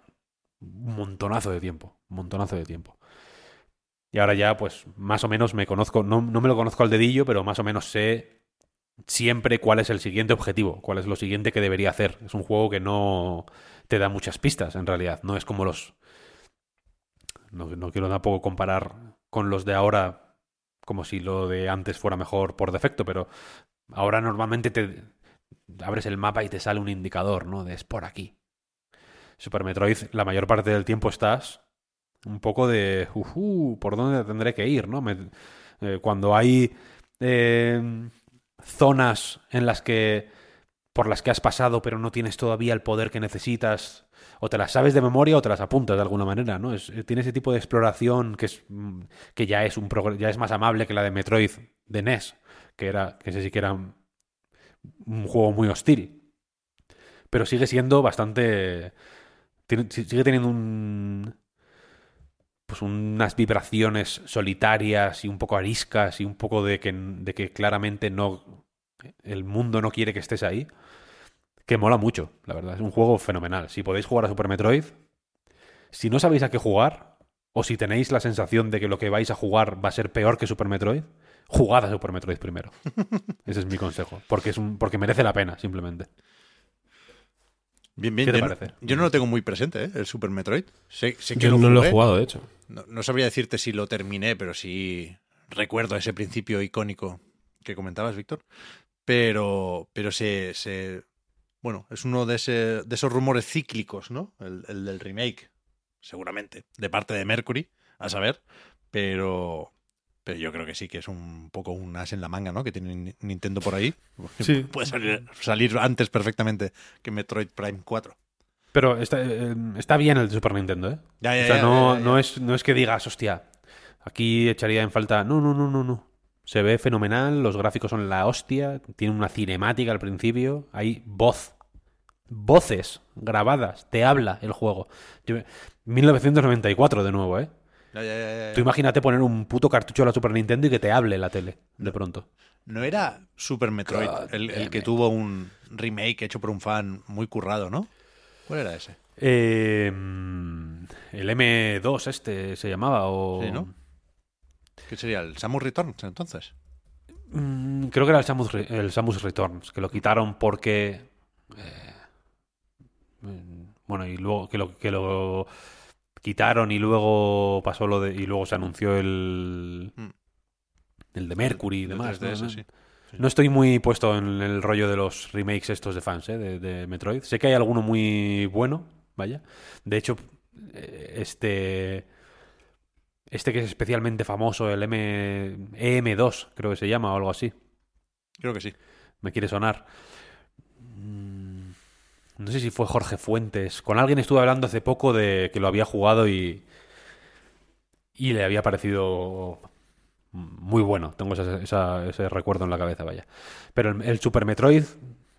un montonazo de tiempo, un montonazo de tiempo. Y ahora ya, pues, más o menos me conozco, no, no me lo conozco al dedillo, pero más o menos sé siempre cuál es el siguiente objetivo, cuál es lo siguiente que debería hacer. Es un juego que no te da muchas pistas, en realidad. No es como los... No, quiero tampoco comparar con los de ahora como si lo de antes fuera mejor por defecto, pero ahora normalmente te abres el mapa y te sale un indicador, ¿no? De es por aquí. Super Metroid, la mayor parte del tiempo estás un poco de, "Ujú, ¿por dónde tendré que ir, no? Me- eh, cuando hay eh, zonas en las que por las que has pasado pero no tienes todavía el poder que necesitas o te las sabes de memoria o te las apuntas de alguna manera, ¿no? Es, tiene ese tipo de exploración que es mm, que ya es un ya es más amable que la de Metroid de NES, que era que ese sí que era un, juego muy hostil. Pero sigue siendo bastante sigue teniendo un pues unas vibraciones solitarias y un poco ariscas y un poco de que, de que claramente no el mundo no quiere que estés ahí que mola mucho, la verdad. Es un juego fenomenal. Si podéis jugar a Super Metroid, si no sabéis a qué jugar, o si tenéis la sensación de que lo que vais a jugar va a ser peor que Super Metroid, jugad a Super Metroid primero. Ese es mi consejo. Porque, es un, porque merece la pena, simplemente. Bien, bien. ¿Qué te yo, no- parece? yo no lo tengo muy presente, ¿eh? El Super Metroid. Sé, sé que Yo lo no lo he jugado, de hecho. No, no sabría decirte si lo terminé, pero sí recuerdo ese principio icónico que comentabas, Víctor. Pero, pero se, se- Bueno, es uno de, ese- de esos rumores cíclicos, ¿no? El, el del remake, seguramente, de parte de Mercury, a saber, pero, pero yo creo que sí que es un poco un as en la manga, ¿no? Que tiene Ni- Nintendo por ahí. Sí. Puede salir, salir antes perfectamente que Metroid Prime 4. Pero está, eh, está bien el de Super Nintendo, ¿eh? Ya, ya, o sea, ya, no, es, no es que digas, hostia, aquí echaría en falta. No, no, no, no, no. Se ve fenomenal, los gráficos son la hostia, tiene una cinemática al principio, hay voz, voces grabadas, te habla el juego. Yo- 1994 de nuevo, ¿eh? Ya, ya, ya, ya, ya. Tú imagínate poner un puto cartucho de la Super Nintendo y que te hable la tele, de pronto. No era Super Metroid God el, que tuvo un remake hecho por un fan muy currado, ¿no? ¿Cuál era ese? Eh, el M2 este se llamaba, o... Sí, ¿no? ¿Qué sería? ¿El Samus Returns entonces? Mm, creo que era el Samus, Re- el Samus Returns, que lo quitaron porque. eh, mm, bueno, y luego que lo, que lo quitaron y luego pasó lo de. Y luego se anunció el. Mm. El de Mercury y demás. 3DS, ¿no? sí. No estoy muy puesto en el rollo de los remakes estos de fans, ¿eh? de, de Metroid. Sé que hay alguno muy bueno, vaya. De hecho, eh, este. Este que es especialmente famoso, el M, EM2, creo que se llama, o algo así. Creo que sí. Me quiere sonar. No sé si fue Jorge Fuentes. Con alguien estuve hablando hace poco de que lo había jugado y. Y le había parecido muy bueno. Tengo ese recuerdo en la cabeza, vaya. Pero el, Super Metroid,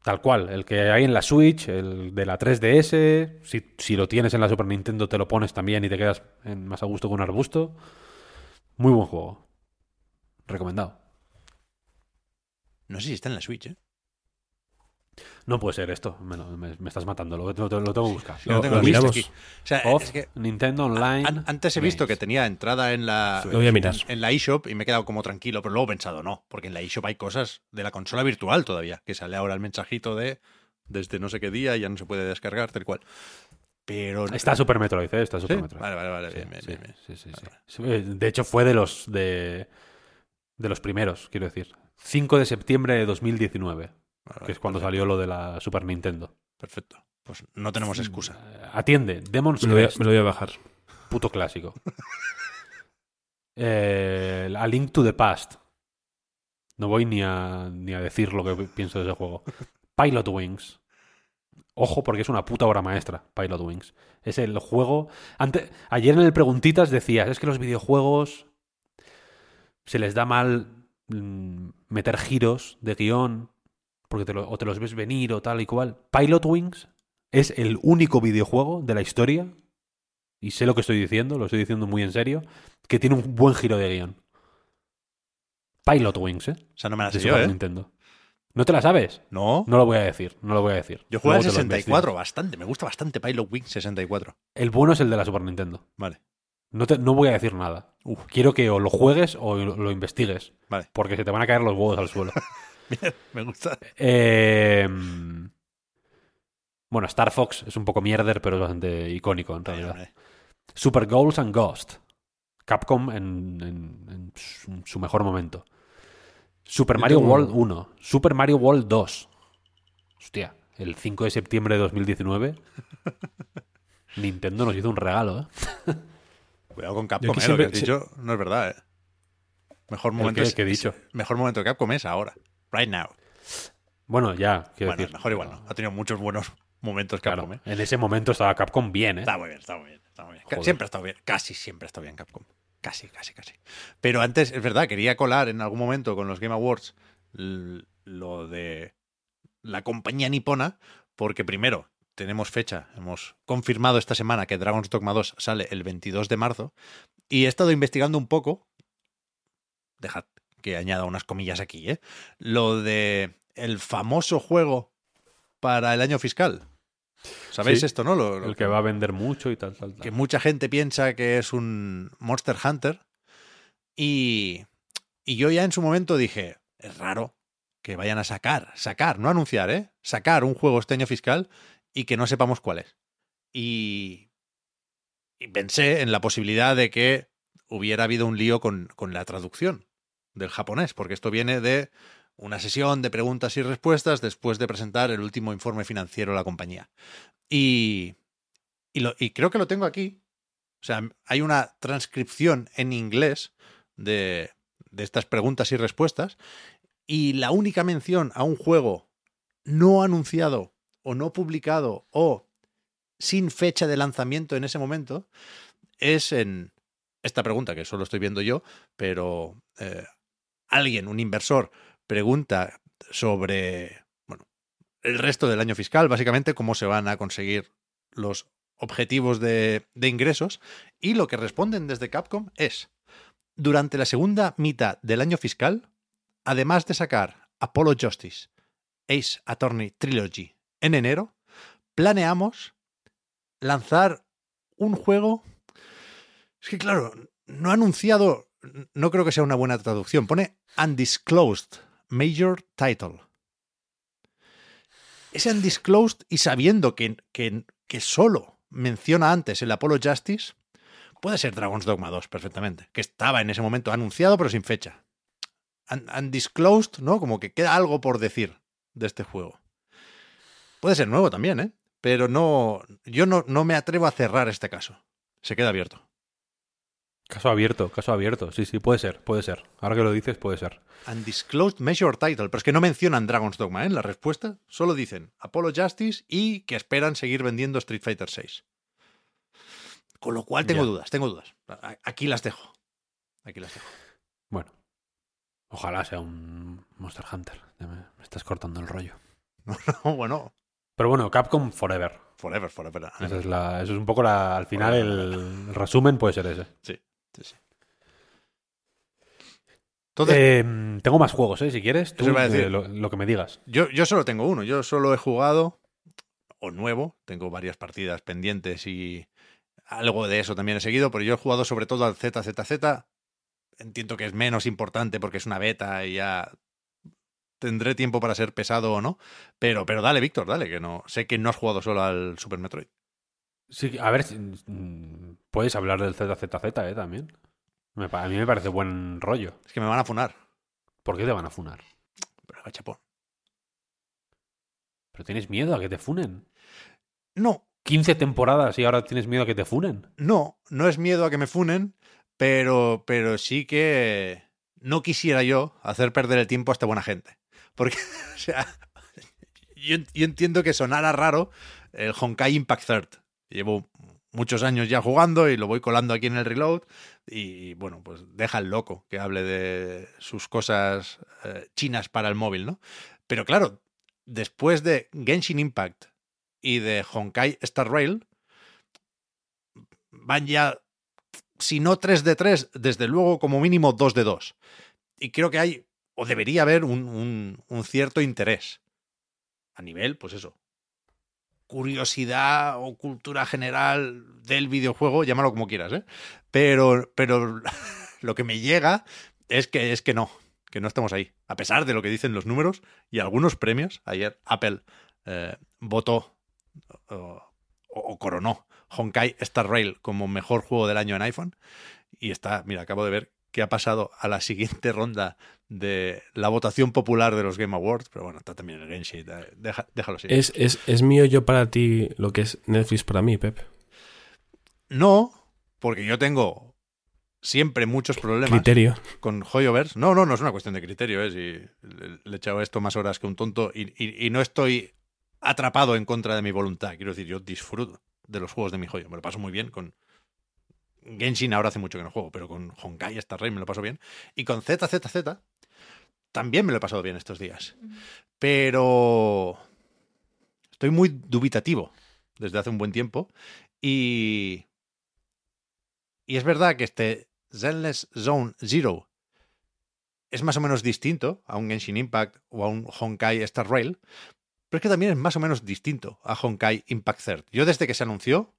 tal cual, el que hay en la Switch, el de la 3DS, si, si lo tienes en la Super Nintendo te lo pones también y te quedas más a gusto que un arbusto. Muy buen juego. Recomendado. No sé si está en la Switch, ¿eh? No puede ser esto. Me, lo- me- me estás matando. Lo, lo- lo tengo que buscar. Lo Lo- tengo miramos. aquí. O sea, Off, es que Nintendo Online. an- antes he visto que tenía entrada en la, Lo voy a mirar. en la eShop y me he quedado como tranquilo, pero luego he pensado, no, porque en la eShop hay cosas de la consola virtual todavía, que sale ahora el mensajito de desde no sé qué día ya no se puede descargar, tal cual. Pero... Está Super Metroid, ¿eh? Está Super Sí, Metroid. Vale, vale, vale. Sí, bien, bien, sí, bien, bien. sí, sí, sí. Vale, Sí, De hecho, fue de los de, de los primeros, quiero decir. 5 de septiembre de 2019, vale, que es cuando perfecto, salió lo de la Super Nintendo. Perfecto. Pues no tenemos excusa. Eh, Atiende, Demon's Me lo, voy a, me lo voy a bajar. puto clásico. Eh, a Link to the Past. No voy ni a, ni a decir lo que pienso de ese juego. Pilot Wings. Ojo, porque es una puta obra maestra, Pilot Wings. Es el juego. Antes, ayer en el Preguntitas decías: es que los videojuegos se les da mal mm, meter giros de guion, porque te lo- o te los ves venir o tal y cual. Pilot Wings es el único videojuego de la historia, y sé lo que estoy diciendo, lo estoy diciendo muy en serio, que tiene un buen giro de guion. Pilot Wings, ¿eh? O sea, no me la sé yo, ¿eh? Nintendo. ¿No te la sabes? No. No lo voy a decir, no lo voy a decir. Yo juego al Luego te lo 64 investigas. bastante. Me gusta bastante Pilot Wing 64. El bueno es el de la Super Nintendo. Vale. No, te- no voy a decir nada. Uf. Quiero que o lo juegues o lo, lo investigues. Vale. Porque se te van a caer los huevos al suelo. Bien, me gusta. Eh, bueno, Star Fox es un poco mierder, pero es bastante icónico en realidad. Super Goals and Ghost. Capcom en, en- en su, mejor momento. Super Mario World 1. Super Mario World 2. Hostia, el 5 de septiembre de 2019. Nintendo nos hizo un regalo, ¿eh? Cuidado con Capcom, ¿eh? Lo que has dicho no es verdad, ¿eh? Mejor momento, qué- es- qué he dicho? mejor momento de Capcom es ahora. Right now. Bueno, ya, Bueno, decir. mejor igual no. Ha tenido muchos buenos momentos Claro, Capcom, ¿eh? en ese momento estaba Capcom bien, ¿eh? Está muy bien, está muy bien. Está muy bien. Siempre ha estado bien. Casi siempre ha estado bien Capcom. Casi, casi, casi. Pero antes, es verdad, quería colar en algún momento con los Game Awards lo de la compañía nipona, porque primero tenemos fecha, hemos confirmado esta semana que Dragon's Dogma 2 sale el 22 de marzo, y he estado investigando un poco, dejad que añada unas comillas aquí, ¿eh? Lo de el famoso juego para el año fiscal. ¿Sabéis Sí, esto, no? Lo- lo El que va a vender mucho y tal, tal, tal. que mucha gente piensa que es un Monster Hunter. Y, y yo ya en su momento dije, es raro que vayan a sacar, sacar, no anunciar, ¿eh? Sacar un juego este año fiscal y que no sepamos cuál es. Y, y pensé en la posibilidad de que hubiera habido un lío con, con la traducción del japonés, porque esto viene de una sesión de preguntas y respuestas después de presentar el último informe financiero de la compañía. Y, y, creo que lo tengo aquí. sea, hay una transcripción en inglés de, de estas preguntas y respuestas y la única mención a un juego no anunciado o no publicado o sin fecha de lanzamiento en ese momento es en esta pregunta que solo estoy viendo yo, pero eh, alguien, un inversor, pregunta sobre bueno, el resto del año fiscal, básicamente cómo se van a conseguir los objetivos de, de ingresos y lo que responden desde Capcom es, durante la segunda mitad del año fiscal, además de sacar Apollo Justice, Ace Attorney Trilogy en enero, planeamos lanzar un juego... Es que claro, no ha anunciado, no creo que sea una buena traducción, pone Undisclosed Major Title. Ese Undisclosed y sabiendo que, que, solo menciona antes el Apollo Justice, puede ser Dragon's Dogma 2 perfectamente, que estaba en ese momento anunciado pero sin fecha. Undisclosed, ¿no? Como que queda algo por decir de este juego. Puede ser nuevo también, ¿eh? Pero no. Yo no, no me atrevo a cerrar este caso. Se queda abierto. Caso abierto, caso abierto. Sí, sí, puede ser, puede ser. Ahora que lo dices, puede ser. Undisclosed Measure Title. Pero es que no mencionan Dragon's Dogma ¿eh? en la respuesta. Solo dicen Apollo Justice y que esperan seguir vendiendo Street Fighter VI. Con lo cual tengo Ya. dudas, tengo dudas. Aquí las dejo. Aquí las dejo. Bueno. Ojalá sea un Monster Hunter. Ya me, me estás cortando el rollo. No, bueno, Pero bueno, Capcom Forever. forever, forever. Esa es la, eso es un poco la. Al final, el, resumen puede ser ese. Sí, sí, sí. Entonces, Eh, tengo más juegos, ¿eh? Si quieres, tú, a decir. eh, lo, lo que me digas. Yo, yo solo tengo uno, yo solo he jugado, o nuevo, tengo varias partidas pendientes y algo de eso también he seguido, pero yo he jugado sobre todo al ZZZ. Entiendo que es menos importante porque es una beta y ya tendré tiempo para ser pesado o no. Pero, pero dale, Víctor, dale, que no. Sé que no has jugado solo al Super Metroid. Sí, a ver, mm, puedes hablar del ZZZ, ¿eh? También. A mí me parece buen rollo. Es que me van a funar. ¿Por qué te van a funar? Pero gachapón. ¿Pero tienes miedo a que te funen? No, 15 temporadas y ahora tienes miedo a que te funen. No, no es miedo a que me funen, pero, pero sí que no quisiera yo hacer perder el tiempo a esta buena gente. Porque, o sea, yo, yo entiendo que sonara raro el Honkai Impact Third. Llevo muchos años ya jugando y lo voy colando aquí en el reload. Y bueno, pues deja el loco que hable de sus cosas eh, chinas para el móvil, ¿no? Pero claro, después de Genshin Impact y de Honkai Star Rail, van ya, si no 3 de 3, desde luego como mínimo 2 de 2. Y creo que hay, o debería haber, un, un- un cierto interés a nivel, pues eso, curiosidad o cultura general del videojuego, llámalo como quieras, ¿eh? Pero, pero lo que me llega es que, es que no, que no estamos ahí. A pesar de lo que dicen los números y algunos premios, ayer Apple eh, votó o, o coronó Honkai Star Rail como mejor juego del año en iPhone. Y está, mira, acabo de ver que ha pasado a la siguiente ronda de la votación popular de los Game Awards. Pero bueno, está también el Genshin. eh, deja- déjalo así. ¿Es, es, ¿Es mío yo para ti lo que es Netflix para mí, Pep? No, porque yo tengo siempre muchos problemas Criterio. con Hoyoverse. No, no, no es una cuestión de criterio, ¿eh? Si le, le he echado esto más horas que un tonto y, y- y no estoy atrapado en contra de mi voluntad. Quiero decir, yo disfruto de los juegos de mi joyo. Me lo paso muy bien con Genshin, ahora hace mucho que no juego, pero con Honkai Star Rail me lo paso bien. Y con ZZZ también me lo he pasado bien estos días. Pero estoy muy dubitativo desde hace un buen tiempo y... Y es verdad que este Zenless Zone Zero es más o menos distinto a un Genshin Impact o a un Honkai Star Rail, pero es que también es más o menos distinto a Honkai Impact Third. Yo desde que se anunció,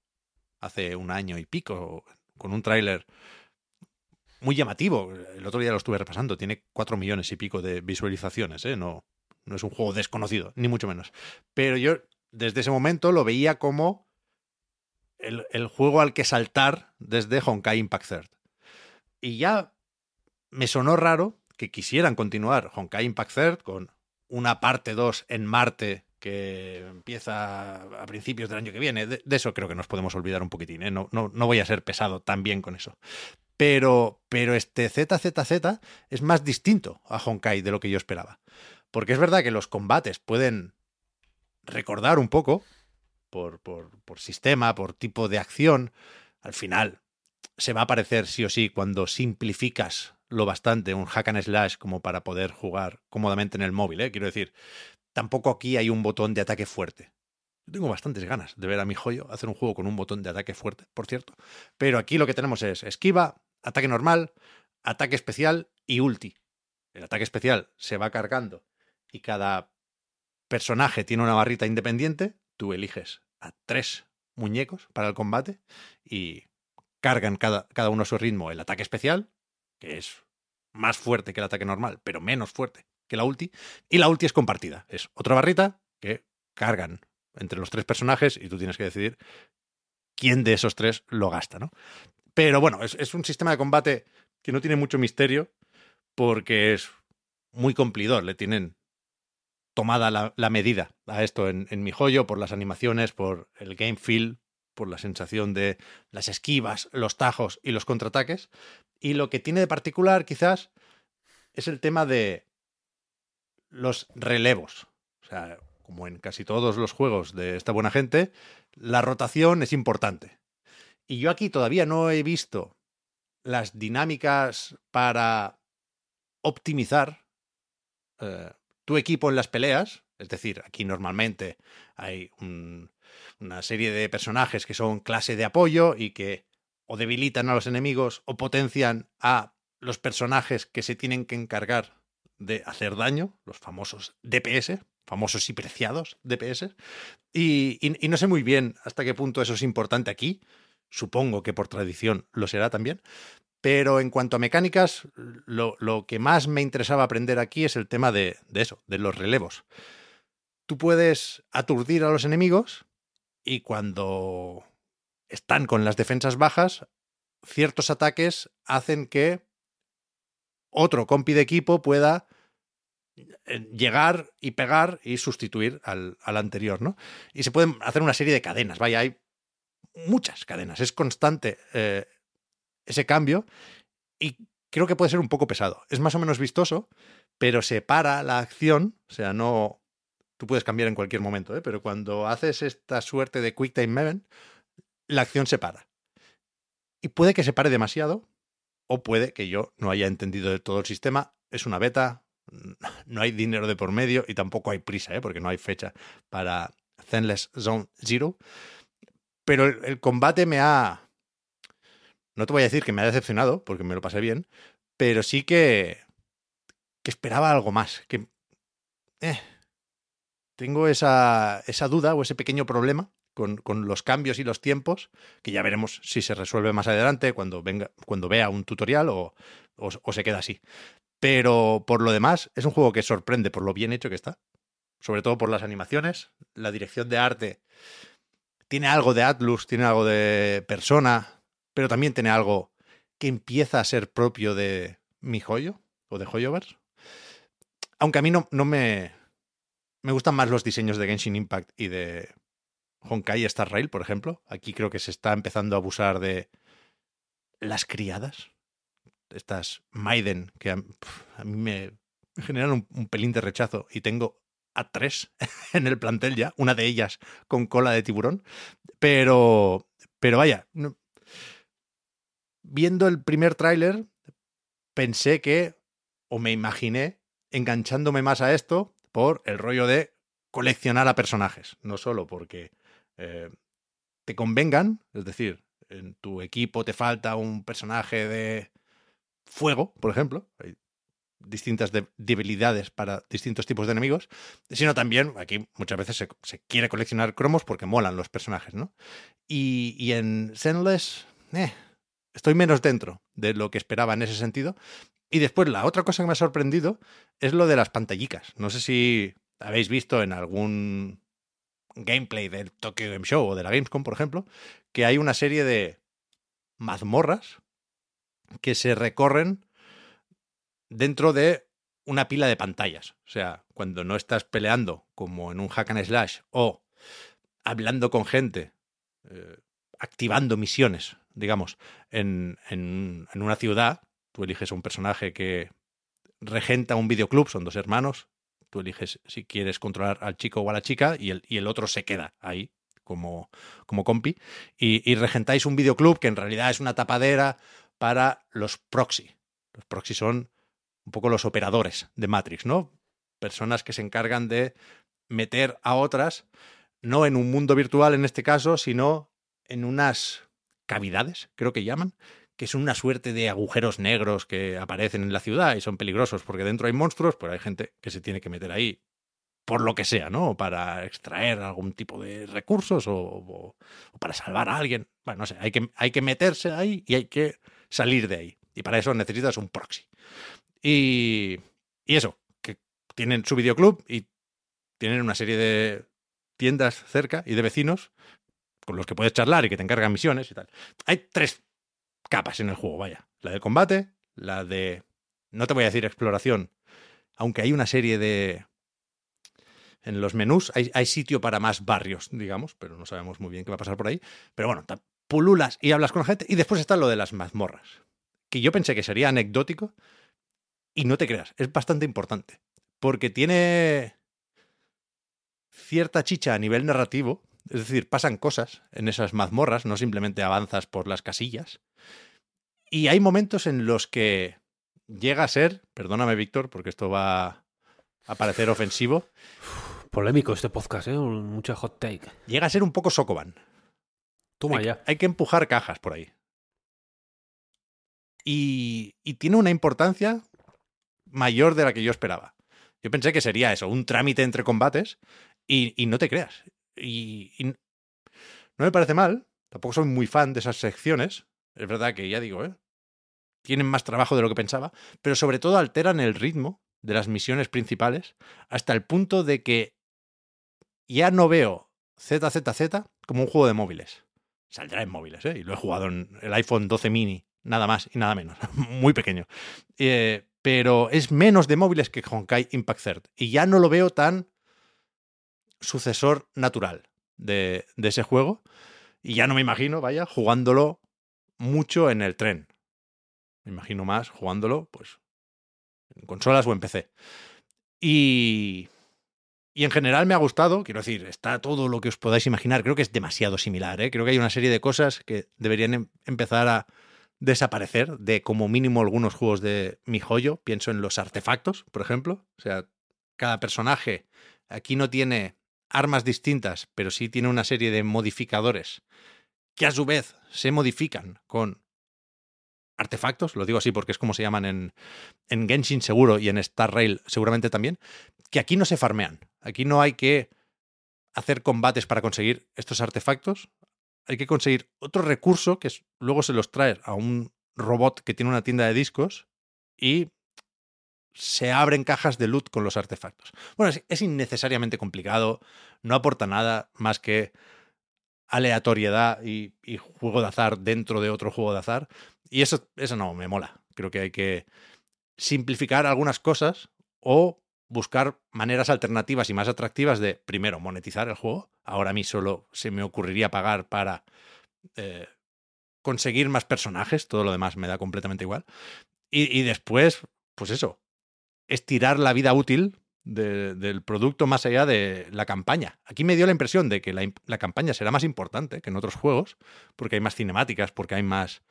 hace un año y pico, con un tráiler muy llamativo, el otro día lo estuve repasando, tiene cuatro millones y pico de visualizaciones, ¿eh? no, no es un juego desconocido, ni mucho menos. Pero yo desde ese momento lo veía como el, el juego al que saltar desde Honkai Impact Third. Y ya me sonó raro que quisieran continuar Honkai Impact Third con una parte 2 en Marte que empieza a principios del año que viene. De, eso creo que nos podemos olvidar un poquitín. ¿eh? No, no, no voy a ser pesado también con eso. Pero, pero este ZZZ es más distinto a Honkai de lo que yo esperaba. Porque es verdad que los combates pueden recordar un poco, por, por, por sistema, por tipo de acción, al final se va a aparecer sí o sí cuando simplificas lo bastante un hack and slash como para poder jugar cómodamente en el móvil, ¿eh? quiero decir, tampoco aquí hay un botón de ataque fuerte. Yo tengo bastantes ganas de ver a mi joyo hacer un juego con un botón de ataque fuerte, por cierto. Pero aquí lo que tenemos es esquiva, ataque normal, ataque especial y ulti. El ataque especial se va cargando y cada personaje tiene una barrita independiente. Tú eliges a tres muñecos para el combate y cargan cada, cada uno a su ritmo el ataque especial, que es más fuerte que el ataque normal, pero menos fuerte que la ulti. Y la ulti es compartida. Es otra barrita que cargan entre los tres personajes y tú tienes que decidir quién de esos tres lo gasta, ¿no? Pero bueno, es, es un sistema de combate que no tiene mucho misterio porque es muy cumplidor. Le tienen tomada la, la medida a esto en, en, mi joyo por las animaciones, por el game feel, por la sensación de las esquivas, los tajos y los contraataques. Y lo que tiene de particular quizás es el tema de los relevos. O sea, como en casi todos los juegos de esta buena gente, la rotación es importante. Y yo aquí todavía no he visto las dinámicas para optimizar eh, tu equipo en las peleas. Es decir, aquí normalmente hay un, una serie de personajes que son clase de apoyo y que o debilitan a los enemigos o potencian a los personajes que se tienen que encargar de hacer daño, los famosos DPS, famosos y preciados DPS. Y, y, no sé muy bien hasta qué punto eso es importante aquí. Supongo que por tradición lo será también. Pero en cuanto a mecánicas, lo, lo que más me interesaba aprender aquí es el tema de, de eso, de los relevos. Tú puedes aturdir a los enemigos y cuando están con las defensas bajas, ciertos ataques hacen que otro compi de equipo pueda llegar y pegar y sustituir al, al, anterior, ¿no? Y se pueden hacer una serie de cadenas, vaya, hay muchas cadenas, es constante eh, ese cambio y creo que puede ser un poco pesado. Es más o menos vistoso, pero separa la acción, o sea, no... Tú puedes cambiar en cualquier momento, ¿eh? pero cuando haces esta suerte de Quick Time Event, la acción se para. Y puede que se pare demasiado, o puede que yo no haya entendido de todo el sistema. Es una beta, no hay dinero de por medio y tampoco hay prisa, ¿eh? porque no hay fecha para Zenless Zone Zero. Pero el, el, combate me ha. No te voy a decir que me ha decepcionado, porque me lo pasé bien, pero sí que. que esperaba algo más. Que. Eh, tengo esa, esa duda o ese pequeño problema con, con, los cambios y los tiempos, que ya veremos si se resuelve más adelante cuando, venga, cuando vea un tutorial o, o, se queda así. Pero por lo demás, es un juego que sorprende por lo bien hecho que está. Sobre todo por las animaciones, la dirección de arte. Tiene algo de Atlus, tiene algo de persona, pero también tiene algo que empieza a ser propio de mi joyo o de Joyoverse. Aunque a mí no, no me, me gustan más los diseños de Genshin Impact y de Honkai Star Rail, por ejemplo. Aquí creo que se está empezando a abusar de las criadas. Estas Maiden que a, mí me generan un, pelín de rechazo y tengo a tres en el plantel ya, una de ellas con cola de tiburón. Pero, pero vaya, viendo el primer tráiler pensé que, o me imaginé, enganchándome más a esto por el rollo de coleccionar a personajes, no solo porque eh, te convengan, es decir, en tu equipo te falta un personaje de fuego, por ejemplo, hay distintas de debilidades para distintos tipos de enemigos, sino también aquí muchas veces se, quiere coleccionar cromos porque molan los personajes, ¿no? Y, y en Zenless, eh, estoy menos dentro de lo que esperaba en ese sentido. Y después la otra cosa que me ha sorprendido es lo de las pantallicas. No sé si habéis visto en algún gameplay del Tokyo Game Show o de la Gamescom, por ejemplo, que hay una serie de mazmorras que se recorren dentro de una pila de pantallas. O sea, cuando no estás peleando como en un hack and slash o hablando con gente, eh, activando misiones, digamos, en, en, en una ciudad, tú eliges un personaje que regenta un videoclub, son dos hermanos, tú eliges si quieres controlar al chico o a la chica y el, y el otro se queda ahí como, como compi y, y regentáis un videoclub que en realidad es una tapadera para los proxy. Los proxy son un poco los operadores de Matrix, ¿no? Personas que se encargan de meter a otras, no en un mundo virtual en este caso, sino en unas cavidades, creo que llaman, que son una suerte de agujeros negros que aparecen en la ciudad y son peligrosos porque dentro hay monstruos, pero hay gente que se tiene que meter ahí por lo que sea, ¿no? Para extraer algún tipo de recursos o, o, para salvar a alguien. Bueno, no sé, hay que, hay que meterse ahí y hay que salir de ahí. Y para eso necesitas un proxy. Y, y eso, que tienen su videoclub y tienen una serie de tiendas cerca y de vecinos con los que puedes charlar y que te encargan misiones y tal. Hay tres capas en el juego, vaya. La del combate, la de... No te voy a decir exploración, aunque hay una serie de... En los menús hay, hay sitio para más barrios, digamos, pero no sabemos muy bien qué va a pasar por ahí. Pero bueno, pululas y hablas con la gente. Y después está lo de las mazmorras, que yo pensé que sería anecdótico, y no te creas, es bastante importante, porque tiene cierta chicha a nivel narrativo, es decir, pasan cosas en esas mazmorras, no simplemente avanzas por las casillas. Y hay momentos en los que llega a ser, perdóname Víctor, porque esto va a parecer ofensivo. Polémico este podcast, ¿eh? Mucha hot take. Llega a ser un poco Sokoban. Toma hay, ya. Hay que empujar cajas por ahí. Y, y tiene una importancia mayor de la que yo esperaba. Yo pensé que sería eso, un trámite entre combates, y, y no te creas. Y, no me parece mal, tampoco soy muy fan de esas secciones. Es verdad que ya digo, ¿eh? tienen más trabajo de lo que pensaba, pero sobre todo alteran el ritmo de las misiones principales hasta el punto de que ya no veo ZZZ como un juego de móviles. Saldrá en móviles, ¿eh? Y lo he jugado en el iPhone 12 mini, nada más y nada menos. Muy pequeño. Eh, pero es menos de móviles que Honkai Impact Third. Y ya no lo veo tan sucesor natural de, ese juego. Y ya no me imagino, vaya, jugándolo mucho en el tren. Me imagino más jugándolo, pues, en consolas o en PC. Y. Y en general me ha gustado, quiero decir, está todo lo que os podáis imaginar. Creo que es demasiado similar, ¿eh? Creo que hay una serie de cosas que deberían em empezar a desaparecer de como mínimo algunos juegos de mi joyo. Pienso en los artefactos, por ejemplo. O sea, cada personaje aquí no tiene armas distintas, pero sí tiene una serie de modificadores que a su vez se modifican con artefactos, lo digo así porque es como se llaman en, en Genshin seguro y en Star Rail seguramente también, que aquí no se farmean. Aquí no hay que hacer combates para conseguir estos artefactos. Hay que conseguir otro recurso que luego se los trae a un robot que tiene una tienda de discos y se abren cajas de loot con los artefactos. Bueno, es, es innecesariamente complicado, no aporta nada más que aleatoriedad y, juego de azar dentro de otro juego de azar. Y eso, eso no me mola. Creo que hay que simplificar algunas cosas o buscar maneras alternativas y más atractivas de, primero, monetizar el juego. Ahora a mí solo se me ocurriría pagar para eh, conseguir más personajes, todo lo demás me da completamente igual. Y después, pues eso, estirar la vida útil de, del producto más allá de la campaña. Aquí me dio la impresión de que la, la, campaña será más importante que en otros juegos, porque hay más cinemáticas, porque hay más,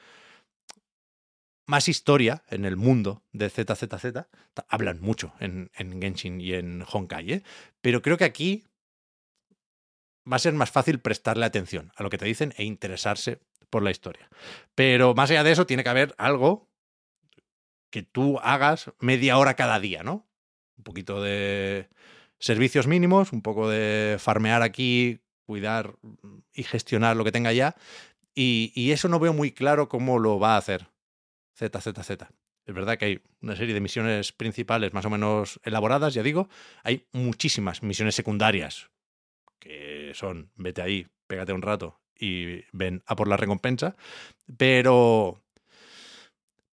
más historia en el mundo de ZZZ. Hablan mucho en, en Genshin y en Honkai, ¿eh? pero creo que aquí va a ser más fácil prestarle atención a lo que te dicen e interesarse por la historia. Pero más allá de eso, tiene que haber algo que tú hagas media hora cada día, ¿no? un poquito de servicios mínimos, un poco de farmear aquí, cuidar y gestionar lo que tenga ya. Y, y, eso no veo muy claro cómo lo va a hacer ZZZ. Es verdad que hay una serie de misiones principales más o menos elaboradas, ya digo. Hay muchísimas misiones secundarias que son, vete ahí, pégate un rato y ven a por la recompensa. Pero,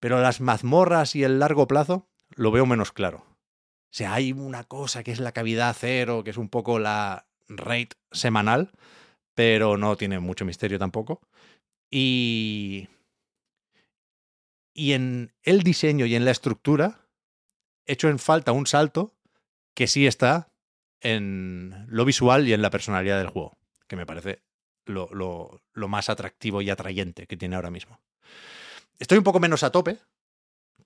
pero las mazmorras y el largo plazo lo veo menos claro O sea, hay una cosa que es la cavidad cero, que es un poco la rate semanal, pero no tiene mucho misterio tampoco. Y. Y en el diseño y en la estructura, hecho en falta un salto que sí está en lo visual y en la personalidad del juego, que me parece lo, lo, lo más atractivo y atrayente que tiene ahora mismo. Estoy un poco menos a tope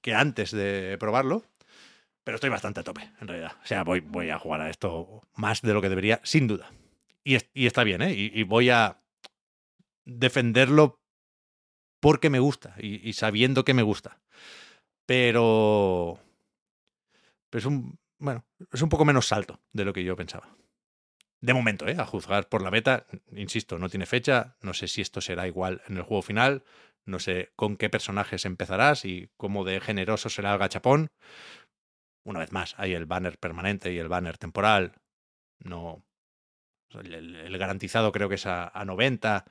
que antes de probarlo, pero estoy bastante a tope, en realidad. O sea, voy, a jugar a esto más de lo que debería, sin duda. Y, está bien, ¿eh? Y, voy a defenderlo porque me gusta y, y sabiendo que me gusta. Pero, pero es un, bueno, es un poco menos salto de lo que yo pensaba. De momento, ¿eh? a juzgar por la beta, insisto, no tiene fecha, no sé si esto será igual en el juego final, no sé con qué personajes empezarás y cómo de generoso será el gachapón. Una vez más, hay el banner permanente y el banner temporal. No. El, garantizado creo que es a, a 90.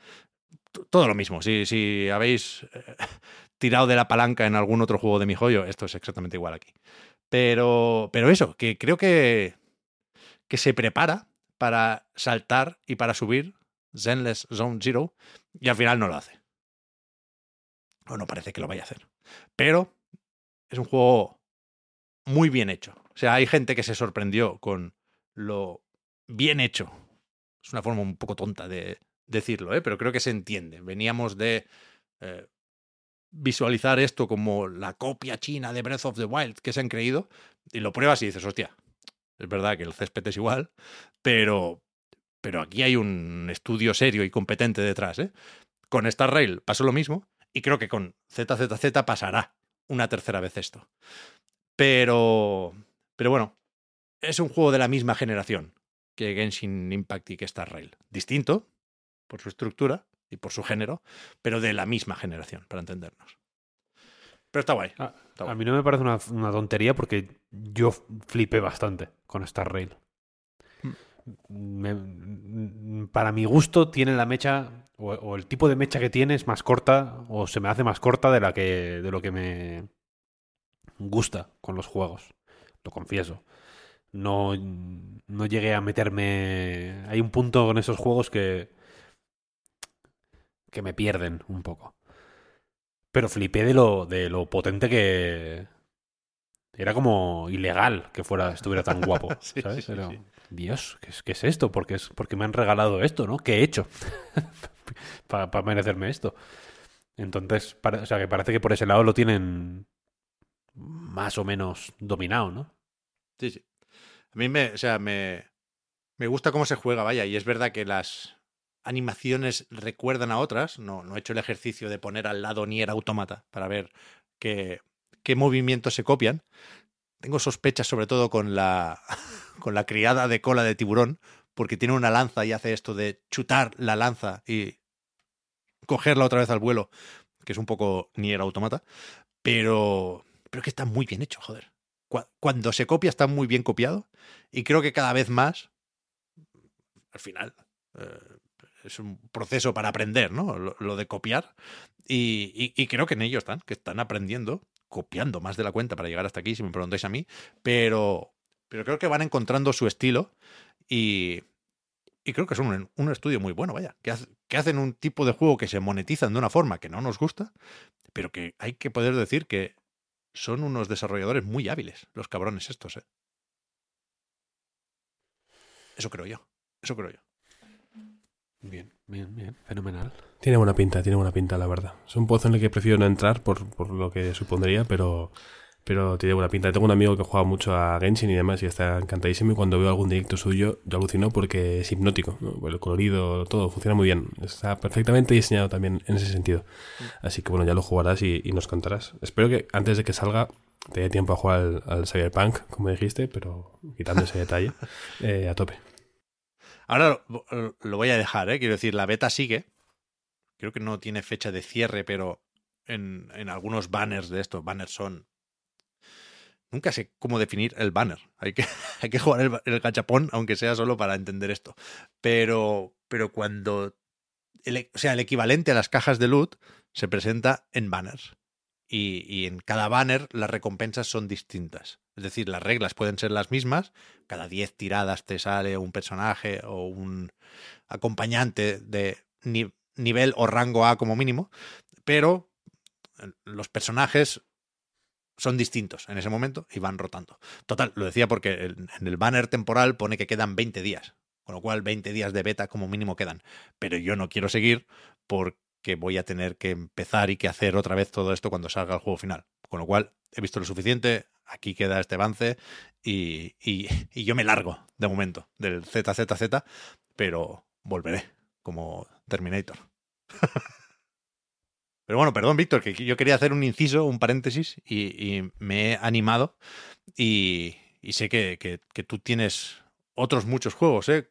Todo lo mismo. Si, si habéis eh, tirado de la palanca en algún otro juego de mi joyo, esto es exactamente igual aquí. Pero, pero eso, que creo que, que se prepara para saltar y para subir Zenless Zone Zero y al final no lo hace. O no parece que lo vaya a hacer. Pero es un juego muy bien hecho. O sea, hay gente que se sorprendió con lo bien hecho. Es una forma un poco tonta de decirlo, ¿eh? pero creo que se entiende. Veníamos de eh, visualizar esto como la copia china de Breath of the Wild que se han creído y lo pruebas y dices, hostia, es verdad que el césped es igual, pero, pero aquí hay un estudio serio y competente detrás. ¿eh? Con Star Rail pasó lo mismo y creo que con ZZZ pasará una tercera vez esto. Pero, pero bueno, es un juego de la misma generación que Genshin Impact y que Star Rail. Distinto por su estructura y por su género, pero de la misma generación, para entendernos. Pero está guay. A, está a mí no me parece una, una tontería porque yo flipé bastante con Star Rail. Me- para mi gusto tiene la mecha o, o el tipo de mecha que tiene es más corta o se me hace más corta de la que de lo que me gusta con los juegos. Lo confieso. No, no llegué a meterme. Hay un punto con esos juegos que. que me pierden un poco. Pero flipé de lo, de lo potente que. Era como ilegal que fuera, estuviera tan guapo. ¿sabes? sí, sí, Era, sí. Dios, ¿qué es, qué es esto? ¿Por qué, es, porque me han regalado esto, ¿no? ¿Qué he hecho? Para merecerme esto. Entonces, o sea, que parece que por ese lado lo tienen más o menos dominado, ¿no? Sí, sí. A mí me, o sea, me, me gusta cómo se juega, vaya, y es verdad que las animaciones recuerdan a otras. No, no he hecho el ejercicio de poner al lado Nier Automata para ver qué, qué movimientos se copian. Tengo sospechas sobre todo con la, con la criada de cola de tiburón, porque tiene una lanza y hace esto de chutar la lanza y cogerla otra vez al vuelo, que es un poco Nier Automata. Pero, pero que está muy bien hecho, joder cua- cuando se copia está muy bien copiado y creo que cada vez más, al final, eh, es un proceso para aprender, ¿no? Lo, lo de copiar y, y- y creo que en ello están, que están aprendiendo, copiando más de la cuenta para llegar hasta aquí, si me preguntáis a mí, pero, pero creo que van encontrando su estilo y, y creo que es un, un estudio muy bueno, vaya, que, que hacen un tipo de juego que se monetizan de una forma que no nos gusta, pero que hay que poder decir que son unos desarrolladores muy hábiles, los cabrones estos, ¿eh? Eso creo yo. Eso creo yo. Bien, bien, bien. Fenomenal. Tiene buena pinta, tiene buena pinta, la verdad. Es un pozo en el que prefiero no entrar por, por lo que supondría, pero, pero tiene buena pinta. Tengo un amigo que juega mucho a Genshin y demás y está encantadísimo. Y cuando veo algún directo suyo, yo alucino porque es hipnótico. ¿no? El colorido, todo funciona muy bien. Está perfectamente diseñado también en ese sentido. Así que bueno, ya lo jugarás y, y nos contarás. Espero que antes de que salga te dé tiempo a jugar al, al Cyberpunk, como dijiste, pero quitando ese detalle, eh, a tope. Ahora lo, voy a dejar, ¿eh? Quiero decir, la beta sigue. Creo que no tiene fecha de cierre, pero en, en algunos banners de estos, banners son... Nunca sé cómo definir el banner. Hay que, hay que jugar el, el aunque sea solo para entender esto. Pero, pero cuando... O sea, el equivalente a las cajas de loot se presenta en banners. Y, en cada banner las recompensas son distintas. Es decir, las reglas pueden ser las mismas, cada 10 tiradas te sale un personaje o un acompañante de ni- nivel o rango A como mínimo, pero eh, los personajes son distintos en ese momento y van rotando. Total, lo decía porque en el banner temporal pone que quedan 20 días, con lo cual 20 días de beta como mínimo quedan. Pero yo no quiero seguir porque voy a tener que empezar y que hacer otra vez todo esto cuando salga el juego final. Con lo cual he visto lo suficiente, aquí queda este avance y, y- yo me largo de momento del ZZZ, pero volveré como Terminator. Pero bueno, perdón, Víctor, que yo quería hacer un inciso, un paréntesis, y, me he animado. Y, y sé que, que- que tú tienes otros muchos juegos, ¿eh?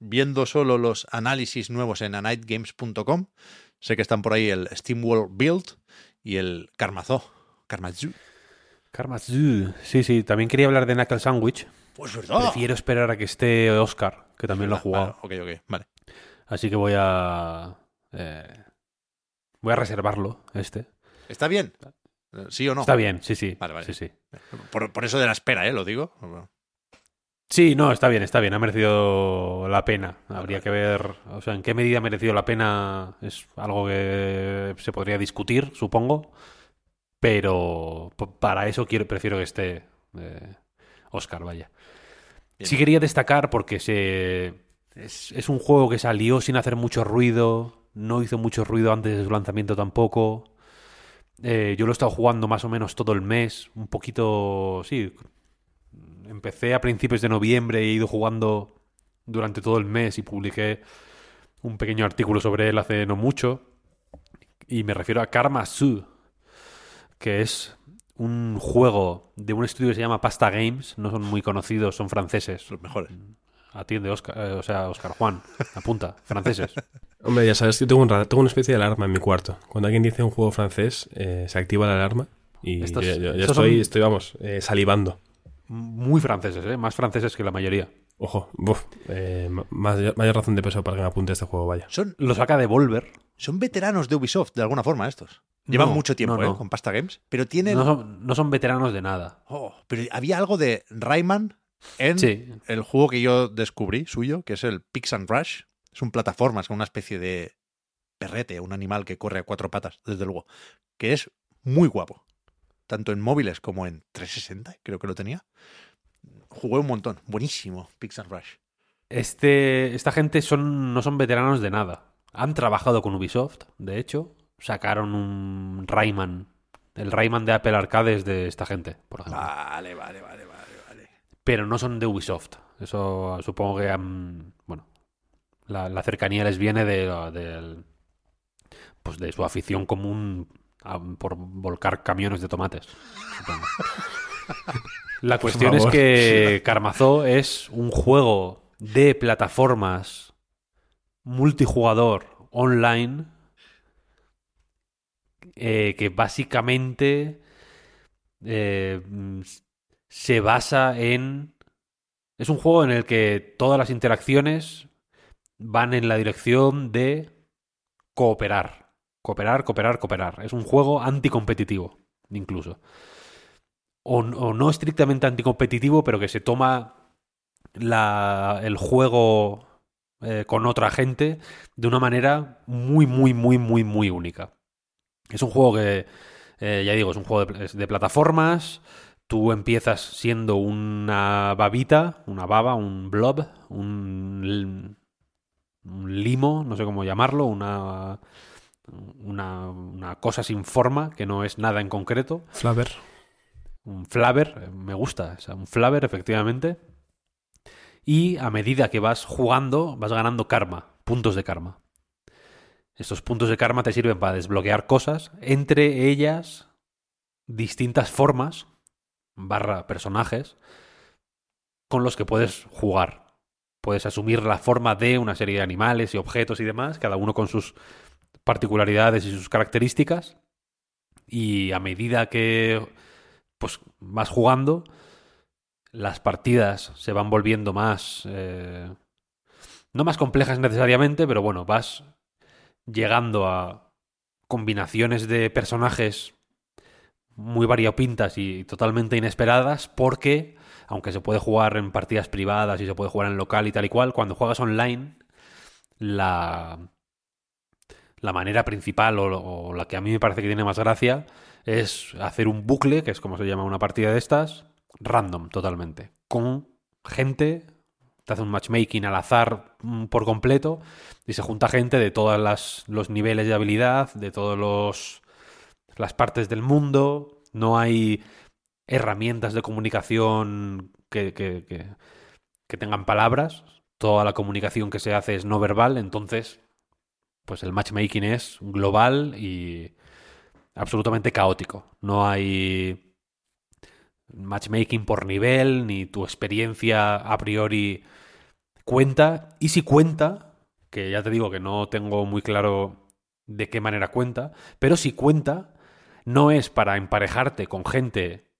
Viendo solo los análisis nuevos en anightgames.com, sé que están por ahí el SteamWorld Build y el Karmazo. Karmazu. Karma Zoo. Sí, sí, también quería hablar de Knuckle Sandwich. Pues verdad. Prefiero esperar a que esté Oscar, que también lo ha Vale, jugado. ok, ok, vale. Así que voy a. eh, voy a reservarlo, este. ¿Está bien? ¿Sí o no? Está bien, sí, sí. Vale, vale. Sí, sí. Por, por eso de la espera, ¿eh? Lo digo. Sí, no, está bien, está bien. Ha merecido la pena. Habría que ver, o sea, en qué medida ha merecido la pena es algo que se podría discutir, supongo. Pero para eso quiero, prefiero que esté eh, Oscar, vaya. Bien. Sí quería destacar porque se es, es un juego que salió sin hacer mucho ruido, no hizo mucho ruido antes de su lanzamiento tampoco. Eh, yo lo he estado jugando más o menos todo el mes, un poquito, sí, empecé a principios de noviembre y he ido jugando durante todo el mes y publiqué un pequeño artículo sobre él hace no mucho. Y me refiero a Karma Su, que es un juego de un estudio que se llama Pasta Games. No son muy conocidos, son franceses. Los mejores. Atiende Oscar, eh, o sea, Oscar Juan, apunta, franceses. Hombre, ya sabes que tengo, un tengo una especie de alarma en mi cuarto. Cuando alguien dice un juego francés, eh, se activa la alarma y Estos- yo, yo- yo estoy, son- estoy, vamos, eh, salivando. Muy franceses, ¿eh? más franceses que la mayoría. Ojo, buf, eh, mayor razón de peso para que me apunte este juego, vaya. Son, Lo saca Devolver. son veteranos de Ubisoft, de alguna forma, estos. Llevan No, mucho tiempo no, no. ¿eh? con Pasta Games, pero tienen... No son, no son veteranos de nada. Oh, pero había algo de Rayman en Sí, el juego que yo descubrí suyo, que es el Pix and Rush. Es un plataformas con una especie de perrete, un animal que corre a cuatro patas, desde luego, que es muy guapo. Tanto en móviles como en 360, creo que lo tenía. Jugué un montón. Buenísimo, Pix and Rush. Este, esta gente son, no son veteranos de nada. Han trabajado con Ubisoft, de hecho. Sacaron un Rayman. El Rayman de Apple Arcades de esta gente, por ejemplo. Vale, vale, vale, vale, vale. Pero no son de Ubisoft. Eso supongo que han- bueno, la, la cercanía les viene de, del- pues de su afición común a- por volcar camiones de tomates. La cuestión es que Karmazo es un juego de plataformas multijugador online eh, que básicamente eh, se basa en... Es un juego en el que todas las interacciones van en la dirección de cooperar. Cooperar, cooperar, cooperar. Es un juego anticompetitivo, incluso. O, no estrictamente anticompetitivo, pero que se toma la, el juego eh, con otra gente de una manera muy, muy, muy, muy, muy única. Es un juego que, eh, ya digo, es un juego de, plataformas. Tú empiezas siendo una babita, una baba, un blob, un limo, no sé cómo llamarlo, una, una, una cosa sin forma, que no es nada en concreto. Flaver. Un flaver, eh, me gusta, o sea, un flaver, efectivamente. Y a medida que vas jugando, vas ganando karma, puntos de karma. Estos puntos de karma te sirven para desbloquear cosas, entre ellas distintas formas, barra personajes, con los que puedes jugar. Puedes asumir la forma de una serie de animales y objetos y demás, cada uno con sus particularidades y sus características. Y a medida que pues vas jugando, las partidas se van volviendo más... eh, no más complejas necesariamente, pero bueno, vas llegando a combinaciones de personajes muy variopintas y totalmente inesperadas porque, aunque se puede jugar en partidas privadas y se puede jugar en local y tal y cual, cuando juegas online, la, la manera principal o, la que a mí me parece que tiene más gracia es hacer un bucle, que es como se llama una partida de estas, random totalmente, con gente, te hace un matchmaking al azar mm, por completo y se junta gente de todos los niveles de habilidad, de todos los las partes del mundo, no hay herramientas de comunicación que, que, que, que tengan palabras, toda la comunicación que se hace es no verbal, entonces pues el matchmaking es global y absolutamente caótico. No hay matchmaking por nivel, ni tu experiencia a priori cuenta. Y si cuenta, que ya te digo que no tengo muy claro de qué manera cuenta, pero si cuenta, no es para emparejarte con gente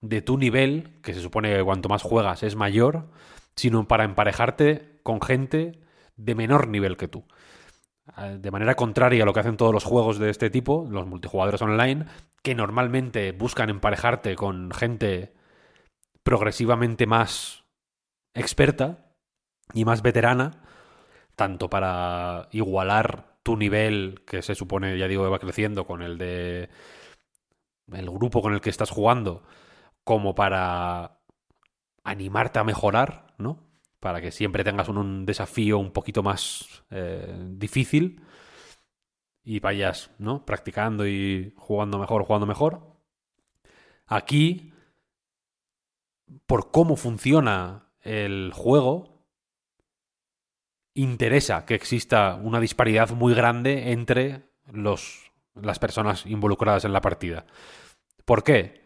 de tu nivel, que se supone que cuanto más juegas es mayor, sino para emparejarte con gente de menor nivel que tú. De manera contraria a lo que hacen todos los juegos de este tipo, los multijugadores online, que normalmente buscan emparejarte con gente progresivamente más experta y más veterana, tanto para igualar tu nivel, que se supone, ya digo, va creciendo con el de el grupo con el que estás jugando, como para animarte a mejorar, ¿no? Para que siempre tengas un, desafío un poquito más eh, difícil y vayas, ¿no? Practicando y jugando mejor, jugando mejor. Aquí, por cómo funciona el juego, interesa que exista una disparidad muy grande entre los, las personas involucradas en la partida. ¿Por qué?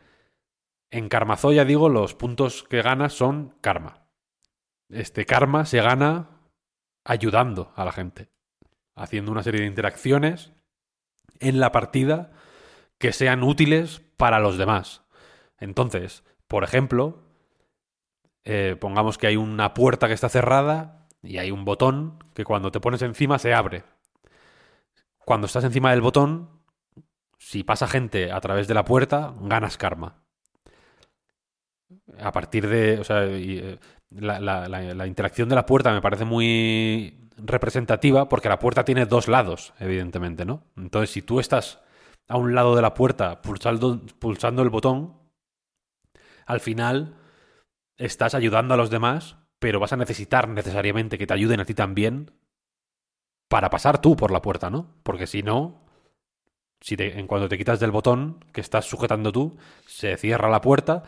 En Karmazoya, digo, los puntos que ganas son karma. Este karma se gana ayudando a la gente, haciendo una serie de interacciones en la partida que sean útiles para los demás. Entonces, por ejemplo, eh, pongamos que hay una puerta que está cerrada y hay un botón que cuando te pones encima se abre. Cuando estás encima del botón, si pasa gente a través de la puerta, ganas karma. A partir de. Eh, la, la, interacción de la puerta me parece muy representativa porque la puerta tiene dos lados, evidentemente, ¿no? Entonces, si tú estás a un lado de la puerta pulsando, pulsando el botón, al final estás ayudando a los demás, pero vas a necesitar necesariamente que te ayuden a ti también para pasar tú por la puerta, ¿no? Porque si no, si te, en cuanto te quitas del botón que estás sujetando tú, se cierra la puerta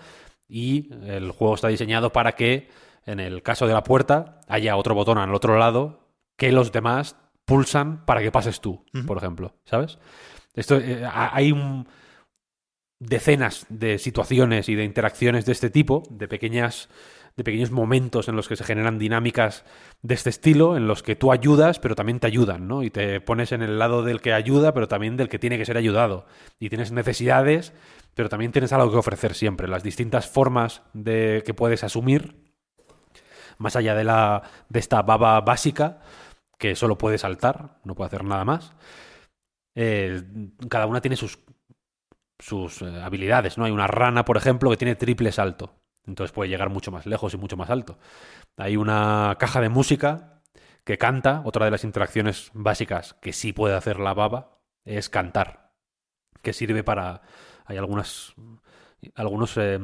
y el juego está diseñado para que en el caso de la puerta haya otro botón al otro lado que los demás pulsan para que pases tú, uh -huh. por ejemplo, ¿sabes? Esto eh, hay un, decenas de situaciones y de interacciones de este tipo, de pequeñas de pequeños momentos en los que se generan dinámicas de este estilo, en los que tú ayudas, pero también te ayudan, ¿no? Y te pones en el lado del que ayuda, pero también del que tiene que ser ayudado. Y tienes necesidades, pero también tienes algo que ofrecer siempre. Las distintas formas de que puedes asumir, más allá de la de esta baba básica, que solo puede saltar, no puede hacer nada más. Eh, cada una tiene sus sus eh, habilidades, ¿no? Hay una rana, por ejemplo, que tiene triple salto. Entonces puede llegar mucho más lejos y mucho más alto. Hay una caja de música que canta, otra de las interacciones básicas que sí puede hacer la baba es cantar, que sirve para... Hay algunas... algunos... Eh,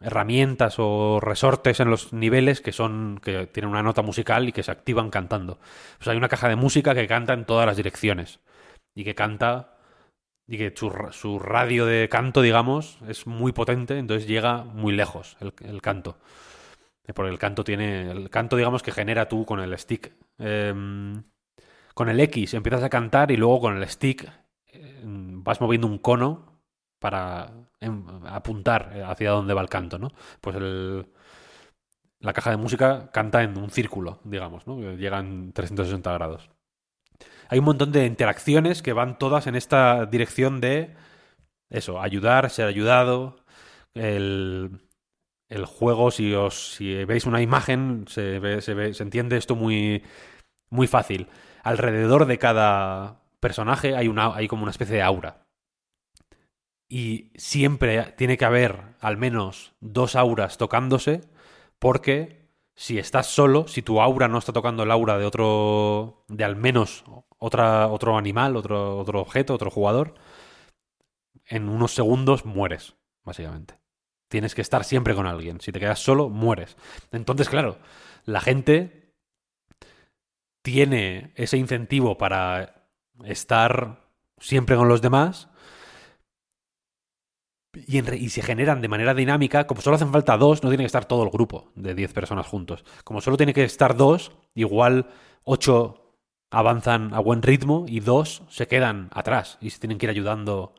herramientas o resortes en los niveles que son que tienen una nota musical y que se activan cantando. Pues hay una caja de música que canta en todas las direcciones y que canta y que su, su, radio de canto, digamos, es muy potente, entonces llega muy lejos el, el, canto. Porque el canto tiene. El canto, digamos, que genera tú con el stick. Eh, con el X empiezas a cantar y luego con el stick eh, vas moviendo un cono para apuntar hacia dónde va el canto, ¿no? Pues el, la caja de música canta en un círculo, digamos, ¿no? Que llega en 360 grados hay un montón de interacciones que van todas en esta dirección de eso, ayudar, ser ayudado. El, el juego, si os si veis una imagen, se, se, se entiende esto muy, muy fácil. Alrededor de cada personaje hay, una, hay como una especie de aura. Y siempre tiene que haber al menos dos auras tocándose porque si estás solo, si tu aura no está tocando el aura de otro, de al menos otra, otro animal, otro, otro objeto, otro jugador, en unos segundos mueres, básicamente. Tienes que estar siempre con alguien. Si te quedas solo, mueres. Entonces, claro, la gente tiene ese incentivo para estar siempre con los demás y, se generan de manera dinámica, como solo hacen falta dos, no tiene que estar todo el grupo de 10 personas juntos. Como solo tiene que estar dos, igual ocho avanzan a buen ritmo y dos se quedan atrás y se tienen que ir ayudando.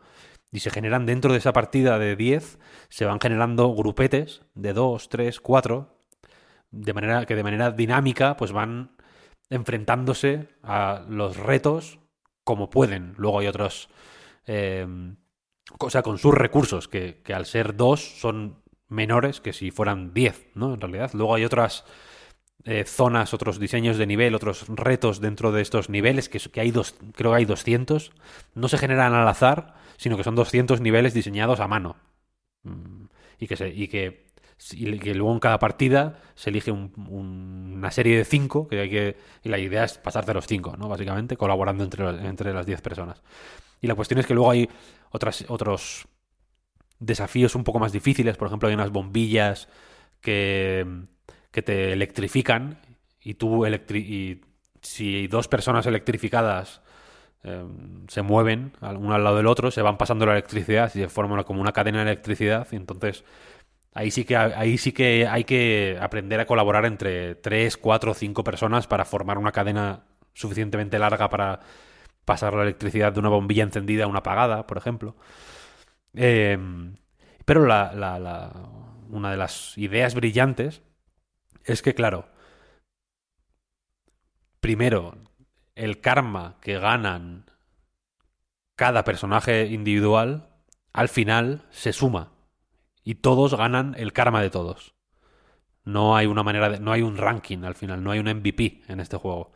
Y se generan dentro de esa partida de 10, se van generando grupetes de 2, 3, 4, de manera que de manera dinámica pues van enfrentándose a los retos como pueden. Luego hay otros... eh, o sea, con sus recursos, que, que al ser dos son menores que si fueran 10, ¿no? En realidad. Luego hay otras eh, zonas, otros diseños de nivel, otros retos dentro de estos niveles, que, que hay dos, creo que hay 200. No se generan al azar, sino que son 200 niveles diseñados a mano. Mm, Y que, se, y que, y que luego en cada partida se elige un- un- una serie de 5, que hay que, y la idea es pasarte los 5, ¿no? Básicamente, colaborando entre, entre las 10 personas. Y la cuestión es que luego hay otras, otros desafíos un poco más difíciles. Por ejemplo, hay unas bombillas que, que te electrifican y tú electri y si dos personas electrificadas eh, se mueven uno al lado del otro, se van pasando la electricidad y se forma como una cadena de electricidad y entonces ahí sí que ahí sí que hay que aprender a colaborar entre tres, cuatro, cinco personas para formar una cadena suficientemente larga para pasar la electricidad de una bombilla encendida a una apagada, por ejemplo. Eh, pero la, la- una de las ideas brillantes es que, claro, primero, el karma que ganan cada personaje individual, al final se suma. Y todos ganan el karma de todos. No hay una manera de. No hay un ranking al final, no hay un MVP en este juego.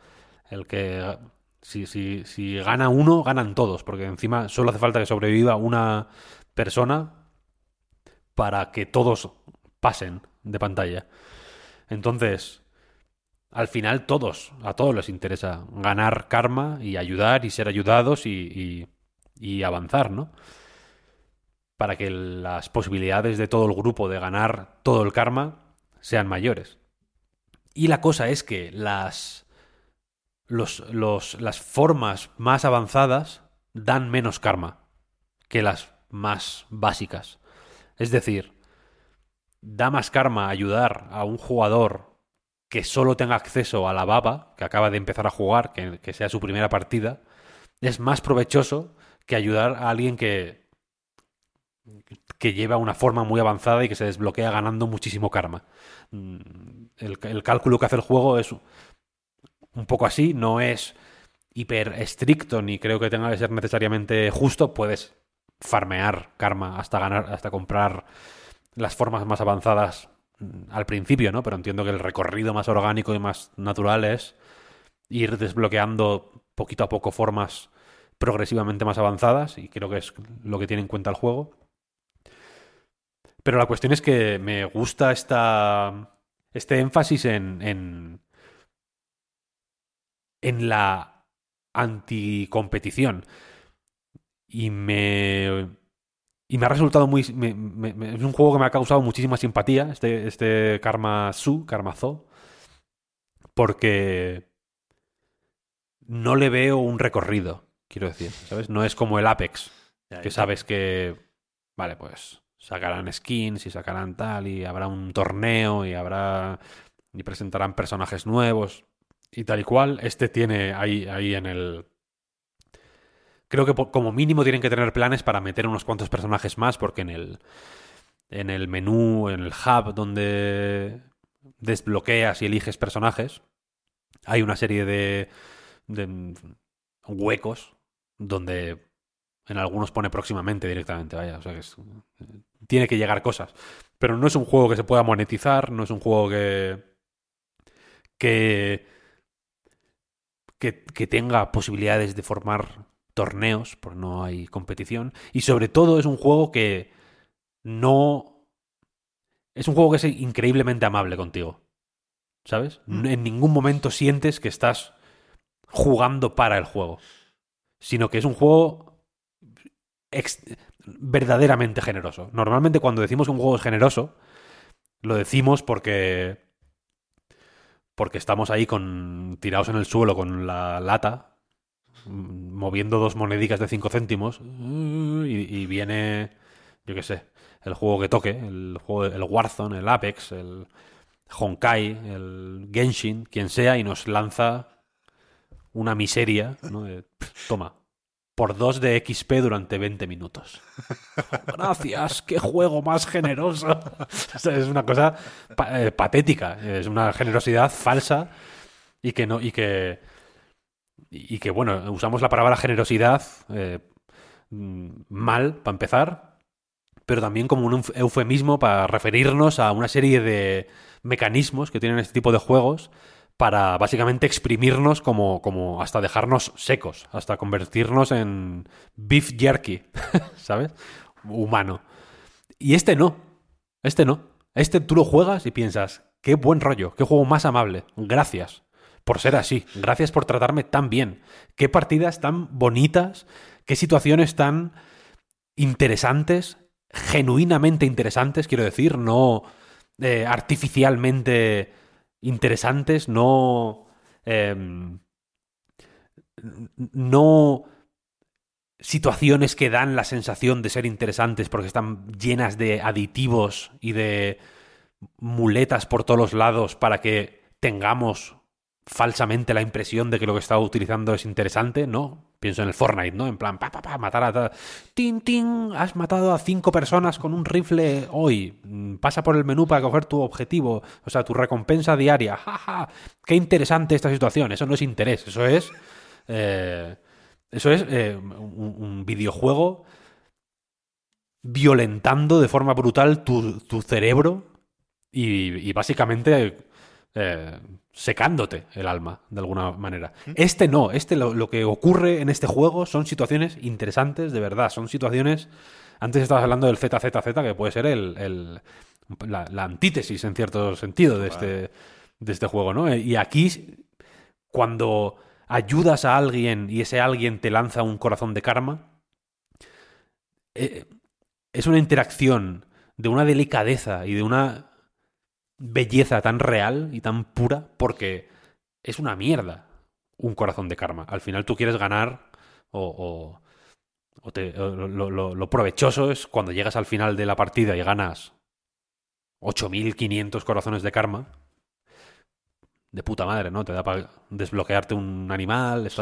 El que. Si, si, si gana uno, ganan todos, porque encima solo hace falta que sobreviva una persona para que todos pasen de pantalla. Entonces, al final todos, a todos les interesa ganar karma y ayudar y ser ayudados y, y- y avanzar, ¿no? Para que las posibilidades de todo el grupo de ganar todo el karma sean mayores. Y la cosa es que las, los, los- las formas más avanzadas dan menos karma que las más básicas. Es decir, da más karma ayudar a un jugador que solo tenga acceso a la baba, que acaba de empezar a jugar, que, que sea su primera partida, es más provechoso que ayudar a alguien que, que lleva una forma muy avanzada y que se desbloquea ganando muchísimo karma. Mm, El, el cálculo que hace el juego es un poco así, no es hiper estricto ni creo que tenga que ser necesariamente justo, puedes farmear karma hasta ganar, hasta comprar las formas más avanzadas mm, al principio, ¿no? Pero entiendo que el recorrido más orgánico y más natural es ir desbloqueando poquito a poco formas progresivamente más avanzadas y creo que es lo que tiene en cuenta el juego. Pero la cuestión es que me gusta esta, este énfasis en, en, en la anticompetición. Y me, y me ha resultado muy... me- me- me- es un juego que me ha causado muchísima simpatía, este, este Karma Su, Karma Zo, porque no le veo un recorrido, quiero decir, ¿sabes? No es como el Apex, Ya, que sabes que, vale, pues sacarán skins y sacarán tal y habrá un torneo y habrá y presentarán personajes nuevos y tal y cual. Este tiene ahí, ahí en el... Creo que como mínimo tienen que tener planes para meter unos cuantos personajes más porque en el, en el menú, en el hub donde desbloqueas y eliges personajes, hay una serie de, de huecos donde en algunos pone próximamente directamente, vaya, o sea que es- tiene que llegar cosas. Pero no es un juego que se pueda monetizar, no es un juego que que que, que tenga posibilidades de formar torneos, porque no hay competición. Y sobre todo es un juego que no... Es un juego que es increíblemente amable contigo. ¿Sabes? Mm. En ningún momento sientes que estás jugando para el juego. Sino que es un juego ex- verdaderamente generoso. Normalmente cuando decimos que un juego es generoso, lo decimos porque porque estamos ahí con tirados en el suelo con la lata moviendo dos monedicas de 5 céntimos y, y viene yo qué sé el juego que toque el juego el Warzone el Apex el Honkai el Genshin quien sea y nos lanza una miseria ¿no? De, "Pff, toma por dos de XP durante 20 minutos. Gracias, qué juego más generoso. Es una cosa pa- eh, patética, es una generosidad falsa y que no y que y que bueno, usamos la palabra generosidad eh, mm, mal para empezar, pero también como un euf- eufemismo para referirnos a una serie de mecanismos que tienen este tipo de juegos para básicamente exprimirnos como, como hasta dejarnos secos, hasta convertirnos en beef jerky, ¿sabes? Humano. Y este no, este no. Este tú lo juegas y piensas, qué buen rollo, qué juego más amable, gracias por ser así, gracias por tratarme tan bien, qué partidas tan bonitas, qué situaciones tan interesantes, genuinamente interesantes, quiero decir, no eh, artificialmente interesantes, no. em, no situaciones que dan la sensación de ser interesantes porque están llenas de aditivos y de muletas por todos los lados para que tengamos falsamente la impresión de que lo que está utilizando es interesante, ¿no? Pienso en el Fortnite, ¿no? En plan, pa, pa, pa, matar a... ¡Tin, tin! Has matado a cinco personas con un rifle hoy. Mm, Pasa por el menú para coger tu objetivo, o sea, tu recompensa diaria. ¡Ja, ja! ¡Qué interesante esta situación! Eso no es interés, eso es... eh, eso es eh, un, videojuego violentando de forma brutal tu, tu cerebro y básicamente eh, secándote el alma, de alguna manera. Este no, este lo, lo que ocurre en este juego son situaciones interesantes, de verdad, son situaciones... Antes estabas hablando del ZZZ, que puede ser el, el- la, la antítesis en cierto sentido de este, de este juego, ¿no? Y aquí, cuando ayudas a alguien y ese alguien te lanza un corazón de karma, eh, es una interacción de una delicadeza y de una belleza tan real y tan pura porque es una mierda un corazón de karma. Al final tú quieres ganar o, o- te- lo, provechoso es cuando llegas al final de la partida y ganas 8.500 corazones de karma. De puta madre, ¿no? Te da para desbloquearte un animal, es-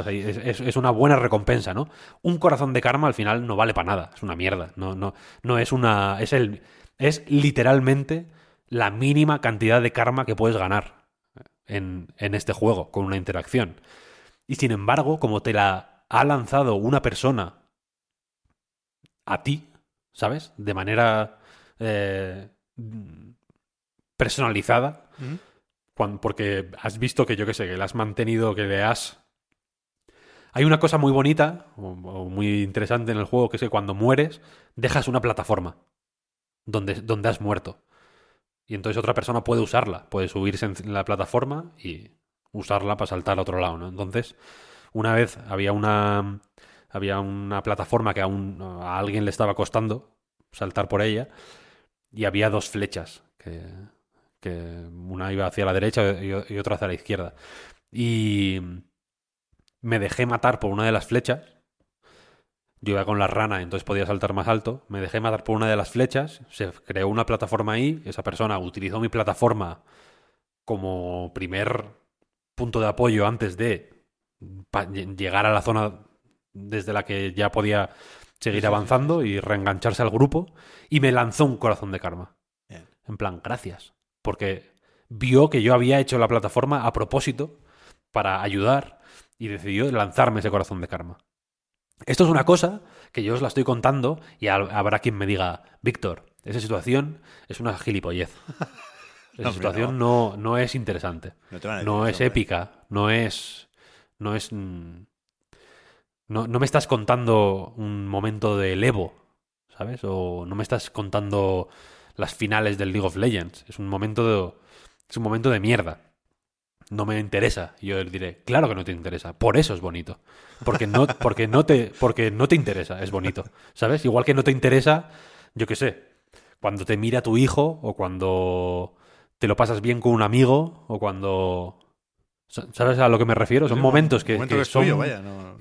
es una buena recompensa, ¿no? Un corazón de karma al final no vale para nada, es una mierda. No, no, no es una. Es el. Es literalmente la mínima cantidad de karma que puedes ganar en, en este juego con una interacción. Y sin embargo, como te la ha lanzado una persona a ti, ¿sabes? De manera eh, personalizada, porque has visto que yo qué sé, que le has mantenido, que le has... Hay una cosa muy bonita o, o muy interesante en el juego, que es que cuando mueres, dejas una plataforma donde, donde has muerto. Y entonces otra persona puede usarla, puede subirse en la plataforma y usarla para saltar al otro lado, ¿no? Entonces, una vez había una había una plataforma que a, un- a alguien le estaba costando saltar por ella y había dos flechas que, una iba hacia la derecha y otra hacia la izquierda. Y me dejé matar por una de las flechas. Yo iba con la rana, entonces podía saltar más alto. Me dejé matar por una de las flechas. Se creó una plataforma ahí. Esa persona utilizó mi plataforma como primer punto de apoyo antes de llegar a la zona desde la que ya podía seguir avanzando y reengancharse al grupo. Y me lanzó un corazón de karma. Bien. En plan, gracias. Porque vio que yo había hecho la plataforma a propósito para ayudar y decidió lanzarme ese corazón de karma. Esto es una cosa que yo os la estoy contando y hab- habrá quien me diga, Víctor, esa situación es una gilipollez. Esa situación no, no es interesante. No decir es épica, no es. No es. mm, No, no me estás contando un momento del Evo, ¿sabes? O no me estás contando las finales del League of Legends. Es un momento de, es un momento de mierda. No me interesa. Y Yo diré, claro que no te interesa. Por eso es bonito. Porque no, porque no, te, porque no te interesa, es bonito. ¿Sabes? Igual que no te interesa, yo qué sé, cuando te mira tu hijo o cuando te lo pasas bien con un amigo o cuando... ¿Sabes a lo que me refiero? Son momentos que, que son,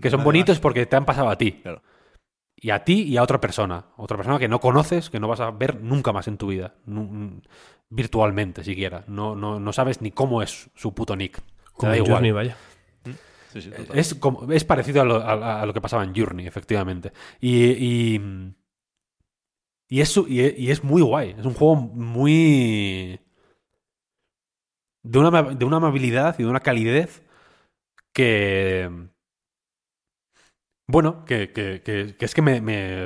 que son bonitos porque te han pasado a ti. Claro. Y a ti y a otra persona. Otra persona que no conoces, que no vas a ver nunca más en tu vida. Virtualmente, siquiera. No, no, no sabes ni cómo es su puto nick. Como da igual. Journey, vaya. Sí, sí, total. Es, como- es parecido a lo, a- a lo que pasaba en Journey, efectivamente. Y, y, y, es, y, y es muy guay. Es un juego muy... De una, de una amabilidad y de una calidez que... Bueno, que, que- es que me,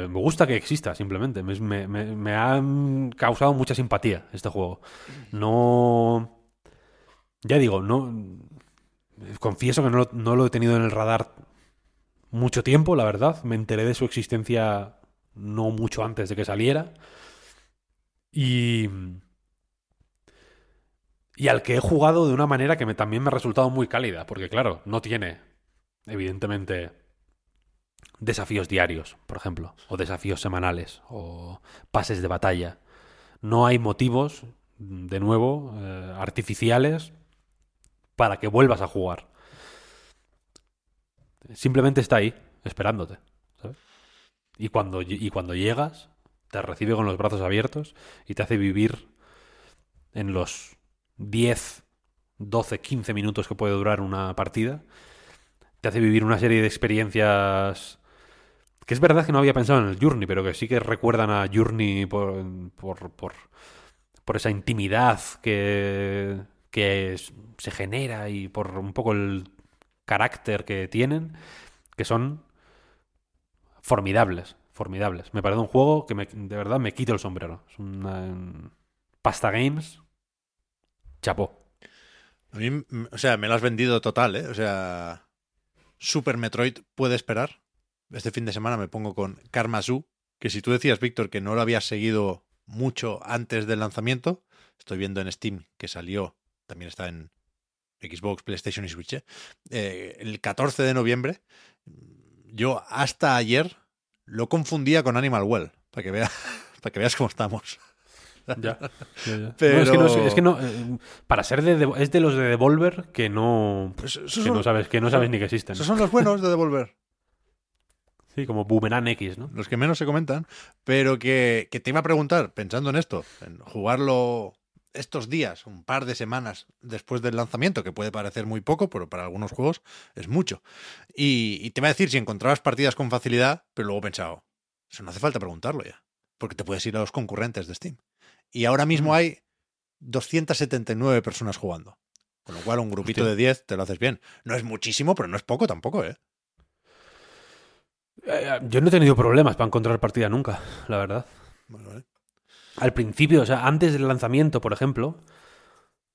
gusta que exista, simplemente. Me, me, ha causado mucha simpatía este juego. No... Ya digo, no... Confieso que no, lo- no lo he tenido en el radar mucho tiempo, la verdad. Me enteré de su existencia no mucho antes de que saliera. Y. Y al que he jugado de una manera que también me ha resultado muy cálida, porque claro, no tiene, evidentemente, desafíos diarios, por ejemplo, o desafíos semanales, o pases de batalla. No hay motivos, de nuevo, eh, artificiales para que vuelvas a jugar. Simplemente está ahí, esperándote. Y, cuando, y cuando llegas, te recibe con los brazos abiertos y te hace vivir en los 10, 12, 15 minutos que puede durar una partida. Te hace vivir una serie de experiencias que es verdad que no había pensado en el Journey, pero que sí que recuerdan a Journey por, por, por, esa intimidad que, que se genera y por un poco el carácter que tienen, que son formidables, formidables. Me parece un juego que de verdad me quito el sombrero. Es una pasta games, chapó. A mí, o sea, me lo has vendido total, ¿eh? O sea, Super Metroid puede esperar. Este fin de semana me pongo con Karma Zoo, que si tú decías, Víctor, que no lo habías seguido mucho antes del lanzamiento, estoy viendo en Steam que salió, también está en Xbox, PlayStation y Switch, ¿eh? Eh, el 14 de noviembre. Yo hasta ayer lo confundía con Animal Well, para que, vea, para que veas cómo estamos. Ya, ya, ya. Pero- No, es que no, es- es que no, eh, para ser de, de- es de los de Devolver que no Pues que son- no sabes que no sabes ni que existen. Esos son los buenos de Devolver. Sí, como Boomerang X, ¿no? los que menos se comentan, pero que, que te iba a preguntar, pensando en esto, en jugarlo estos días, un par de semanas después del lanzamiento, que puede parecer muy poco, pero para algunos juegos es mucho. Y, y te iba a decir si encontrabas partidas con facilidad, pero luego he pensado, eso no hace falta preguntarlo ya, porque te puedes ir a los concurrentes de Steam. Y ahora mismo hay 279 personas jugando. Con lo cual, un grupito Hostia. de 10 te lo haces bien. No es muchísimo, pero no es poco tampoco, ¿eh? Eh, Yo no he tenido problemas para encontrar partida nunca, la verdad. Vale. Al principio, o sea, antes del lanzamiento, por ejemplo,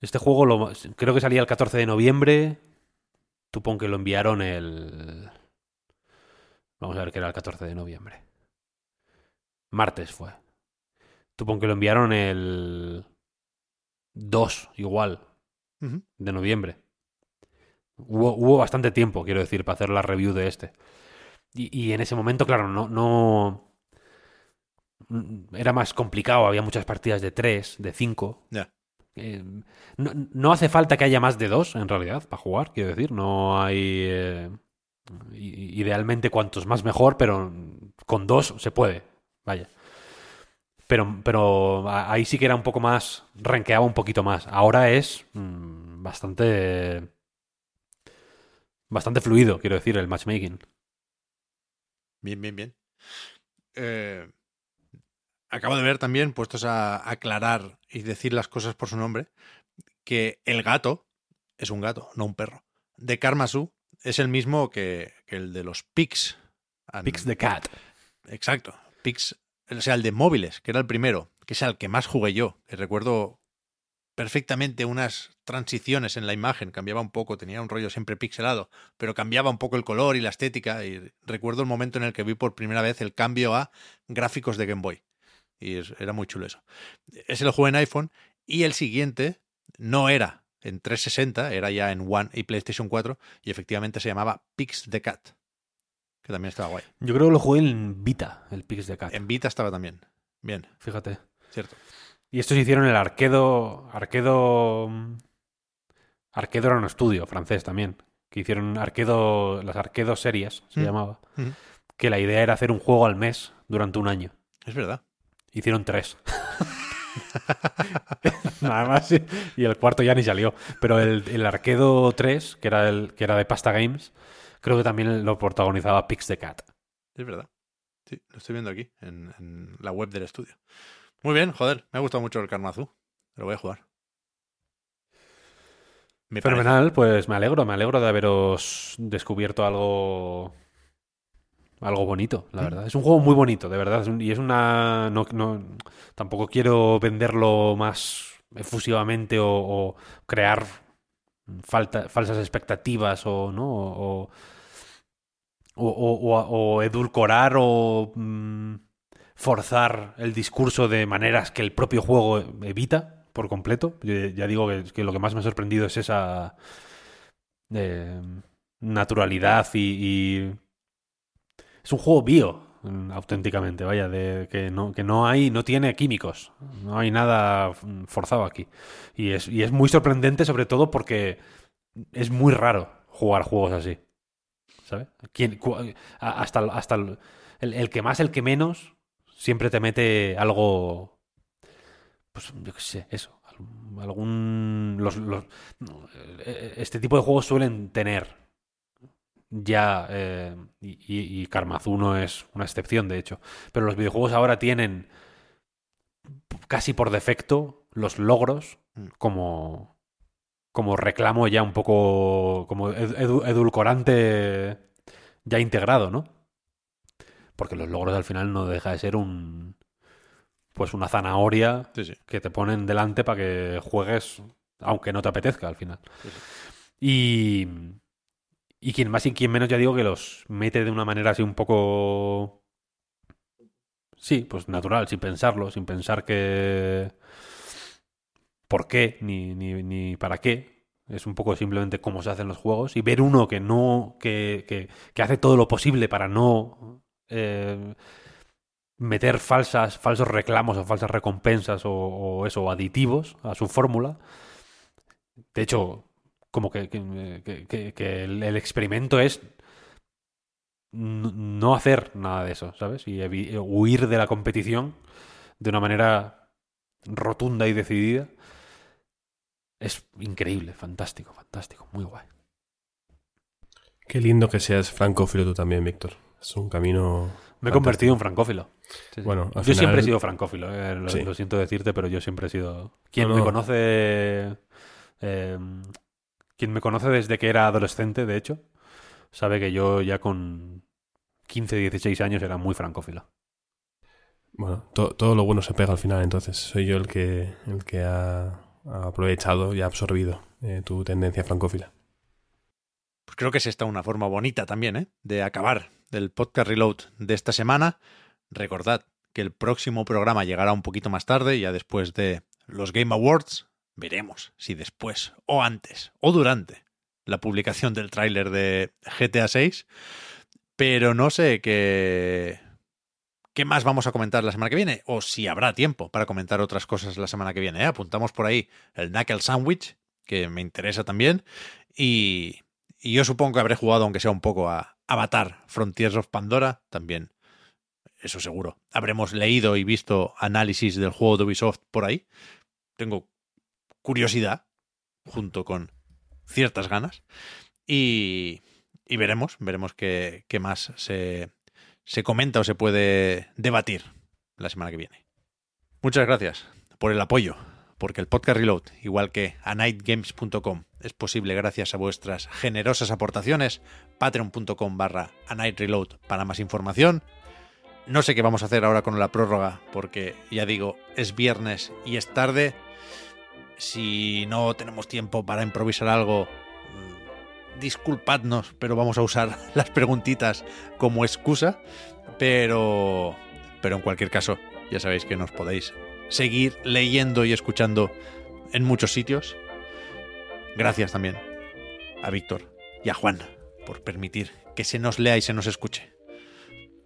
este juego lo, creo que salía el 14 de noviembre. Pon que lo enviaron el... Vamos a ver que era el 14 de noviembre. Martes fue. Pon que lo enviaron el 2, igual, de noviembre. Hubo, hubo bastante tiempo, quiero decir, para hacer la review de este. Y, y en ese momento, claro, no, no. mm, Era más complicado, había muchas partidas de 3, de 5. Ya. no, no hace falta que haya más de 2, en realidad, para jugar, quiero decir. No hay. eh, idealmente, cuantos más mejor, pero con dos se puede. Vaya. Pero, pero ahí sí que era un poco más. Renqueaba un poquito más. Ahora es mm, bastante. Bastante fluido, quiero decir, el matchmaking. Bien, bien, bien. Eh, acabo de ver también, puestos a aclarar y decir las cosas por su nombre, que el gato es un gato, no un perro. De Karmasu es el mismo que, que el de los. And- Pix the Cat. Exacto. Pix, o sea, el de móviles, que era el primero, que es al que más jugué yo. Que recuerdo perfectamente unas transiciones en la imagen, cambiaba un poco, tenía un rollo siempre pixelado, pero cambiaba un poco el color y la estética. Y recuerdo el momento en el que vi por primera vez el cambio a gráficos de Game Boy. Y era muy chulo eso. Ese lo jugué en iPhone y el siguiente no era en 360, era ya en One y PlayStation 4 y efectivamente se llamaba Pix the Cat, que también estaba guay. Yo creo que lo jugué en Vita, el Pix the Cat. En Vita estaba también. Bien, Fíjate. cierto. Y estos hicieron el Arquedo. Arquedo. Arquedo era un estudio francés también. Que hicieron Arquedo. Las Arquedo series, se Mm. llamaba. Ujú. Que la idea era hacer un juego al mes durante un año. Es verdad. Hicieron tres. Nada más. y- Y el cuarto ya ni salió. Pero el, el Arquedo 3, que era, el, que era de Pasta Games, creo que también lo protagonizaba Pix the Cat. Es verdad. Sí, lo estoy viendo aquí, en, en la web del estudio. Muy bien, joder, me ha gustado mucho el Karmazu. Lo voy a jugar. Me parece. Fenomenal, pues me alegro, me alegro de haberos descubierto algo algo bonito, la Mm. verdad. Es un juego muy bonito, de verdad. y es una no, no- tampoco quiero venderlo más efusivamente o, o crear falta- falsas expectativas o no o, o, o- o- o edulcorar o mm, forzar el discurso de maneras que el propio juego evita por completo. Ya digo que, lo que más me ha sorprendido es esa eh, naturalidad y, es un juego bio auténticamente, vaya, de que no, que no hay, no tiene químicos, no hay nada forzado aquí. Y es, y es muy sorprendente sobre todo porque es muy raro jugar juegos así. ¿Sabes? ¿Quién- cu- a- hasta hasta el- el que más, el que menos, siempre te mete algo. Pues yo qué sé, eso. al- Algún. Los, los- eh, este tipo de juegos suelen tener ya. eh, y, y, no es una excepción, de hecho. Pero los videojuegos ahora tienen casi por defecto los logros Mm. como. Como reclamo ya un poco. Como ed- edu- edulcorante ya integrado, ¿no? Porque los logros al final no deja de ser un. Pues una zanahoria Sí, sí. que te ponen delante para que juegues, aunque no te apetezca al final. Sí. Y. Y quien más y quien menos, ya digo que los mete de una manera así un poco. Sí, pues natural, sin pensarlo, sin pensar que. ¿Por qué? Ni, ni, ni para qué. Es un poco simplemente cómo se hacen los juegos. Y ver uno que no. que, que, que hace todo lo posible para no. Eh, meter falsas, falsos reclamos o falsas recompensas o, o eso, aditivos a su fórmula. De hecho, como que, que- que- el, el experimento es no hacer nada de eso, ¿sabes? Y evi- huir de la competición de una manera rotunda y decidida. Es increíble, fantástico, fantástico, muy guay. Qué lindo que seas francófilo tú también, Víctor. Es un camino. Me he convertido en francófilo. Sí, sí. Bueno, al yo siempre he sido francófilo, eh, lo, Sí. lo siento decirte, pero yo siempre he sido. Quien No, me no. conoce. eh, quien me conoce desde que era adolescente, de hecho, sabe que yo ya con 15, 16 años era muy francófilo. Bueno, to- todo lo bueno se pega al final, entonces soy yo el que, el que ha, ha aprovechado y ha absorbido eh, tu tendencia francófila. Pues creo que es esta una forma bonita también, ¿eh? De acabar del podcast reload de esta semana. Recordad que el próximo programa llegará un poquito más tarde, ya después de los Game Awards. Veremos si después, o antes, o durante la publicación del tráiler de GTA 6. Pero no sé qué. ¿Qué más vamos a comentar la semana que viene? O si habrá tiempo para comentar otras cosas la semana que viene. ¿eh? Apuntamos por ahí el Knuckle Sandwich, que me interesa también. Y, y yo supongo que habré jugado, aunque sea un poco, a Avatar, Frontiers of Pandora, también. Eso seguro. Habremos leído y visto análisis del juego de Ubisoft por ahí. Tengo curiosidad, junto con ciertas ganas. Y, y veremos, veremos qué, qué más se, se comenta o se puede debatir la semana que viene. Muchas gracias por el apoyo, porque el podcast Reload, igual que a nightgames.com, es posible gracias a vuestras generosas aportaciones. Patreon.com barra a night reload para más información. No sé qué vamos a hacer ahora con la prórroga, porque ya digo, es viernes y es tarde. Si no tenemos tiempo para improvisar algo, mm, disculpadnos, pero vamos a usar las preguntitas como excusa. Pero, pero en cualquier caso, ya sabéis que nos podéis seguir leyendo y escuchando en muchos sitios. Gracias también a Víctor y a Juan por permitir que se nos lea y se nos escuche.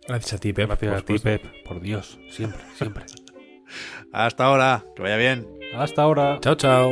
Gracias a ti, Pep. Gracias a ti. Pep. Por Dios, siempre, siempre. Hasta ahora, que vaya bien. Hasta ahora. Chao, chao.